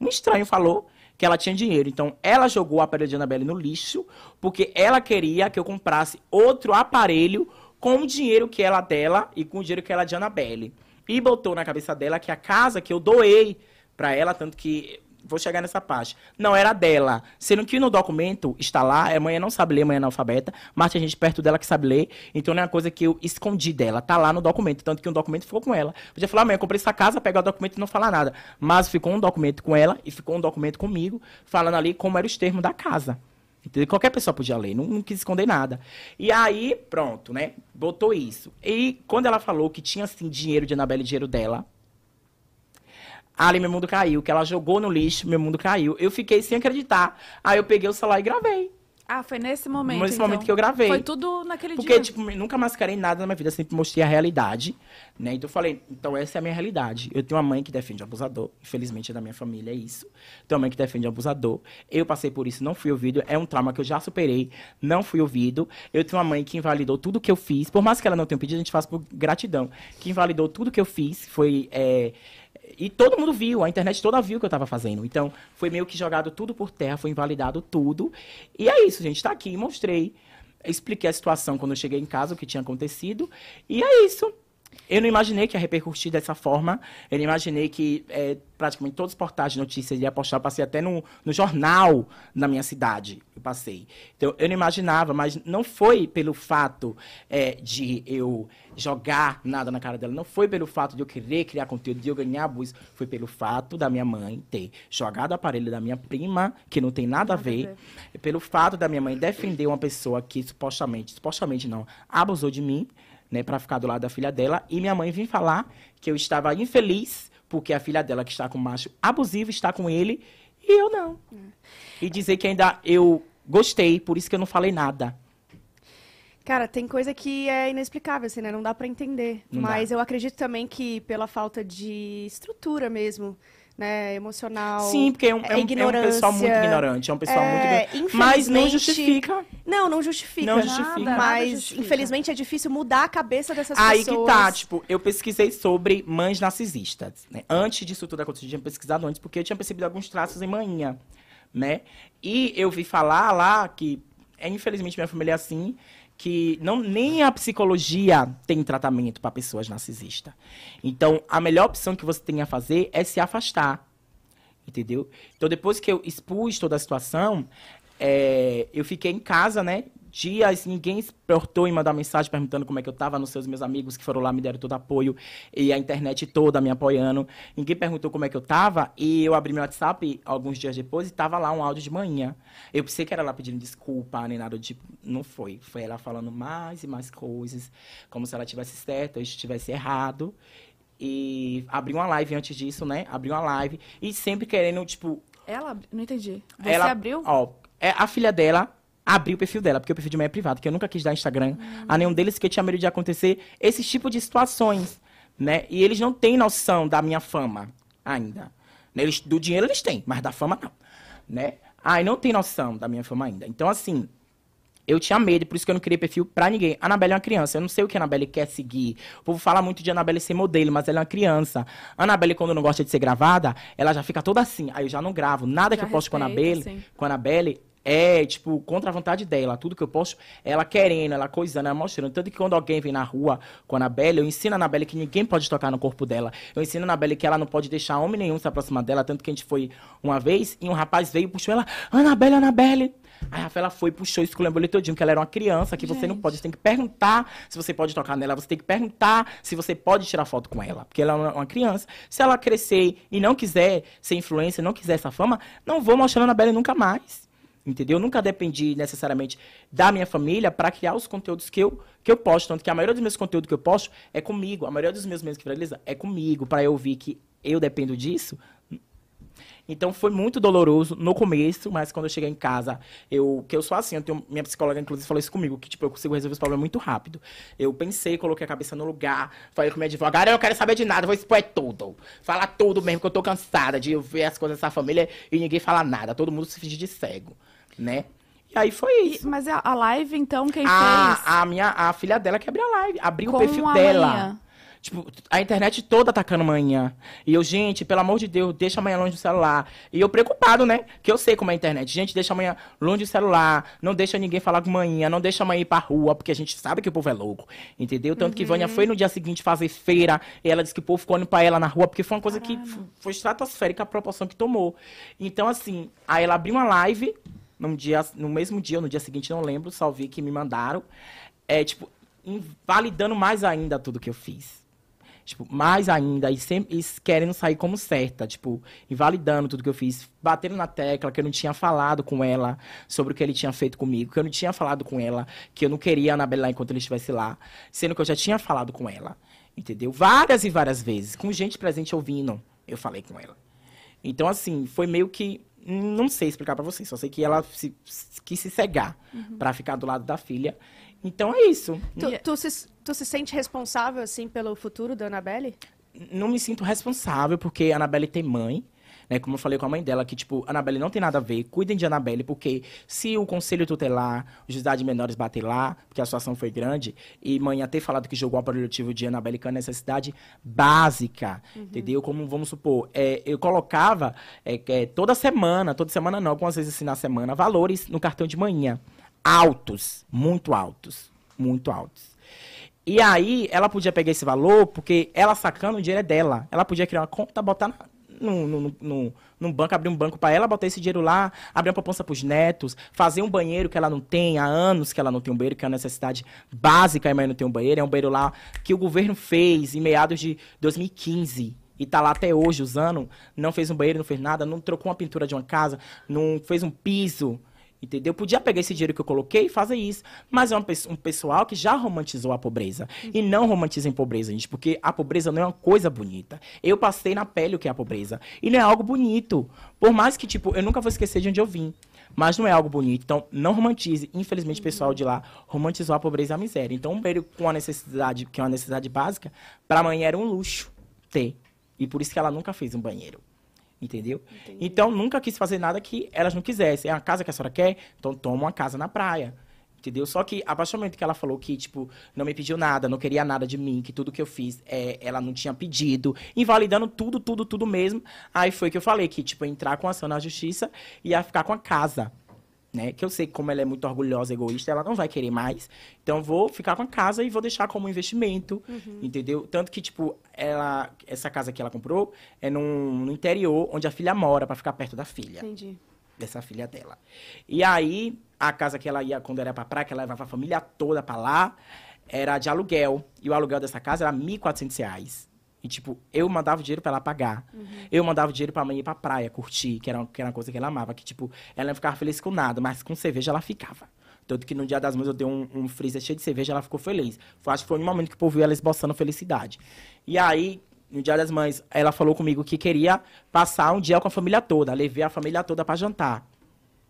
um estranho falou que ela tinha dinheiro. Então, ela jogou o aparelho de Annabelle no lixo, porque ela queria que eu comprasse outro aparelho com o dinheiro que ela dela e com o dinheiro que ela de Annabelle. E botou na cabeça dela que a casa que eu doei pra ela, tanto que vou chegar nessa parte, não era dela. Sendo que no documento está lá, a mãe não sabe ler, a mãe é analfabeta, mas tem gente perto dela que sabe ler, então não é uma coisa que eu escondi dela, tá lá no documento, tanto que um documento ficou com ela. Podia falar, mãe, eu comprei essa casa, pegar o documento e não falar nada. Mas ficou um documento com ela e ficou um documento comigo, falando ali como eram os termos da casa. Entendeu? Qualquer pessoa podia ler, não, não quis esconder nada. E aí, pronto, né? Botou isso. E quando ela falou que tinha, assim, dinheiro de Anabelle, dinheiro dela, ali meu mundo caiu. Que ela jogou no lixo, meu mundo caiu. Eu fiquei sem acreditar. Aí eu peguei o celular e gravei. Ah, foi nesse momento, Nesse então. momento que eu gravei. Foi tudo naquele Porque, dia. tipo, nunca mascarei nada na minha vida, sempre mostrei a realidade, né? Então eu falei, então essa é a minha realidade. Eu tenho uma mãe que defende o abusador, infelizmente é da minha família, é isso. Tenho uma mãe que defende o abusador. Eu passei por isso, não fui ouvido, é um trauma que eu já superei, não fui ouvido. Eu tenho uma mãe que invalidou tudo que eu fiz, por mais que ela não tenha pedido, a gente faz por gratidão. Que invalidou tudo que eu fiz, foi... é, e todo mundo viu, a internet toda viu o que eu estava fazendo. Então, foi meio que jogado tudo por terra, foi invalidado tudo. E é isso, gente. Tá aqui, mostrei. Expliquei a situação quando eu cheguei em casa, o que tinha acontecido. E é isso. Eu não imaginei que ia repercutir dessa forma. Eu não imaginei que é, praticamente todos os portais de notícias ia postar. Eu passei até no, no jornal na minha cidade. Eu passei. Então, eu não imaginava, mas não foi pelo fato é, de eu jogar nada na cara dela. Não foi pelo fato de eu querer criar conteúdo, de eu ganhar abuso. Foi pelo fato da minha mãe ter jogado o aparelho da minha prima, que não tem nada, a, ver, Pelo fato da minha mãe defender uma pessoa que supostamente, supostamente não, abusou de mim, né, para ficar do lado da filha dela. E minha mãe vir falar que eu estava infeliz porque a filha dela, que está com um macho abusivo, está com ele e eu não. E dizer que ainda eu gostei, por isso que eu não falei nada. Cara, tem coisa que é inexplicável, assim, né? Não dá pra entender. Não Mas eu acredito também que pela falta de estrutura mesmo, né? Emocional. Sim, porque é um, é um- é um pessoal muito ignorante, é um pessoal É, muito ignorante. Mas não justifica. Não, não justifica. Não justifica. Nada, nada Mas, justifica. infelizmente, é difícil mudar a cabeça dessas Aí pessoas. que tá, tipo, eu pesquisei sobre mães narcisistas, né? Antes disso tudo acontecer, eu tinha pesquisado antes, porque eu tinha percebido alguns traços em manhã, né? E eu vi falar lá que, é, infelizmente, minha família é assim, que não, nem a psicologia tem tratamento para pessoas narcisistas. Então, a melhor opção que você tem a fazer é se afastar. Entendeu? Então, depois que eu expus toda a situação, é, eu fiquei em casa, né? Dias, ninguém se importou em mandar mensagem perguntando como é que eu tava, nos seus meus amigos que foram lá me deram todo apoio e a internet toda me apoiando. Ninguém perguntou como é que eu tava e eu abri meu WhatsApp alguns dias depois e tava lá um áudio de manhã. Eu pensei que era ela pedindo desculpa, nem nada do tipo. Não foi. Foi ela falando mais e mais coisas, como se ela tivesse certo, eu estivesse errado. E abri uma live antes disso, né? Abri uma live e sempre querendo, tipo, Ela, não entendi. Você ela, abriu? Ó, é a filha dela abrir o perfil dela, porque o perfil de mãe é privado, que eu nunca quis dar Instagram a nenhum deles, que eu tinha medo de acontecer esse tipo de situações, né? E eles não têm noção da minha fama ainda. Né? Eles, do dinheiro eles têm, mas da fama não, né? Ai, não tem noção da minha fama ainda. Então, assim, eu tinha medo, por isso que eu não criei perfil pra ninguém. A Anabelle é uma criança, eu não sei o que a Anabelle quer seguir. O povo fala muito de Anabelle ser modelo, mas ela é uma criança. A Anabelle, quando não gosta de ser gravada, ela já fica toda assim. Aí eu já não gravo. Nada Já que eu posto com a Anabelle, com a Anabelle é, tipo, contra a vontade dela. Tudo que eu posto, ela querendo, ela coisando, ela mostrando. Tanto que quando alguém vem na rua com a Anabelle, eu ensino a Anabelle que ninguém pode tocar no corpo dela. Eu ensino a Anabelle que ela não pode deixar homem nenhum se aproximar dela. Tanto que a gente foi uma vez e um rapaz veio e puxou ela, Anabelle, Anabelle. Aí a Rafaela foi, puxou, esculhambou ele todinho, que ela era uma criança, que você não Gente. pode. Você tem que perguntar se você pode tocar nela, você tem que perguntar se você pode tirar foto com ela. Porque ela é uma- uma criança. Se ela crescer e não quiser ser influência, não quiser essa fama, não vou mostrar a Anabelle nunca mais. Entendeu? Eu nunca dependi necessariamente da minha família para criar os conteúdos que eu, que eu posto. Tanto que a maioria dos meus conteúdos que eu posto é comigo. A maioria dos meus memes que viraliza é comigo. Para eu ouvir que eu dependo disso, então foi muito doloroso no começo, mas quando eu cheguei em casa, eu que eu sou assim, eu tenho, minha psicóloga inclusive falou isso comigo, que tipo eu consigo resolver os problemas muito rápido. Eu pensei, coloquei a cabeça no lugar, falei com minha advogada, eu não quero saber de nada, vou expor é tudo. Falar tudo mesmo, que eu tô cansada de ver as coisas dessa família e ninguém fala nada, todo mundo se finge de cego, né? E aí foi E- isso. mas a, a live, então, quem fez? A, a minha a filha dela que abriu a live, abriu Com o perfil a dela. manhã. Tipo, a internet toda atacando manhã. E eu, gente, pelo amor de Deus, deixa amanhã longe do celular. E eu preocupado, né? Que eu sei como é a internet. Gente, deixa amanhã longe do celular. Não deixa ninguém falar com manhã. Não deixa amanhã ir pra rua, porque a gente sabe que o povo é louco. Entendeu? Tanto que Vânia foi no dia seguinte fazer feira. E ela disse que o povo ficou indo pra ela na rua, porque foi uma coisa que f- foi estratosférica a proporção que tomou. Então, assim, aí ela abriu uma live. No, dia, no mesmo dia, ou no dia seguinte, não lembro, só vi que me mandaram. É, tipo, invalidando mais ainda tudo que eu fiz. Tipo, mais ainda, e sempre e querendo sair como certa, tipo, invalidando tudo que eu fiz, batendo na tecla que eu não tinha falado com ela sobre o que ele tinha feito comigo, que eu não tinha falado com ela, que eu não queria a Anabelle enquanto ele estivesse lá, sendo que eu já tinha falado com ela, entendeu? Várias e várias vezes, com gente presente ouvindo, eu falei com ela. Então, assim, foi meio que. Não sei explicar pra vocês, só sei que ela se, quis se cegar pra ficar do lado da filha. Então é isso. Tu, tu se, tu se sente responsável, assim, pelo futuro da Annabelle? não me sinto responsável, porque a Anabelle tem mãe, né? Como eu falei com a mãe dela, que, tipo, Anabelle não tem nada a ver, cuidem de Anabelle, porque se o conselho tutelar, o juizado de menores bater lá, porque a situação foi grande, e mãe ter falado que jogou o aparelhativo de Anabelle com a necessidade básica, entendeu? Como, vamos supor, é, eu colocava é, que, é, toda semana, toda semana não, algumas vezes assim na semana, valores no cartão de manhã. Altos, muito altos, muito altos. E aí, ela podia pegar esse valor, porque ela sacando o dinheiro é dela. Ela podia criar uma conta, botar na- no, num banco, abrir um banco para ela, botar esse dinheiro lá, abrir uma poupança pros netos, fazer um banheiro que ela não tem, há anos que ela não tem um banheiro, que é uma necessidade básica, a mãe não tem um banheiro. É um banheiro lá que o governo fez em meados de 2015. E tá lá até hoje usando, não fez um banheiro, não fez nada, não trocou uma pintura de uma casa, não fez um piso, Entendeu? Podia pegar esse dinheiro que eu coloquei e fazer isso. Mas é pe- um pessoal que já romantizou a pobreza. E não romantizem pobreza, gente, porque a pobreza não é uma coisa bonita. Eu passei na pele o que é a pobreza. E não é algo bonito. Por mais que, tipo, eu nunca vou esquecer de onde eu vim. Mas não é algo bonito. Então, não romantize. Infelizmente, o pessoal de lá romantizou a pobreza e a miséria. Então, um banheiro com a necessidade, que é uma necessidade básica, para a mãe era um luxo ter. E por isso que ela nunca fez um banheiro. Entendeu? Então, nunca quis fazer nada que elas não quisessem. É uma casa que a senhora quer? Então, toma uma casa na praia. Entendeu? Só que, a partir do momento que ela falou que, tipo, não me pediu nada, não queria nada de mim, que tudo que eu fiz, é, ela não tinha pedido, invalidando tudo, tudo, tudo mesmo, aí foi que eu falei que, tipo, entrar com ação na justiça e ia ficar com a casa. Né? Que eu sei que como ela é muito orgulhosa, egoísta, ela não vai querer mais. Então, vou ficar com a casa e vou deixar como investimento, entendeu? Tanto que, tipo, ela, essa casa que ela comprou é num, no interior, onde a filha mora, para ficar perto da filha Entendi. dessa filha dela. E aí, a casa que ela ia quando era pra praia, que ela levava a família toda pra lá, era de aluguel. E o aluguel dessa casa era 1.400 reais. E, tipo, eu mandava o dinheiro pra ela pagar. Eu mandava o dinheiro pra mãe ir pra praia, curtir, que era, que era uma coisa que ela amava. Que, tipo, ela não ficava feliz com nada, mas com cerveja ela ficava. Tanto que no dia das mães eu dei um, um freezer cheio de cerveja, ela ficou feliz. Foi, acho que foi no momento que o povo viu ela esboçando felicidade. E aí, no dia das mães, ela falou comigo que queria passar um dia com a família toda. Levei a família toda pra jantar.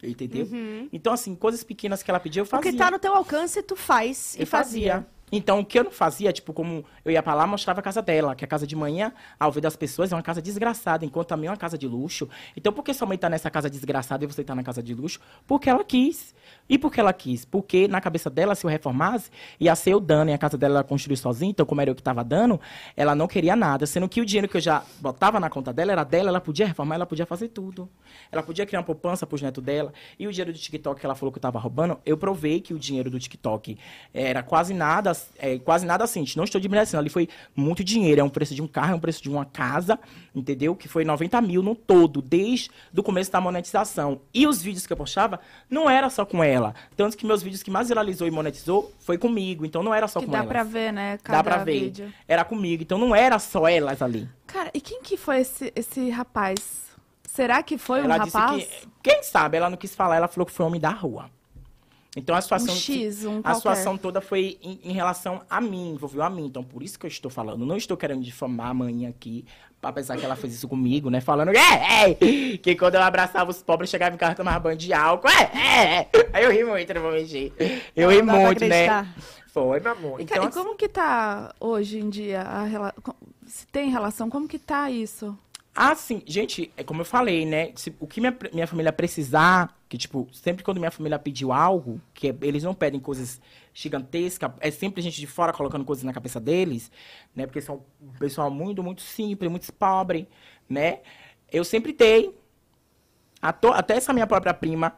Entendeu? Então, assim, coisas pequenas que ela pedia, eu O fazia. que tá no teu alcance, tu faz e Eu fazia. fazia. Então, o que eu não fazia, tipo, como eu ia pra lá, mostrava a casa dela, que a casa de manhã, ao ver das pessoas, é uma casa desgraçada, enquanto também é uma casa de luxo. Então, por que sua mãe tá nessa casa desgraçada e você tá na casa de luxo? Porque ela quis. E por que ela quis? Porque na cabeça dela, se eu reformasse, ia ser eu dando, e a casa dela ela construiu sozinha, então, como era eu que tava dando, ela não queria nada. Sendo que o dinheiro que eu já botava na conta dela era dela, ela podia reformar, ela podia fazer tudo. Ela podia criar uma poupança pros netos dela. E o dinheiro do TikTok que ela falou que eu tava roubando, eu provei que o dinheiro do TikTok era quase nada, é, quase nada assim. Não estou diminuindo, ali foi muito dinheiro. É um preço de um carro, é um preço de uma casa, entendeu? Que foi 90 mil no todo, desde o começo da monetização. E os vídeos que eu postava não era só com ela. Tanto que meus vídeos que mais viralizou e monetizou foi comigo. Então não era só Que com dá ela. pra ver, né? Cada Dá pra ver. vídeo. Era comigo. Então não era só elas ali. Cara, e quem que foi esse, esse rapaz? Será que foi ela um rapaz? que. Quem sabe? Ela não quis falar, ela falou que foi homem da rua. Então a situação. Um X, um a situação toda foi em, em relação a mim, envolveu a mim. Então, por isso que eu estou falando. Não estou querendo difamar a mãe aqui, apesar que ela fez isso comigo, né? Falando é, é, que quando eu abraçava os pobres, chegava em casa tomava banho de álcool. É, é, é. Aí eu ri muito, não vou mentir. Eu ri Não pra muito, né? Foi, meu amor. E, Então, e como que tá hoje em dia a relação? Se tem relação, como que tá isso? Ah, sim. Gente, é como eu falei, né? Se- o que minha, minha família precisar, que, tipo, sempre quando minha família pediu algo, que é- eles não pedem coisas gigantescas, é sempre gente de fora colocando coisas na cabeça deles, né? Porque são um pessoal muito, muito simples, muito pobre, né? Eu sempre dei. Até essa minha própria prima,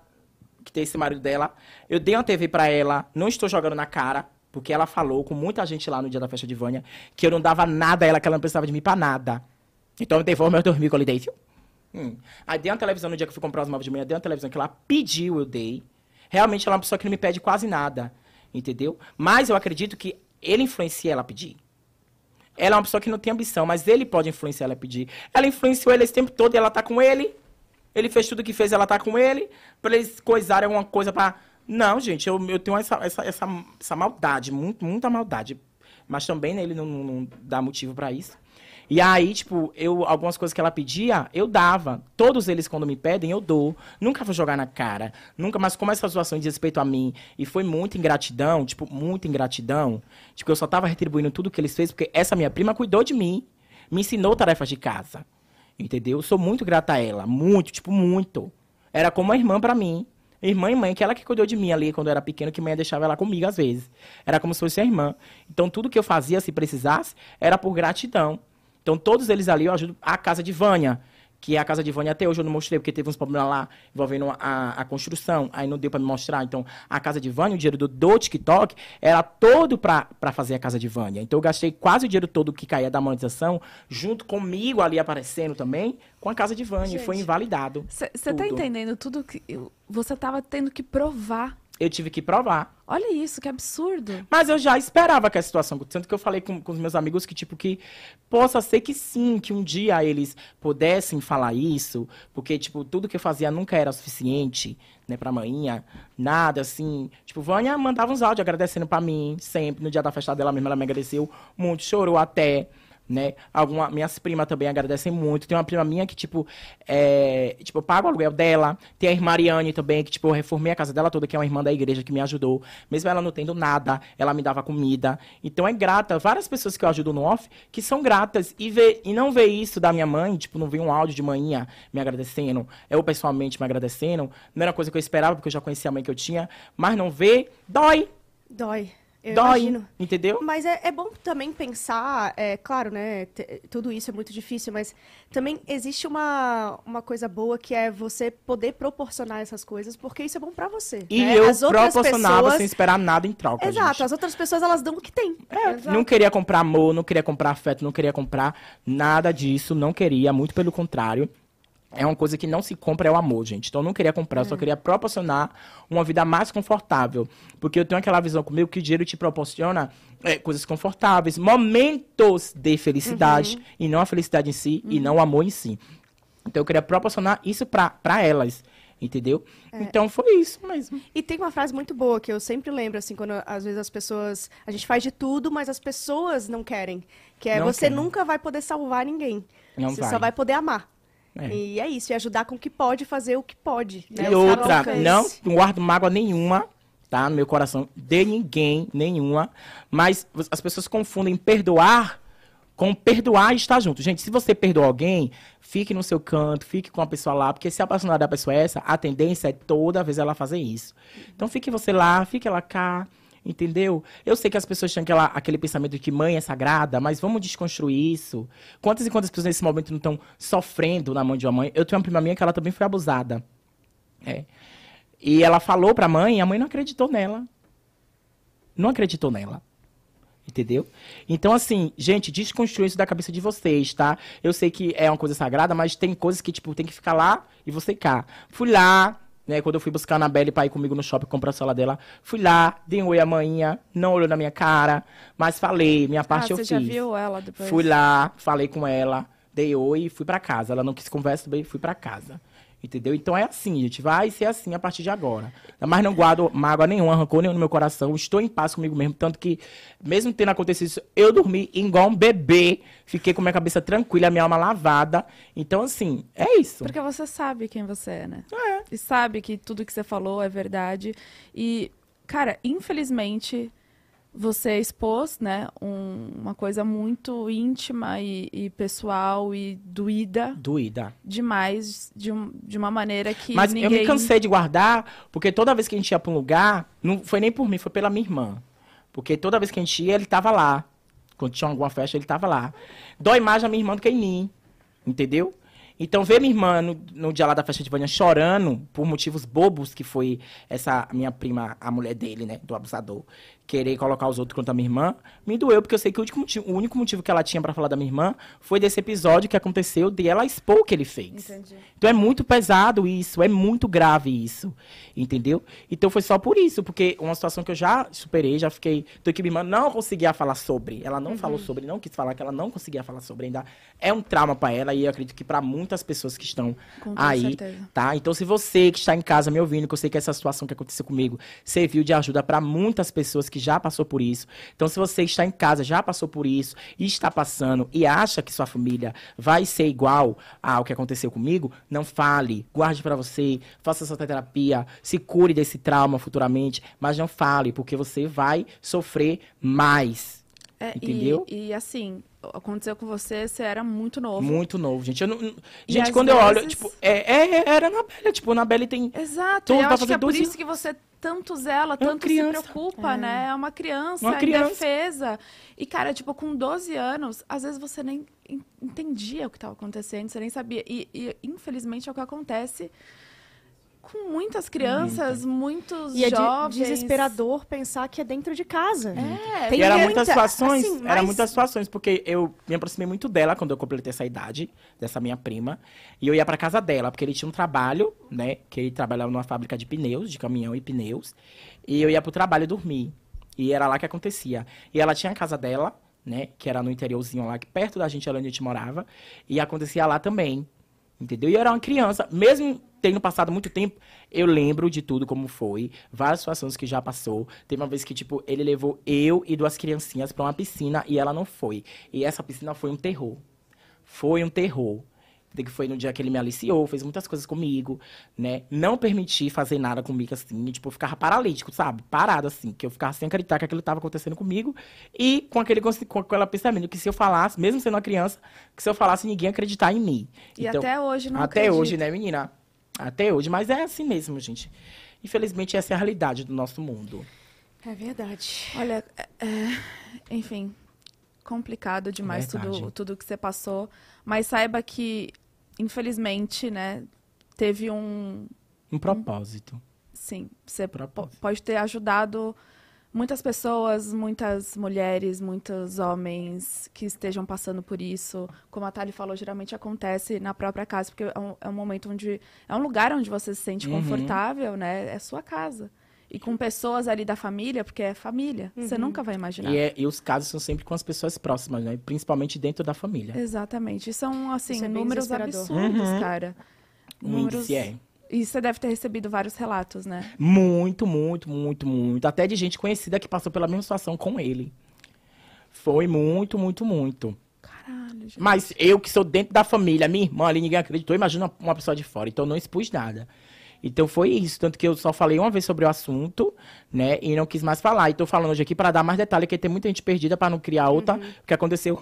que tem esse marido dela, eu dei uma TV pra ela, não estou jogando na cara, porque ela falou com muita gente lá no dia da festa de Vânia, que eu não dava nada a ela, que ela não precisava de mim pra nada. Então eu devolvo meu dormir com ele dei. Hum. Aí dei uma televisão no dia que eu fui comprar os móveis de manhã, dei uma televisão que ela pediu, eu dei. Realmente ela é uma pessoa que não me pede quase nada, entendeu? Mas eu acredito que ele influencia ela a pedir. Ela é uma pessoa que não tem ambição, mas ele pode influenciar ela a pedir. Ela influenciou ele esse tempo todo e ela tá com ele. Ele fez tudo que fez, ela tá com ele. Pra eles coisarem alguma coisa pra. Não, gente, eu, eu tenho essa, essa, essa, essa maldade, muito, muita maldade. Mas também né, ele não, não, não dá motivo pra isso. E aí, tipo, eu, algumas coisas que ela pedia, eu dava. Todos eles, quando me pedem, eu dou. Nunca vou jogar na cara. Nunca, mas como essa situação de respeito a mim e foi muita ingratidão, tipo, muita ingratidão. Tipo, eu só tava retribuindo tudo que eles fez, porque essa minha prima cuidou de mim, me ensinou tarefas de casa. Entendeu? Eu sou muito grata a ela. Muito, tipo, muito. Era como uma irmã pra mim. Irmã e mãe, que ela que cuidou de mim ali quando eu era pequeno, que mãe deixava ela comigo às vezes. Era como se fosse a irmã. Então, tudo que eu fazia, se precisasse, era por gratidão. Então, todos eles ali eu ajudo a casa de Vânia, que é a casa de Vânia até hoje eu não mostrei, porque teve uns problemas lá envolvendo a, a construção, aí não deu pra me mostrar. Então, a casa de Vânia, o dinheiro do, do TikTok, era todo pra, pra fazer a casa de Vânia. Então, eu gastei quase o dinheiro todo que caía da monetização, junto comigo ali aparecendo também, com a casa de Vânia, e foi Gente. invalidado. Você tá entendendo tudo que eu- você tava tendo que provar. Eu tive que provar. Olha isso, que absurdo. Mas eu já esperava que a situação, tanto que eu falei com, com os meus amigos que, tipo, que possa ser que sim, que um dia eles pudessem falar isso, porque, tipo, tudo que eu fazia nunca era suficiente, né, pra manhã, nada, assim. Tipo, Vânia mandava uns áudios agradecendo pra mim, sempre, no dia da festa dela mesmo, ela me agradeceu muito, chorou até, né? Alguma, minhas primas também agradecem muito. Tem uma prima minha que, tipo, é, tipo, eu pago o aluguel dela. Tem a irmã Mariane também, que, tipo, eu reformei a casa dela toda, que é uma irmã da igreja que me ajudou. Mesmo ela não tendo nada, ela me dava comida. Então é grata. Várias pessoas que eu ajudo no off, que são gratas. E, ver, e não ver isso da minha mãe, tipo, não ver um áudio de manhã me agradecendo, eu pessoalmente me agradecendo. Não era coisa que eu esperava, porque eu já conhecia a mãe que eu tinha. Mas não ver, dói. Dói. Eu dói. imagino. Entendeu? Mas é, é bom também pensar, é claro, né? tudo isso é muito difícil, mas também existe uma, uma coisa boa que é você poder proporcionar essas coisas, porque isso é bom pra você. E né? eu As proporcionava pessoas- sem esperar nada em troca. Exato, gente. as outras pessoas elas dão o que tem. É, não queria comprar amor, não queria comprar afeto, não queria comprar nada disso, não queria, muito pelo contrário. É uma coisa que não se compra, é o amor, gente. Então eu não queria comprar, eu só queria proporcionar uma vida mais confortável. Porque eu tenho aquela visão comigo que o dinheiro te proporciona é, coisas confortáveis, momentos de felicidade, e não a felicidade em si, e não o amor em si. Então eu queria proporcionar isso pra, pra elas, entendeu? Então foi isso mesmo. E tem uma frase muito boa que eu sempre lembro, assim, quando às vezes as pessoas. A gente faz de tudo, mas as pessoas não querem. Que é Não você nunca vai poder salvar ninguém. Não você vai. só vai poder amar. É. E é isso, e ajudar com o que pode fazer o que pode. né? E outra, não, não guardo mágoa nenhuma, tá? No meu coração, de ninguém, nenhuma. Mas as pessoas confundem perdoar com perdoar e estar junto. Gente, se você perdoa alguém, fique no seu canto, fique com a pessoa lá, porque se a personalidade da pessoa é essa, a tendência é toda vez ela fazer isso. Então fique você lá, fique ela cá. Entendeu? Eu sei que as pessoas têm aquela, aquele pensamento de que mãe é sagrada, mas vamos desconstruir isso. Quantas e quantas pessoas nesse momento não estão sofrendo na mão de uma mãe? Eu tenho uma prima minha que ela também foi abusada. É. E ela falou pra mãe, e a mãe não acreditou nela. Não acreditou nela. Entendeu? Então, assim, gente, desconstrua isso da cabeça de vocês, tá? Eu sei que é uma coisa sagrada, mas tem coisas que, tipo, tem que ficar lá e você cá. Fui lá, né? Quando eu fui buscar a Anabelle pra ir comigo no shopping comprar a celular dela, fui lá, dei um oi à manhã, não olhou na minha cara, mas falei, minha parte ah, eu você fiz. já viu ela depois? Fui lá, falei com ela, dei oi e fui pra casa. Ela não quis conversa, bem, fui pra casa. Entendeu? Então é assim, gente. Vai ser assim a partir de agora. Mas não guardo mágoa nenhuma, rancor nenhum no meu coração. Estou em paz comigo mesmo. Tanto que, mesmo tendo acontecido isso, eu dormi igual um bebê. Fiquei com minha cabeça tranquila, minha alma lavada. Então, assim, é isso. Porque você sabe quem você é, né? É. E sabe que tudo que você falou é verdade. E, cara, infelizmente, você expôs, né, um- uma coisa muito íntima e, e pessoal e doída Doída. demais, de, um- de uma maneira que Mas ninguém... eu me cansei de guardar, porque toda vez que a gente ia pra um lugar, não foi nem por mim, foi pela minha irmã. Porque toda vez que a gente ia, ele tava lá. Quando tinha alguma festa, ele tava lá. Dói mais a minha irmã do que em mim. Entendeu? Então, ver minha irmã no, no dia lá da festa de Vânia chorando por motivos bobos, que foi essa minha prima, a mulher dele, né, do abusador, querer colocar os outros contra a minha irmã, me doeu, porque eu sei que o único motivo, o único motivo que ela tinha pra falar da minha irmã foi desse episódio que aconteceu de ela expor o que ele fez. Entendi. Então é muito pesado isso, é muito grave isso, entendeu? Então foi só por isso, porque uma situação que eu já superei, já fiquei, tô que minha irmã não conseguia falar sobre, ela não falou sobre, não quis falar que ela não conseguia falar sobre ainda. É um trauma pra ela e eu acredito que pra muitas pessoas que estão Com aí, certeza. tá? Então se você que está em casa me ouvindo, que eu sei que essa situação que aconteceu comigo serviu de ajuda pra muitas pessoas que já passou por isso. Então se você está em casa, já passou por isso e está passando e acha que sua família vai ser igual ao que aconteceu comigo, não fale, guarde pra você, faça sua terapia, se cure desse trauma futuramente, mas não fale, porque você vai sofrer mais. É, Entendeu? E, e, assim, aconteceu com você, você era muito novo. Muito novo, gente. Eu não- E gente, quando eu olho, vezes- tipo, é, é- era na Bela, tipo, na Bela tem Exato, Tudo e eu pra acho que é por 12 isso que você tanto zela, uma tanto se preocupa, né? É uma criança, Uma criança. indefesa. E, cara, tipo, com 12 anos, às vezes você nem en- entendia o que estava acontecendo, você nem sabia. E, e, infelizmente, é o que acontece com muitas crianças, muitos E é de- jovens. desesperador pensar que é dentro de casa. É, Tem e era muita- muitas situações, assim, era mas- muitas situações, porque eu me aproximei muito dela quando eu completei essa idade, dessa minha prima, e eu ia pra casa dela, porque ele tinha um trabalho, né, que ele trabalhava numa fábrica de pneus, de caminhão e pneus, e eu ia pro trabalho dormir, e era lá que acontecia. E ela tinha a casa dela, né, que era no interiorzinho lá, que perto da gente, ali onde a gente morava, e acontecia lá também, entendeu? E eu era uma criança, mesmo tendo passado muito tempo, eu lembro de tudo como foi, várias situações que já passou. Teve uma vez que, tipo, ele levou eu e duas criancinhas pra uma piscina e ela não foi. E essa piscina foi um terror. Foi um terror. Que foi no dia que ele me aliciou, fez muitas coisas comigo, né? Não permiti fazer nada comigo assim, tipo, eu ficava paralítico, sabe? Parado assim, que eu ficava sem acreditar que aquilo estava acontecendo comigo e com aquele com aquela pensamento que se eu falasse, mesmo sendo uma criança, que se eu falasse ninguém ia acreditar em mim. E até hoje não Até acredito. hoje, né, menina? Até hoje, mas é assim mesmo, gente. Infelizmente, essa é a realidade do nosso mundo. É verdade. Olha, é- é, enfim, complicado demais Verdade. tudo, tudo que você passou. Mas saiba que, infelizmente, né, teve um. Um propósito. Sim, você Propósito. pode ter ajudado muitas pessoas, muitas mulheres, muitos homens que estejam passando por isso. Como a Thali falou, geralmente acontece na própria casa, porque é um, é um momento onde. É um lugar onde você se sente Uhum. confortável, né? É sua casa. E com pessoas ali da família, porque é família. Você nunca vai imaginar. E, é- e os casos são sempre com as pessoas próximas, né? Principalmente dentro da família. Exatamente. E São, assim, é números absurdos, Uhum. cara. O índice é. E você deve ter recebido vários relatos, né? Muito, muito, muito, muito. Até de gente conhecida que passou pela mesma situação com ele. Foi muito, muito, muito. Caralho, gente. Mas eu que sou dentro da família, minha irmã ali, ninguém acreditou, imagina uma- pessoa de fora. Então eu não expus nada. Então foi isso. Tanto que eu só falei uma vez sobre o assunto, né? E não quis mais falar. E tô falando hoje aqui para dar mais detalhe, porque tem muita gente perdida para não criar outra. O que aconteceu.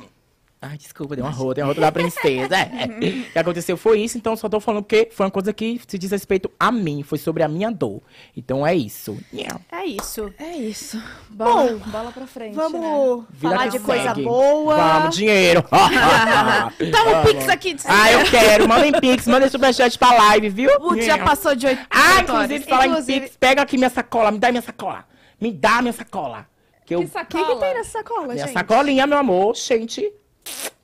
Ai, desculpa, deu uma rota, deu uma rota da princesa. É. O que aconteceu foi isso, então só tô falando porque foi uma coisa que se diz respeito a mim, foi sobre a minha dor. Então é isso. Nham. É isso. É isso. Bola, bola pra frente, né? Vamos Vida falar de coisa segue. boa. Vamos, dinheiro. Toma um pix aqui de Ah, eu quero. Mandem pix, mandem superchat pra live, viu? Putz, já passou de oito Ah, oito inclusive, horas. falar Inclusive- em pix, pega aqui minha sacola, me dá minha sacola. Me dá minha sacola. Que eu... Que O sacola? que, que tem nessa sacola, Minha gente? sacolinha, meu amor, gente.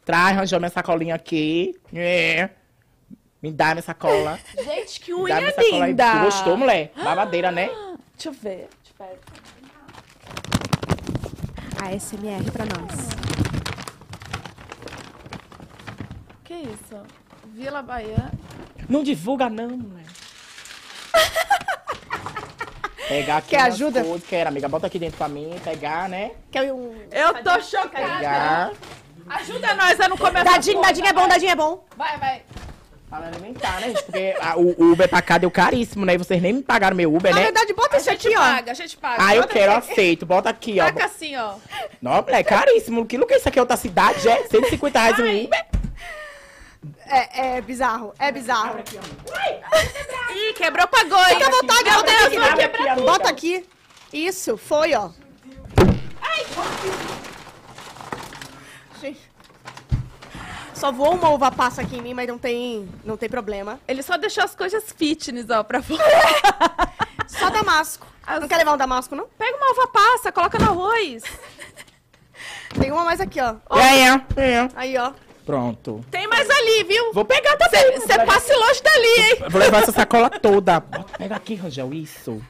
Traz, arranjou minha sacolinha aqui. É. Me dá minha sacola. Gente, que Me dá unha sacola aí. linda. Tu gostou, mulher? Babadeira, né? Deixa eu ver. Deixa eu ver. A SMR pra nós. Que isso? Vila Baiana. Não divulga, não, mulher. Pegar aqui Quer ajuda? coisas, Quero, amiga. Bota aqui dentro pra mim, pegar, né? Quer um... Eu tô chocada. Pegar. Ajuda nós a não começar. Dadinho, dadinho é bom, dadinho é bom. Vai, vai. Me alimentar, né, gente? Porque a- o Uber pra cá deu caríssimo, né? E vocês nem me pagaram meu Uber, Na né? verdade, bota A isso aqui, ó. paga, a gente paga. Ah, eu Bota quero, aqui. aceito. Bota aqui, ó. Taca assim, ó. Não, mulher, é caríssimo. Que que isso aqui é outra cidade, é? 150 reais um Uber? É, é bizarro, é bizarro. Ih, quebrou, pagou, hein? Fica à vontade, Meu bota Deus, aqui, aqui. Bota aqui. Isso, foi, ó. Gente. Só voou uma uva passa aqui em mim, mas não tem, não tem problema. Ele só deixou as coisas fitness, ó, pra fora. Só damasco. As- Não quer levar um damasco, não? Pega uma uva passa, coloca no arroz. Tem uma mais aqui, ó. É, é, é. Aí, ó. Pronto. Tem mais ali, viu? Vou pegar também. Você passe longe dali, hein? Vou levar essa sacola toda. Pega aqui, Rangel, isso.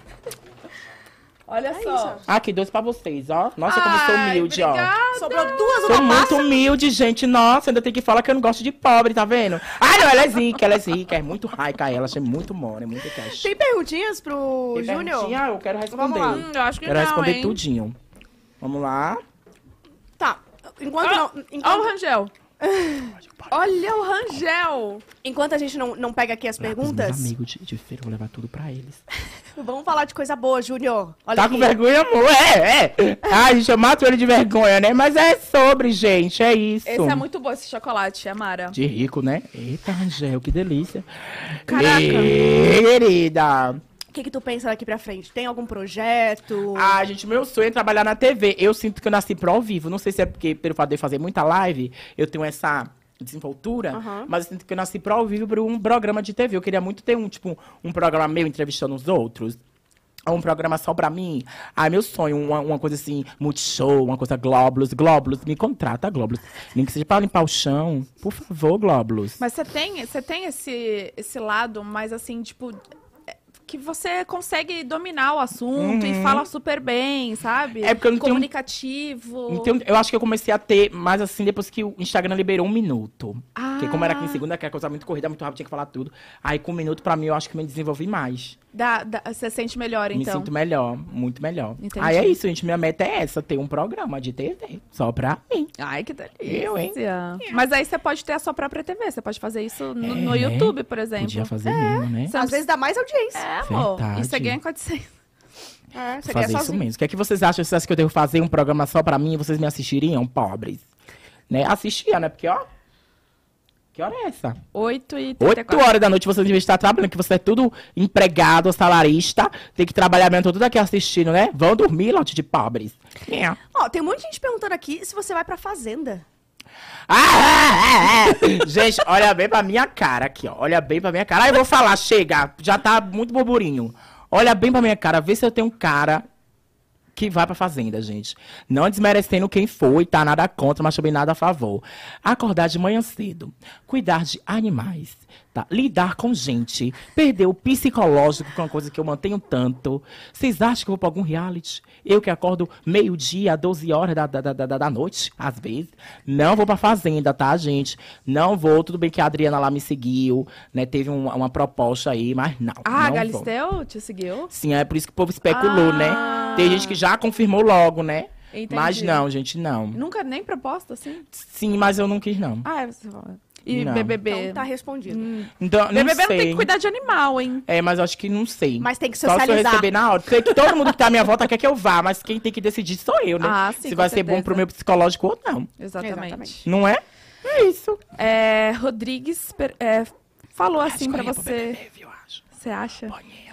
Olha só. Aqui, dois pra vocês, ó. Nossa, como eu sou humilde, ó. obrigada. Sobrou duas Sou muito passa. humilde, gente. Nossa, ainda tem que falar que eu não gosto de pobre, tá vendo? Ah, não, ela é zica, ela é zica. É muito raica ela, achei muito mole, é muito cash. Tem perguntinhas pro Tem Júnior? perguntinha? Eu quero responder. Vamos lá. Hum, eu acho que Quero não, responder hein? tudinho. Vamos lá. Tá. Enquanto, Ó, não, Olha o enquanto, Rangel. Olha o Rangel. enquanto a gente não, não pega aqui as perguntas, amigos de, de feira, vou levar tudo pra eles. vamos falar de coisa boa, Júnior. Olha Tá aqui. com vergonha, amor? É, é. Ai, gente, eu mato ele de vergonha, né? Mas é sobre, gente, é isso. Esse é muito bom, esse chocolate, Amara. De rico, né? Eita, Angel, que delícia. Caraca. Querida. O que, que tu pensa daqui pra frente? Tem algum projeto? Ah, gente, meu sonho é trabalhar na TV. Eu sinto que eu nasci pro ao vivo. Não sei se é porque, pelo fato de eu fazer muita live, eu tenho essa desenvoltura, Aham. mas eu sinto que eu nasci pro ao vivo para um programa de TV. Eu queria muito ter um, tipo, um programa meu entrevistando os outros. Ou um programa só pra mim. Ah, meu sonho, uma, uma coisa assim, multishow, uma coisa Glóbulos. Glóbulos, me contrata, Glóbulos. Nem que seja pra limpar o chão. Por favor, Glóbulos. Mas você tem, você tem esse, esse lado mais assim, tipo. É, Que você consegue dominar o assunto e fala super bem, sabe? Uhum. É porque eu não tenho- Comunicativo. Então, eu acho que eu comecei a ter mais assim depois que o Instagram liberou um minuto. Ah. Porque como era aqui em segunda, que era coisa muito corrida, muito rápido, tinha que falar tudo. Aí com um minuto, pra mim, eu acho que me desenvolvi mais. Dá- dá- você sente melhor, Me então. sinto melhor, muito melhor. Entendi. Aí é isso, gente. Minha meta é essa, ter um programa de TV. Só pra mim. Ai, que delícia. Eu, hein? Mas aí você pode ter a sua própria TV. Você pode fazer isso no, no É. YouTube, por exemplo. Podia fazer mesmo, né? Às vezes dá mais audiência. É, amor. Verdade. E você ganha com a licença. É, você fazer isso mesmo. O que é que vocês acham? Vocês acham que eu devo fazer um programa só pra mim e vocês me assistiriam, pobres? Né? Assistia, né? Porque, ó. Que hora é essa? 8 e 8 34. horas da noite você devia estar trabalhando, que você é tudo empregado, salarista, tem que trabalhar mesmo, tô tudo aqui assistindo, né? Vão dormir, lote de pobres. É. Ó, tem um monte de gente perguntando aqui se você vai pra fazenda. Ah, ah, ah. Gente, olha bem pra minha cara aqui, ó. Olha bem pra minha cara. Aí eu vou falar, chega, já tá muito burburinho. Olha bem pra minha cara, vê se eu tenho um cara que vai pra fazenda, gente. Não desmerecendo quem foi, tá? Nada contra, mas também nada a favor. Acordar de manhã cedo, cuidar de animais, tá? Lidar com gente, perder o psicológico, que é uma coisa que eu mantenho tanto. Vocês acham que eu vou pra algum reality? Eu que acordo meio-dia, 12 horas da, da, da, da, da noite, às vezes. Não vou pra fazenda, tá, gente? Não vou. Tudo bem que a Adriana lá me seguiu, né? Teve um- uma proposta aí, mas não. Ah, não a vou. Galisteu te seguiu? Sim, é por isso que o povo especulou, Ah. né? Tem gente que já confirmou logo, né? Entendi. Mas não, gente, não. Nunca nem proposta, assim? Sim, mas eu não quis, não. Ah, é, você fala. E Não. BBB? Então tá respondido. Então, não BBB não sei. tem que cuidar de animal, hein? É, mas eu acho que não sei. Mas tem que Só se eu socializar. receber na hora. Sei que todo mundo que tá à minha volta quer que eu vá, mas quem tem que decidir sou eu, né? Ah, sim, se com vai ser bom certeza. pro meu psicológico ou não. Exatamente. Exatamente. Não é? É isso. É, Rodrigues per- é, falou assim pra Escolhi pro você. BBB, viu, acho. Você acha? Boninho.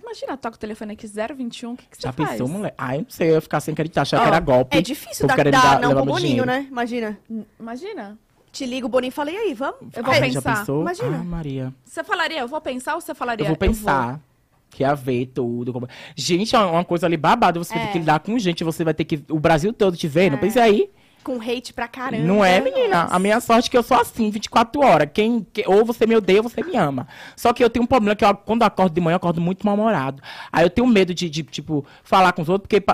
Imagina, toca o telefone aqui 021, o que, que você Já faz? pensou, mulher? Ah, eu não sei, eu ia ficar sem acreditar, achar que Ó, era golpe. É difícil dar, dar não pro Boninho, né? Imagina. Imagina. Te liga o Boninho e fala, e aí, vamos? Eu vou Ai, já pensar. pensou? Imagina. Ah, Maria. Você falaria, eu vou pensar ou você falaria? Eu vou pensar. Que ia ver tudo. como- Gente, é uma coisa ali babada. Você vai É. ter que lidar com gente, você vai ter que. O Brasil todo te vendo. Pense aí. Com hate pra caramba. Não é, menina? A minha sorte é que eu sou assim, 24 horas. Quem, que- ou você me odeia ou você me ama. Só que eu tenho um problema que eu, quando eu acordo de manhã, eu acordo muito mal-humorado. Aí eu tenho medo de, de, tipo, falar com os outros, porque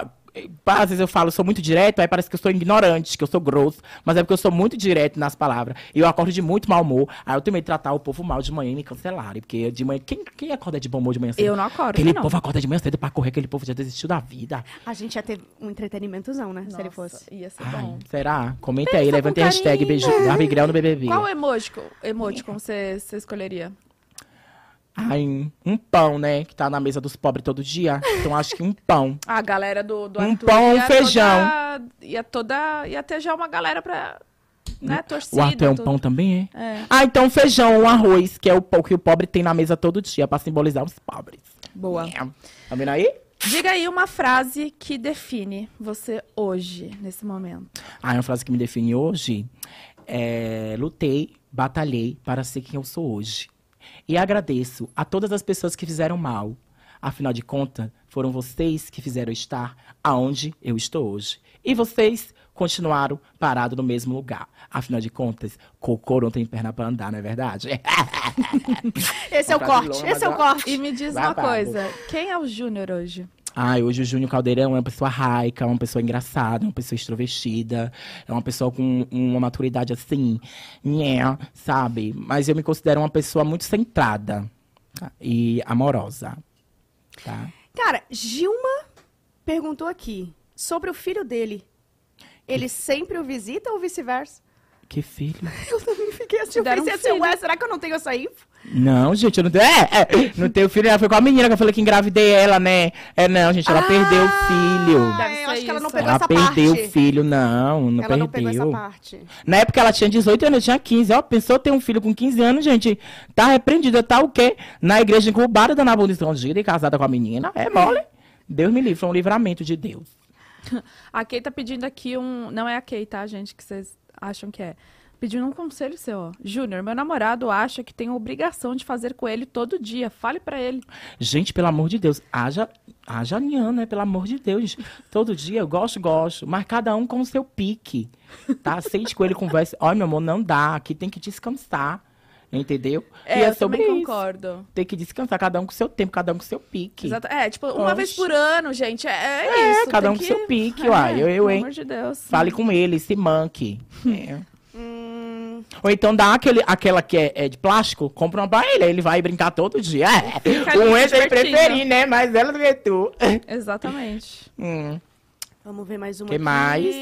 às vezes eu falo, sou muito direto, aí parece que eu sou ignorante, que eu sou grosso. Mas é porque eu sou muito direto nas palavras. E eu acordo de muito mau humor. Aí eu tenho medo de tratar o povo mal de manhã e me cancelarem. Porque de manhã. Quem, quem acorda de bom humor de manhã cedo? Eu não acordo, Aquele não. povo acorda de manhã cedo pra correr, aquele povo já desistiu da vida. A gente ia ter um entretenimentozão, né? se ele Nossa, fosse. Ia ser Ai, bom. será? Comenta Pensa aí, com levanta a hashtag beijo, no BBB. Qual emoticon você, você escolheria? Ai, um pão, né? Que tá na mesa dos pobres todo dia. Então acho que um pão. A galera do, do Um Arthur pão, um ia feijão. Toda, ia toda. Ia ter já uma galera pra. Né, torcida. O Arthur é um tudo. pão também, é? É. Ah, então feijão, um arroz, que é o pão que o pobre tem na mesa todo dia, pra simbolizar os pobres. Boa. É. Tá vendo aí? Diga aí uma frase que define você hoje, nesse momento. Ah, uma frase que me define hoje é... Lutei, batalhei para ser quem eu sou hoje. E agradeço a todas as pessoas que fizeram mal. Afinal de contas, foram vocês que fizeram estar aonde eu estou hoje. E vocês continuaram parados no mesmo lugar. Afinal de contas, cocô não tem perna para andar, não é verdade? Esse é o Uma corte. longa, Esse é o corte. E me diz uma Babado. coisa: quem é o Júnior hoje? Ai, hoje o Júnior Caldeirão é uma pessoa raica, uma pessoa engraçada, uma pessoa extrovertida, é uma pessoa com uma maturidade assim, nhé, sabe? Mas eu me considero uma pessoa muito centrada tá? e amorosa, tá? Cara, Gilma perguntou aqui sobre o filho dele. Ele sempre o visita ou vice-versa? Que filho? Eu também fiquei assim, eu deram um pensei assim, filho. ué, será que eu não tenho essa info? Não, gente, eu não tenho. É, é, não tenho filho. Ela foi com a menina que eu falei que engravidei ela, né? É, não, gente, ela perdeu o filho. Deve eu acho que ela não pegou Ela essa perdeu parte. o filho, não, não ela não perdeu. pegou essa parte. Na época ela tinha 18 anos, eu tinha 15. Ó, pensou ter um filho com 15 anos, gente? Tá repreendida, tá o quê? Na igreja incubada, dando a bunda escondida e casada com a menina. É mole. Deus me livre, foi um livramento de Deus. A Kay tá pedindo aqui um. Não é a Kay, tá, gente? Que vocês acham que é. Pedindo um conselho seu, ó. Júnior, meu namorado acha que tem obrigação de fazer com ele todo dia. Fale pra ele. Gente, pelo amor de Deus, haja, haja niano, né? Pelo amor de Deus. Todo dia eu gosto, gosto. Mas cada um com o seu pique. Tá? Sente com ele, conversa. Olha, meu amor, não dá. Aqui tem que descansar. Entendeu? É, e é eu sobre também isso. concordo. Tem que descansar, cada um com o seu tempo, cada um com o seu pique. Exato. É, tipo, uma Oxe. vez por ano, gente. É, é É, isso. cada um com que- seu pique, É, uai. Eu, eu, pelo hein? amor de Deus. Fale com ele, se manque. É. Ou então dá aquele, aquela que é, é de plástico, compra uma pra ele, aí ele vai brincar todo dia. É. Um ex ele preferir, né? Mais ela do que tu. Exatamente. Hum. vamos ver mais uma Que aqui. mais?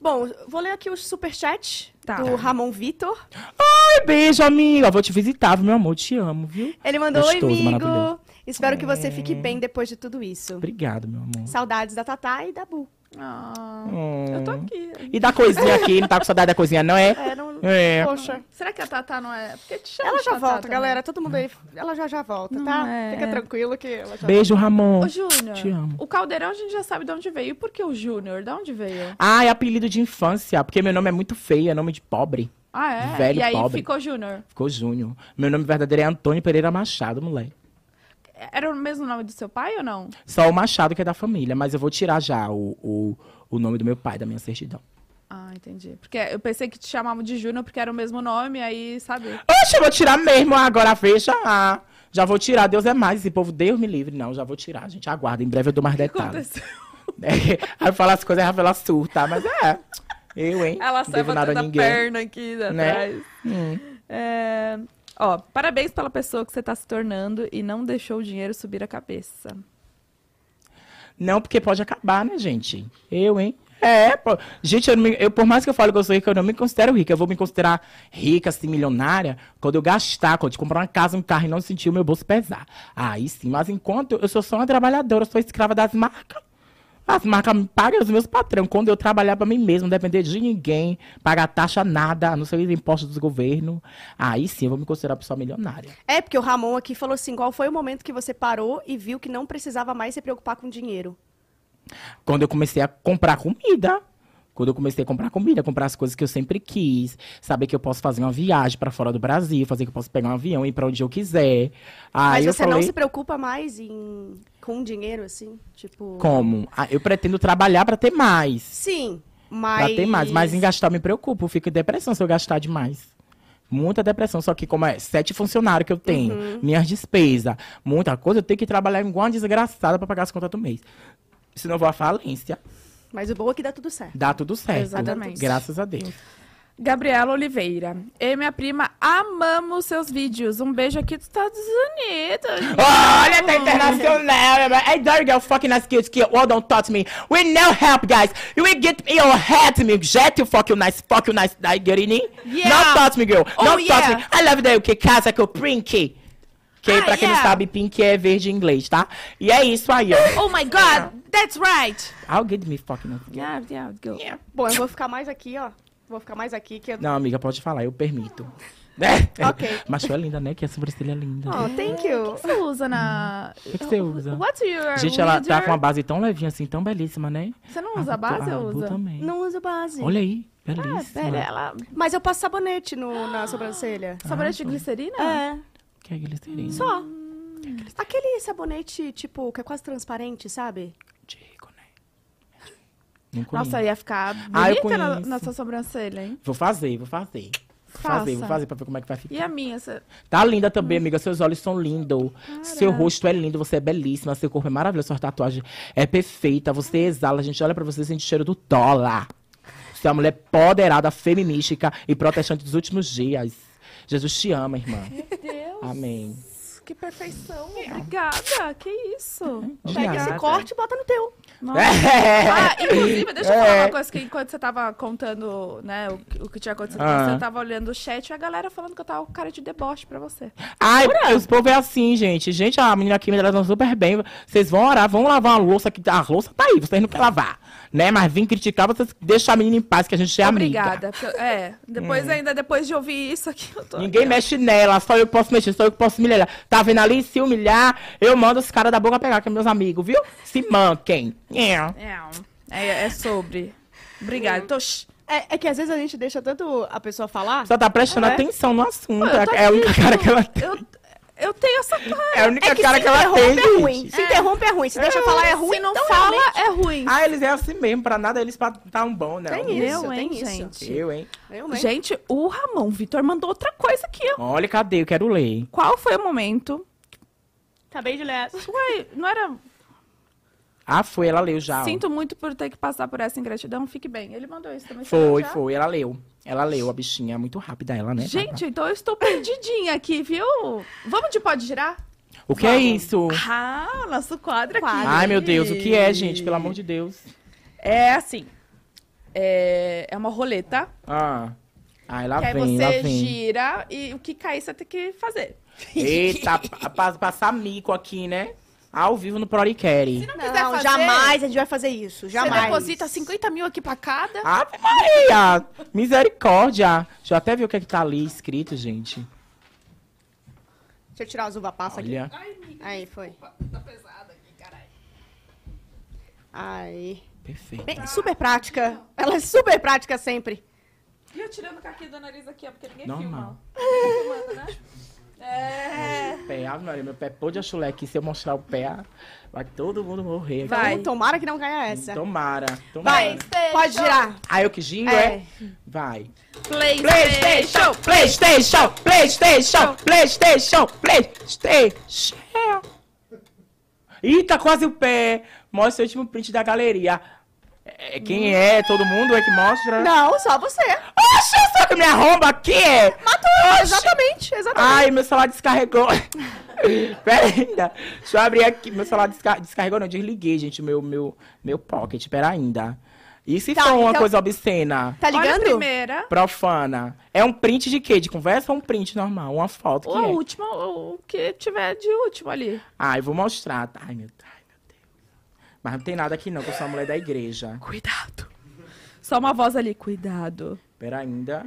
Bom, vou ler aqui o superchat Tá. do Ramon Vitor. Ai, beijo, amiga. Vou te visitar, meu amor. Te amo, viu? Ele mandou, Gostoso, oi, amigo. maravilhoso. Espero que você fique bem depois de tudo isso. Obrigado, meu amor. Saudades da Tatá e da Bu. Ah, Hum. Eu tô aqui. E da coisinha aqui, não tá com saudade da coisinha, não é? É, não... É. Poxa. Será que a Tatá não é? Porque te chama Ela de já Tatá volta, também. galera. Todo mundo aí. Ela já já volta, Não tá? é, Fica tranquilo que ela já Beijo, Ramon. Ô, Júnior, Te amo. o Caldeirão a gente já sabe de onde veio. E por que o Júnior? De onde veio? Ah, é apelido de infância, porque meu nome é muito feio, é nome de pobre. Ah, é? Velho e aí pobre. ficou Júnior. Ficou Júnior. Meu nome verdadeiro é Antônio Pereira Machado, moleque. Era o mesmo nome do seu pai ou não? Só o Machado que é da família, mas eu vou tirar já o, o, o nome do meu pai, da minha certidão. Ah, entendi. Porque eu pensei que te chamavam de Júnior porque era o mesmo nome, aí, sabe? Oxe, eu vou tirar mesmo agora, fecha. Ah, já vou tirar, Deus é mais. Esse povo, Deus me livre. Não, já vou tirar, gente. Aguarda, em breve eu dou mais detalhes. É, aí fala as coisas, ela surta, mas é. Eu, hein? Ela sai a batendo a ninguém. perna aqui Né? atrás. Hum. É, Ó, parabéns pela pessoa que você tá se tornando e não deixou o dinheiro subir a cabeça. Não, porque pode acabar, né, gente? Eu, hein? É, pô. Gente, eu, me- eu, por mais que eu fale que eu sou rica, eu não me considero rica. Eu vou me considerar rica, assim, milionária, quando eu gastar, quando eu comprar uma casa, um carro e não sentir o meu bolso pesar. Aí sim, mas enquanto eu sou só uma trabalhadora, eu sou escrava das marcas. As marcas pagam os meus patrões. Quando eu trabalhar pra mim mesmo, não depender de ninguém, pagar taxa nada, não sei os impostos do governo, aí sim eu vou me considerar pessoa milionária. É, porque o Ramon aqui falou assim: qual foi o momento que você parou e viu que não precisava mais se preocupar com dinheiro? Quando eu comecei a comprar comida. Quando eu comecei a comprar comida, comprar as coisas que eu sempre quis, saber que eu posso fazer uma viagem pra fora do Brasil, fazer que eu posso pegar um avião e ir pra onde eu quiser. Aí Mas você falei, não se preocupa mais em com dinheiro, assim? Tipo. como? Ah, eu pretendo trabalhar pra ter mais. Sim, mas. Pra ter mais. Mas em gastar eu me preocupo. Eu fico em depressão se eu gastar demais. Muita depressão. Só que como é sete funcionários que eu tenho, Uhum. minhas despesas, muita coisa, eu tenho que trabalhar igual uma desgraçada pra pagar as contas do mês. Senão eu vou à falência. Mas o bom é que dá tudo certo. Dá tudo certo. Exatamente. Graças a Deus. Gabriela Oliveira. Eu e minha prima amamos seus vídeos. Um beijo aqui dos Estados Unidos. Olha, tá internacional. Hey, dirty girl, fucking cute, cute. Well, don't touch me. We no help, guys. You will get me your head to me. Jet you fuck you nice, fuck you nice. Like, get in? Yeah. Not touch me, girl. Oh, Not touch yeah. me. I love that, que casa que eu pink. Que Ah, pra quem não yeah. sabe, pink é verde em inglês, tá? E é isso aí, ó. Oh my God, that's right. I'll get me fucking. Yeah, yeah, go. Yeah. Bom, eu vou ficar mais aqui, ó. Vou ficar mais aqui que eu. Não, amiga, pode falar, eu permito. Né? Ok. Mas tu é linda, né? Que a sobrancelha é linda. Oh, thank you. O que você usa na... O que, que você usa? What's your Gente, ela tá com uma base tão levinha assim, tão belíssima, né? Você não usa Ah, base ah, ou vou usa? também. Não uso base. Olha aí, Ah, belíssima. pera, ela... Mas eu passo sabonete no, na sobrancelha. Sabonete de glicerina? É. Que é glicerina? Só. Aquele sabonete, tipo, que é quase transparente, sabe? Conheço. Nossa, ia ficar Ah, bonita na, conheço. na sua sobrancelha, hein? Vou fazer, vou fazer. Vou Faça. fazer, vou fazer pra ver como é que vai ficar. E a minha? Você... Tá linda também, amiga. Seus olhos são lindos. Seu rosto é lindo, você é belíssima. Seu corpo é maravilhoso. Sua tatuagem é perfeita. Você exala. A gente olha pra você e sente o cheiro do dólar. Você é uma mulher poderada, feminística e protestante dos últimos dias. Jesus te ama, irmã. Deus, Amém. Que perfeição. Obrigada, que isso. Pega esse Obrigada. corte e bota no teu. Nossa. É. Ah, inclusive, deixa eu falar É. uma coisa que enquanto você tava contando, né, o, que- o que tinha acontecido com Ah. você, eu tava olhando o chat e a galera falando que eu tava com cara de deboche pra você. Ai, os povo é assim, gente. Gente, a menina aqui me tratam super bem. Vocês vão orar, vão lavar uma louça que a louça tá aí, vocês não querem lavar. Né? Mas vim criticar, vocês deixam a menina em paz, que a gente é amiga. Obrigada. porque eu- é, depois ainda, depois de ouvir isso aqui, eu tô... Ninguém mexe nela, só eu que posso mexer, só eu que posso humilhar. Tá vendo ali? Se humilhar, eu mando os caras da boca pegar, que é meus amigos, viu? Se manquem. É. É, é, é sobre. Obrigada. Tô... É, é que às vezes a gente deixa tanto a pessoa falar. Só tá prestando É? atenção no assunto. Eu tô É a única cara que ela tem. Eu, eu tenho essa cara. É a única É que cara que ela tem, interrompe é ruim. Se interrompe é ruim. Se deixa falar é ruim, Se não então fala, realmente- é ruim. Ah, eles é assim mesmo, pra nada eles dar um bom, né? Tem isso, Eu, tem hein, isso. gente? Eu, hein? Eu, hein? Gente, o Ramon Vitor mandou outra coisa aqui, ó. Olha, cadê? Eu quero ler. Qual foi o momento? Acabei de ler essa. Ué, não era. Ah, foi, ela leu já. ó. Sinto muito por ter que passar por essa ingratidão, fique bem. Ele mandou isso também. você Foi, leu já? foi, ela leu. Ela leu, a bichinha é muito rápida ela, né? Gente, então eu estou perdidinha aqui, viu? Vamos de pode girar? O que é isso? Ah, o nosso quadro aqui. Quadro. Ai, meu Deus, o que é, gente? Pelo amor de Deus. É assim. É, é uma roleta. Ah. Ai, lá que aí vem, lá você vem. gira e o que cair você tem que fazer. Eita, pa- pa- passar mico aqui, né? Ao vivo no Proricare. não Não, quiser fazer, jamais a gente vai fazer isso. Você Jamais. deposita 50 mil aqui pra cada. Ave Maria! Misericórdia! Deixa eu até ver o que é que tá ali escrito, gente. Deixa eu tirar as uva passa aqui. Olha. Aí, foi. Tá pesado aqui, caralho. Aí. Perfeito. Bem, super prática. Ela é super prática sempre. E eu tirando o caquinho do nariz aqui, ó, porque ninguém Normal. filma. Ninguém filmando, né? É. Pé, Ave Maria, meu pé pôde a chulé aqui. Se eu mostrar o pé, vai todo mundo morrer. Vai. Então, tomara que não caia essa. Tomara, tomara. Vai, pode girar. Ah, eu que giro, É. é? Vai. PlayStation! PlayStation! PlayStation! PlayStation! PlayStation! Ih, tá quase o pé. Mostra o último print da galeria. É, quem é? Todo mundo é que mostra? Não, só você. Oxe, só que me arromba aqui! Matou, exatamente, exatamente. Ai, meu celular descarregou. Pera ainda. Deixa eu abrir aqui. Meu celular desca- descarregou, não. Desliguei, gente, meu, meu, meu pocket. Pera ainda. E se Tá, for uma então- coisa obscena? Tá Olha a ligando? primeira. Profana. É um print de quê? De conversa ou um print normal? Uma foto? Ou Que a é? última, ou o que tiver de último ali. Ai, vou mostrar. Meu, ai, meu Deus. Mas não tem nada aqui, não, que eu sou a mulher da igreja. Cuidado. Só uma voz ali, cuidado. Pera ainda.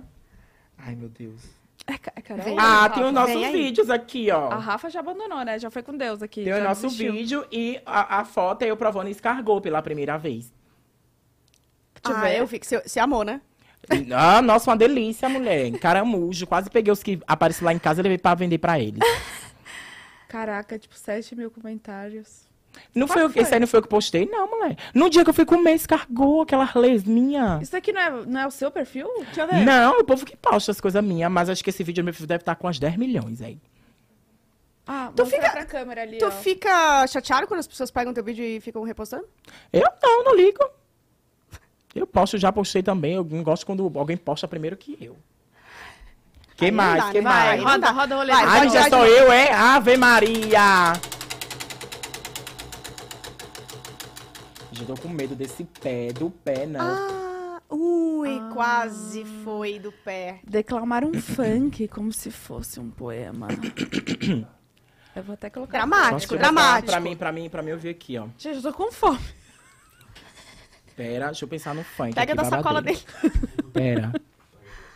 Ai, meu Deus. É, ca- é Carol? Vem. Ah, tem os nossos vem aí. vídeos aqui, ó. A Rafa já abandonou, né? Já foi com Deus aqui. Tem já o nosso desistiu. vídeo e a, a foto é eu provando escargot pela primeira vez. Deixa eu ah, ver. eu vi que você, você amou, né? Ah, nossa, uma delícia, mulher. Caramujo. Quase peguei os que apareceram lá em casa e levei pra vender pra eles. Caraca, tipo, 7 mil comentários. Não Qual foi, foi? esse aí não foi eu que postei, não, mulher. No dia que eu fui comer escargot, aquela lesminha. Isso aqui não é, não é o seu perfil? Deixa eu ver. Não, o povo que posta as coisas minhas, mas acho que esse vídeo meu filho deve estar com umas 10 milhões aí. Ah, Tu fica- pra câmera ali, Tu ó. fica chateado quando as pessoas pegam teu vídeo e ficam repostando? Eu não, não ligo. Eu posto, já postei também. Eu não gosto quando alguém posta primeiro que eu. Que Aí mais? dá, que né? Vai, mais? aí Roda, roda o rolê. Vai, Ai, pode já sou eu, é? Ave Maria! Já tô com medo desse pé, do pé, não. Ah, ui, quase foi do pé. Declamar um funk como se fosse um poema. Eu vou até colocar. Dramático, dramático. Pra mim, pra mim, pra mim, eu vi aqui, ó. Gente, eu tô com fome. Pera, deixa eu pensar no funk. Pega aqui, da sacola dele. Pera.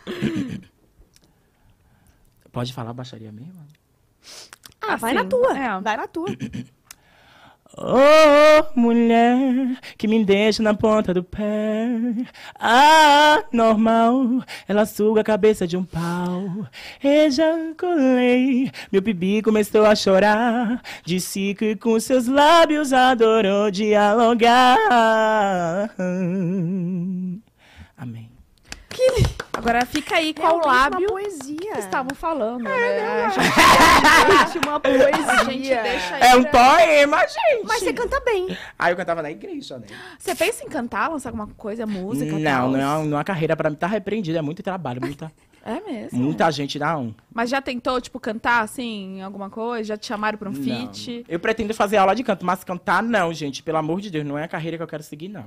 Pode falar baixaria mesmo? Ah, vai Assim, na tua. é. Vai na tua. Oh, mulher, que me deixa na ponta do pé. Ah, normal, ela suga a cabeça de um pau. Ejaculei, meu pibi começou a chorar. Disse que com seus lábios adorou dialogar. Amém. Agora fica aí qual Realmente lábio Uma poesia. que estavam falando, né? A gente, uma a gente poesia. deixa É um pra- poema, gente. Mas você canta bem. Aí eu cantava na igreja, né? Você pensa em cantar, lançar alguma coisa, música? Não, tal? não é, uma, não é uma carreira pra mim. Tá repreendido, é muito trabalho, muita, É mesmo. muita gente não. Mas já tentou, tipo, cantar, assim, alguma coisa? Já te chamaram pra um feat? Eu pretendo fazer aula de canto, mas cantar não, gente. Pelo amor de Deus, não é a carreira que eu quero seguir, não.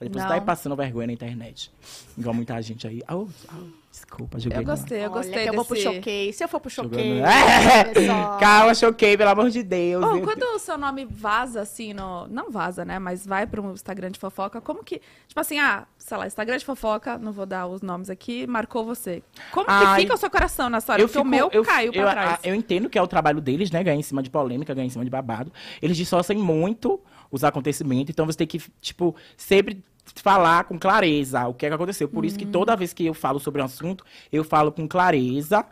Depois Não. tá aí passando vergonha na internet. Igual muita gente aí. Au, au, desculpa, joguei Eu no gostei, eu Olha, gostei que eu vou pro desse... showcase. Se eu for pro Jogando- showcase, É. só. Calma, choquei, pelo amor de Deus. Oh, Eu- quando o seu nome vaza, assim, no... não vaza, né? Mas vai para um Instagram de fofoca, como que. Tipo assim, ah, sei lá, Instagram de fofoca, não vou dar os nomes aqui, marcou você. Como que Ai, fica o seu coração nessa hora? Porque o meu eu, caiu pra eu, trás. a- eu entendo que é o trabalho deles, né? Ganhar em cima de polêmica, ganhar em cima de babado. Eles dissociam muito os acontecimentos, então você tem que, tipo, sempre falar com clareza o que é que aconteceu. Por isso que Uhum. toda vez que eu falo sobre um assunto, eu falo com clareza,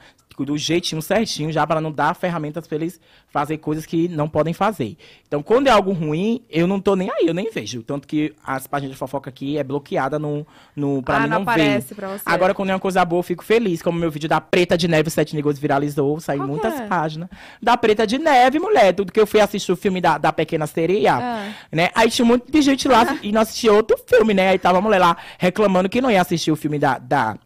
do jeitinho certinho, já para não dar ferramentas para eles fazer coisas que não podem fazer. Então, quando é algo ruim, eu não tô nem aí, eu nem vejo. Tanto que as páginas de fofoca aqui é bloqueada no, no para ah, mim não não, ver. pra você. Agora, quando é uma coisa boa, eu fico feliz. Como meu vídeo da Preta de Neve, Sete Negócios viralizou, saiu que muitas é? páginas. Da Preta de Neve, mulher. Tudo que eu fui assistir o filme da, da Pequena Sereia, Ah. né? Aí tinha um monte de gente lá e não assistia outro filme, né? Aí tava a mulher lá reclamando que não ia assistir o filme da... da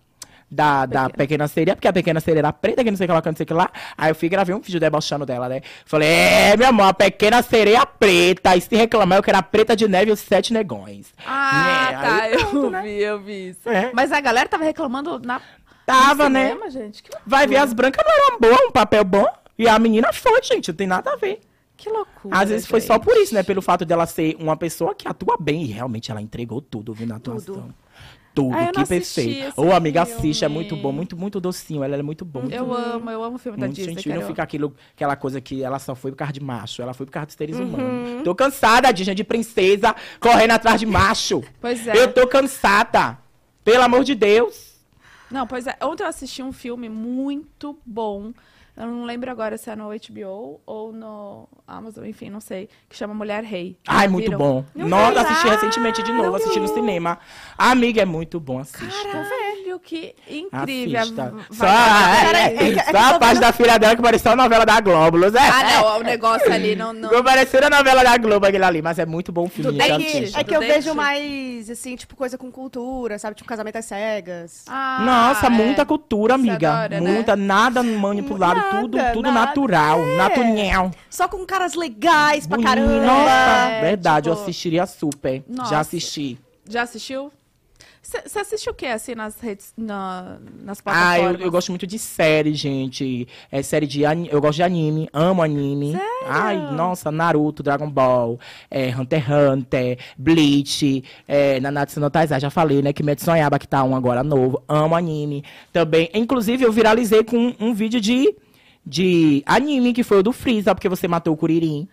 da, da pequena sereia, porque a pequena sereia era preta, que não sei o que lá, que não sei o que lá. Aí eu fui e gravei um vídeo debochando dela, né? Falei, é, meu amor, a pequena sereia preta. E se reclamar, eu quero a preta de neve e os sete negões. Ah, Né? tá. Eu vi, eu vi isso. É. Mas a galera tava reclamando na. Tava, no né? cinema, gente. Que loucura. Vai ver, as brancas não eram boas, um papel bom. E a menina foi, gente, não tem nada a ver. Que loucura. Às vezes foi só gente. por isso, né? Pelo fato dela ser uma pessoa que atua bem. E realmente ela entregou tudo, viu, na atuação. Tudo, Ah, eu que perfeito. Ô, amiga, filme. assiste, é muito bom, muito, muito docinho. Ela é muito bom. Muito, Eu amo, eu amo o filme da muito Disney. gentil. Não fica aquilo, aquela coisa que ela só foi por causa de macho. Ela foi por causa dos seres Uhum. humanos. Tô cansada, Disney, de princesa correndo atrás de macho. Pois é. Eu tô cansada. Pelo amor de Deus. Não, pois é. Ontem eu assisti um filme muito bom. Eu não lembro agora se é no HBO ou no Amazon, enfim, não sei. Que chama Mulher Rei. Ai, muito viram? bom. Não Nossa, assisti recentemente de novo, assisti no cinema. Amiga, é muito bom, assista. Caralho! que incrível. Assista. Só, é, é, é é só a parte da filha dela que pareceu a novela da Globo. É, Ah, não, o negócio ali não... não... Ficou parecendo a novela da Globo aquele ali, mas é muito bom o filme. É que, é que eu vejo mais, assim, tipo, coisa com cultura, sabe? Tipo, casamento às cegas. Ah, Nossa, é. muita cultura, Você amiga. adora, né? muita, nada manipulado, Nada, tudo, tudo nada. natural, É. natural. Só com caras legais pra caramba. Nossa, É, verdade, eu tipo- assistiria super. Nossa. Já assisti. Já assistiu? Você assiste o que, assim, nas redes, na, nas Ah, plataformas? eu, eu gosto muito de série, gente. É série de Eu gosto de anime, amo anime. Ai, nossa, Naruto, Dragon Ball, é, Hunter x Hunter, Bleach, é, Nanatsu no Taizai, já falei, né? Kimetsu no Yaiba, que tá um agora novo. Amo anime. Também, inclusive, eu viralizei com um, um vídeo de, de anime, que foi o do Freeza, porque você matou o Kuririn.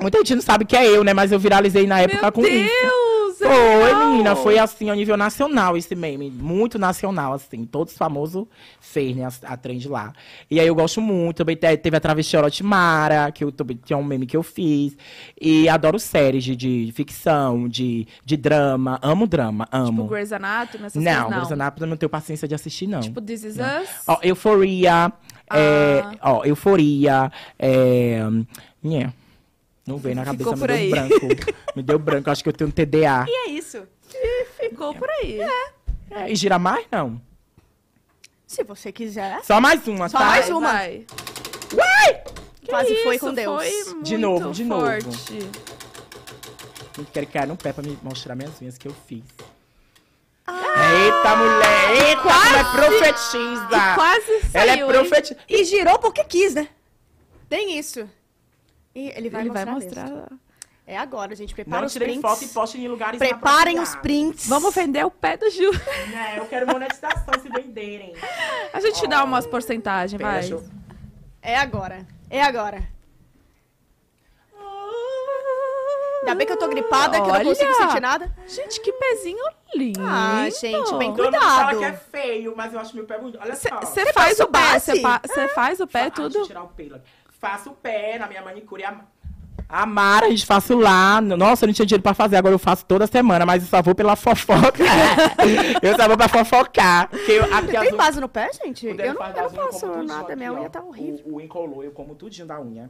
Muita gente não sabe que é eu, né? Mas eu viralizei na época Meu com isso. Deus! é Foi, menina, foi assim, a nível nacional esse meme. Muito nacional, assim. Todos famosos fez, né, a, a trend lá. E aí eu gosto muito. Também te- teve a Travesti Orotimara, que eu também tinha um meme que eu fiz. E adoro séries de, de ficção, de, de drama. Amo drama, amo. Tipo Grey's Anatomy, essas não, coisas, não. Grey's Anatomy eu não tenho paciência de assistir, não. Tipo This Is Us? Ó, É, Ah. ó, Euforia. É, nhé. Não veio na cabeça, Ficou me deu aí. branco. me deu branco, acho que eu tenho um TDA. E é isso. Ficou por aí. É, e gira mais, não? Se você quiser. Só mais uma, Só tá? mais Vai, uma. vai. Uai! Quase foi Isso, com Deus. Foi De muito novo, de novo. forte. Eu quero cair no pé pra me mostrar minhas unhas que eu fiz. Ah. Eita, mulher! Eita, como é profetiza! Quase saiu, Ela é profetiza. E girou porque quis, né? Tem isso. E ele vai Ele mostrar. vai mesmo. mostrar. É agora, gente. Prepara Não os tirei prints. foto e poste em lugares Preparem os prints. Vamos vender o pé do Ju. É, eu quero monetização se venderem. A gente dá umas porcentagens, vai. É agora. É agora. Ainda bem que eu tô gripada, que eu não consigo sentir nada. Gente, que pezinho lindo. Ah, gente, bem Todo mundo Cuidado. fala que é feio, mas eu acho meu pé bonito. Olha só. Você faz passa o pé, base? você faz o pé, Fa- Antes de tudo. tirar o pelo. aqui. Faço o pé na minha manicure. A, a Mara, a gente faço lá. Nossa, eu não tinha dinheiro pra fazer, agora eu faço toda semana, mas eu só vou pela fofoca. eu só vou pra fofocar. Porque eu, aqui Tem base no pé, gente? Eu não, faz eu não eu faço nada. aqui, Minha ó. unha tá horrível. O, o encolou, eu como tudinho da unha.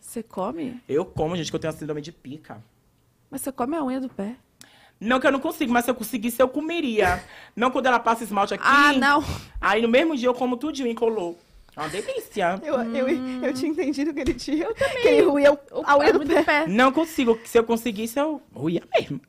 Você come? Eu como, gente, que eu tenho a síndrome de pica. Mas você come a unha do pé. Não que eu não consigo, mas se eu conseguisse, eu comeria. não quando ela passa esmalte aqui. Ah, não. Aí no mesmo dia eu como tudinho, encolou. É uma delícia. Eu, eu, eu tinha entendido aquele dia. Eu também. Que ele ruía o- a unha pé do pé. Não consigo. Se eu conseguisse, eu ruía mesmo.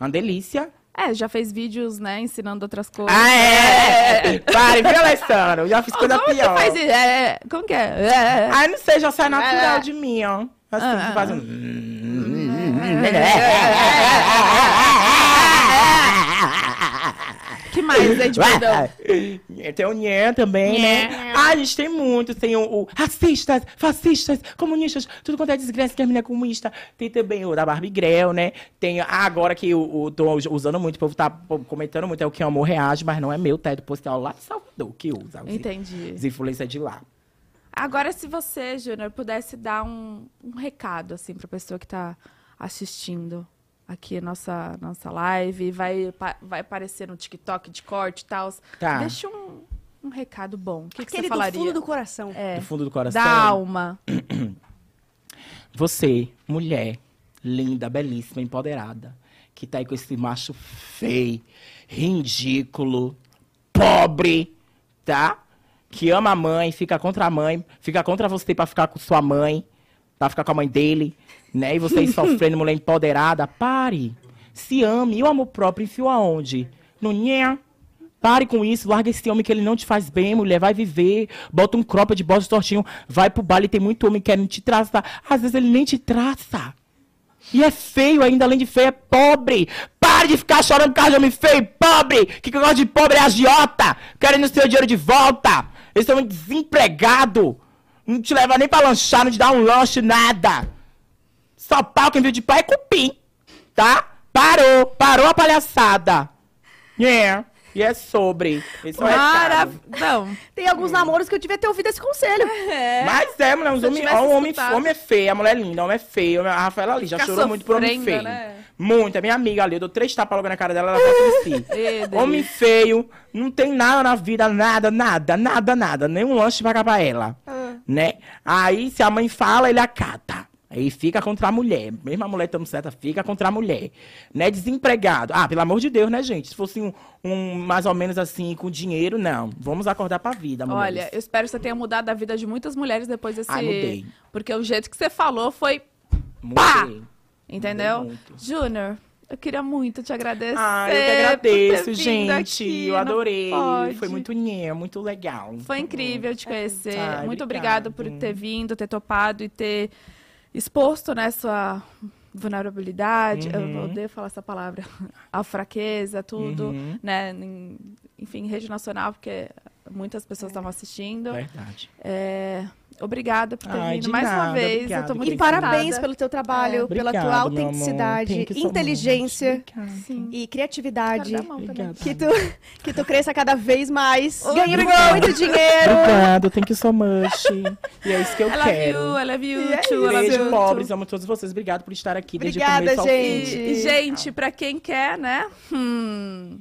Uma delícia. É, já fez vídeos, né, ensinando outras coisas. Ah, é! Pare, viu, Alessandro? Eu já fiz coisa Como pior. faz isso? É, como que é? É. Ai, não sei, já sai natural É. de mim, ó. Assim, Ah, que faz ah. um... Que mais, gente, perdão? Tem o Nhen também, né? Ah, a gente tem muitos. Tem o, o racistas, fascistas, comunistas, tudo quanto é desgraça que a menina é comunista. Tem também o da Barbie Grell, né? Tem ah, agora que eu, eu tô usando muito, o povo tá comentando muito, é o que amor reage, mas não é meu teto postal lá de Salvador que usa. Os, Entendi. os influencers de lá. Agora, se você, Júnior, pudesse dar um, um recado, assim, pra pessoa que tá assistindo aqui a nossa, nossa live, vai, vai aparecer no TikTok de corte e tal. Tá. Deixa um, um recado bom. O que, que você do falaria? fundo do coração. É, Do fundo do coração. da alma. Você, mulher, linda, belíssima, empoderada, que tá aí com esse macho feio, ridículo, pobre, tá? Que ama a mãe, fica contra a mãe, fica contra você pra ficar com sua mãe, pra ficar com a mãe dele, né? E você aí sofrendo, mulher empoderada, pare. Se ame. E o amor próprio enfio aonde? No nhé. Pare com isso, larga esse homem que ele não te faz bem, mulher. Vai viver, bota um cropa de bode tortinho, vai pro baile, tem muito homem querendo te traçar. Às vezes ele nem te traça. E é feio ainda, além de feio, é pobre. Pare de ficar chorando por causa de homem feio, e pobre. Que que gosta de pobre é agiota, querendo o seu dinheiro de volta. Eles são desempregado. Não te leva nem pra lanchar, não te dá um lanche, nada. Só pau quem viu de pai é cupim, tá? Parou, parou a palhaçada. Yeah. E é sobre. Esse é Mara... recado. Não. Tem alguns namoros que eu devia ter ouvido esse conselho. É. Mas é, mulher, eu homem, ó, o homem, homem é feio, a mulher é linda, o homem é feio. A Rafaela ali já Fica chorou muito por homem feio. né? Muito. É minha amiga ali. Eu dou três tapas logo na cara dela, ela vai crescer. Ê, delícia. Homem feio, não tem nada na vida, nada, nada, nada, nada. Nem um lanche pagar pra ela. Ah. Né? Aí, se a mãe fala, ele acata. Aí fica contra a mulher. Mesmo a mulher estando certa, fica contra a mulher. Né? Desempregado. Ah, pelo amor de Deus, né, gente? Se fosse um, um mais ou menos assim, com dinheiro, não. Vamos acordar pra vida, mulheres. Olha, eu espero que você tenha mudado a vida de muitas mulheres depois desse. Ai, mudei. Porque o jeito que você falou foi. Pá! Mudei. Entendeu? Mudei muito. Júnior, eu queria muito te agradecer. Ah, eu que ter agradeço, gente. aqui eu adorei. Foi muito nhé, muito legal. Foi incrível te conhecer. Ai, Muito obrigado. obrigada por ter vindo, ter topado e ter exposto né, sua vulnerabilidade. Uhum. Eu odeio falar essa palavra. A fraqueza, tudo. Uhum. Né, enfim, em rede nacional, porque muitas pessoas estavam assistindo. Verdade. É, obrigada por ter Ai, vindo mais uma nada, vez. obrigado, eu tô muito E parabéns pelo teu trabalho, pela tua Obrigado, meu amor. autenticidade, Thank you so inteligência e criatividade. Obrigado. Que tu, que tu cresça cada vez mais, Ô, ganhando muito dinheiro. Obrigado, thank you so much. E é isso que eu I love quero. you, I love you, E é too, I love Beijo, you, pobres. Amo todos vocês. Obrigado por estar aqui desde Obrigada, o começo ao gente. fim. E, gente, pra quem quer, né? hum,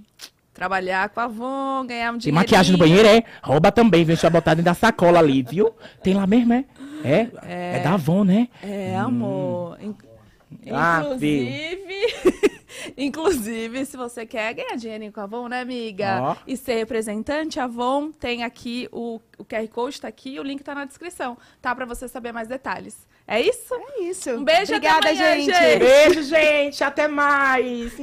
trabalhar com a Avon, ganhar um Tem dinheiro. maquiagem no banheiro, é? Rouba também, viu? Deixa botar dentro da sacola ali, viu? Tem lá mesmo, é? É, é, da Avon, né? É, amor. In- Ah, Inclusive, inclusive, se você quer ganhar dinheirinho com a Avon, né, amiga? Ó. E ser representante, a Avon tem aqui o, o QR Code tá aqui, o link tá na descrição, tá? Pra você saber mais detalhes. É isso? É isso. Um beijo, até Obrigada, amanhã, gente. gente. Beijo, gente. Até mais.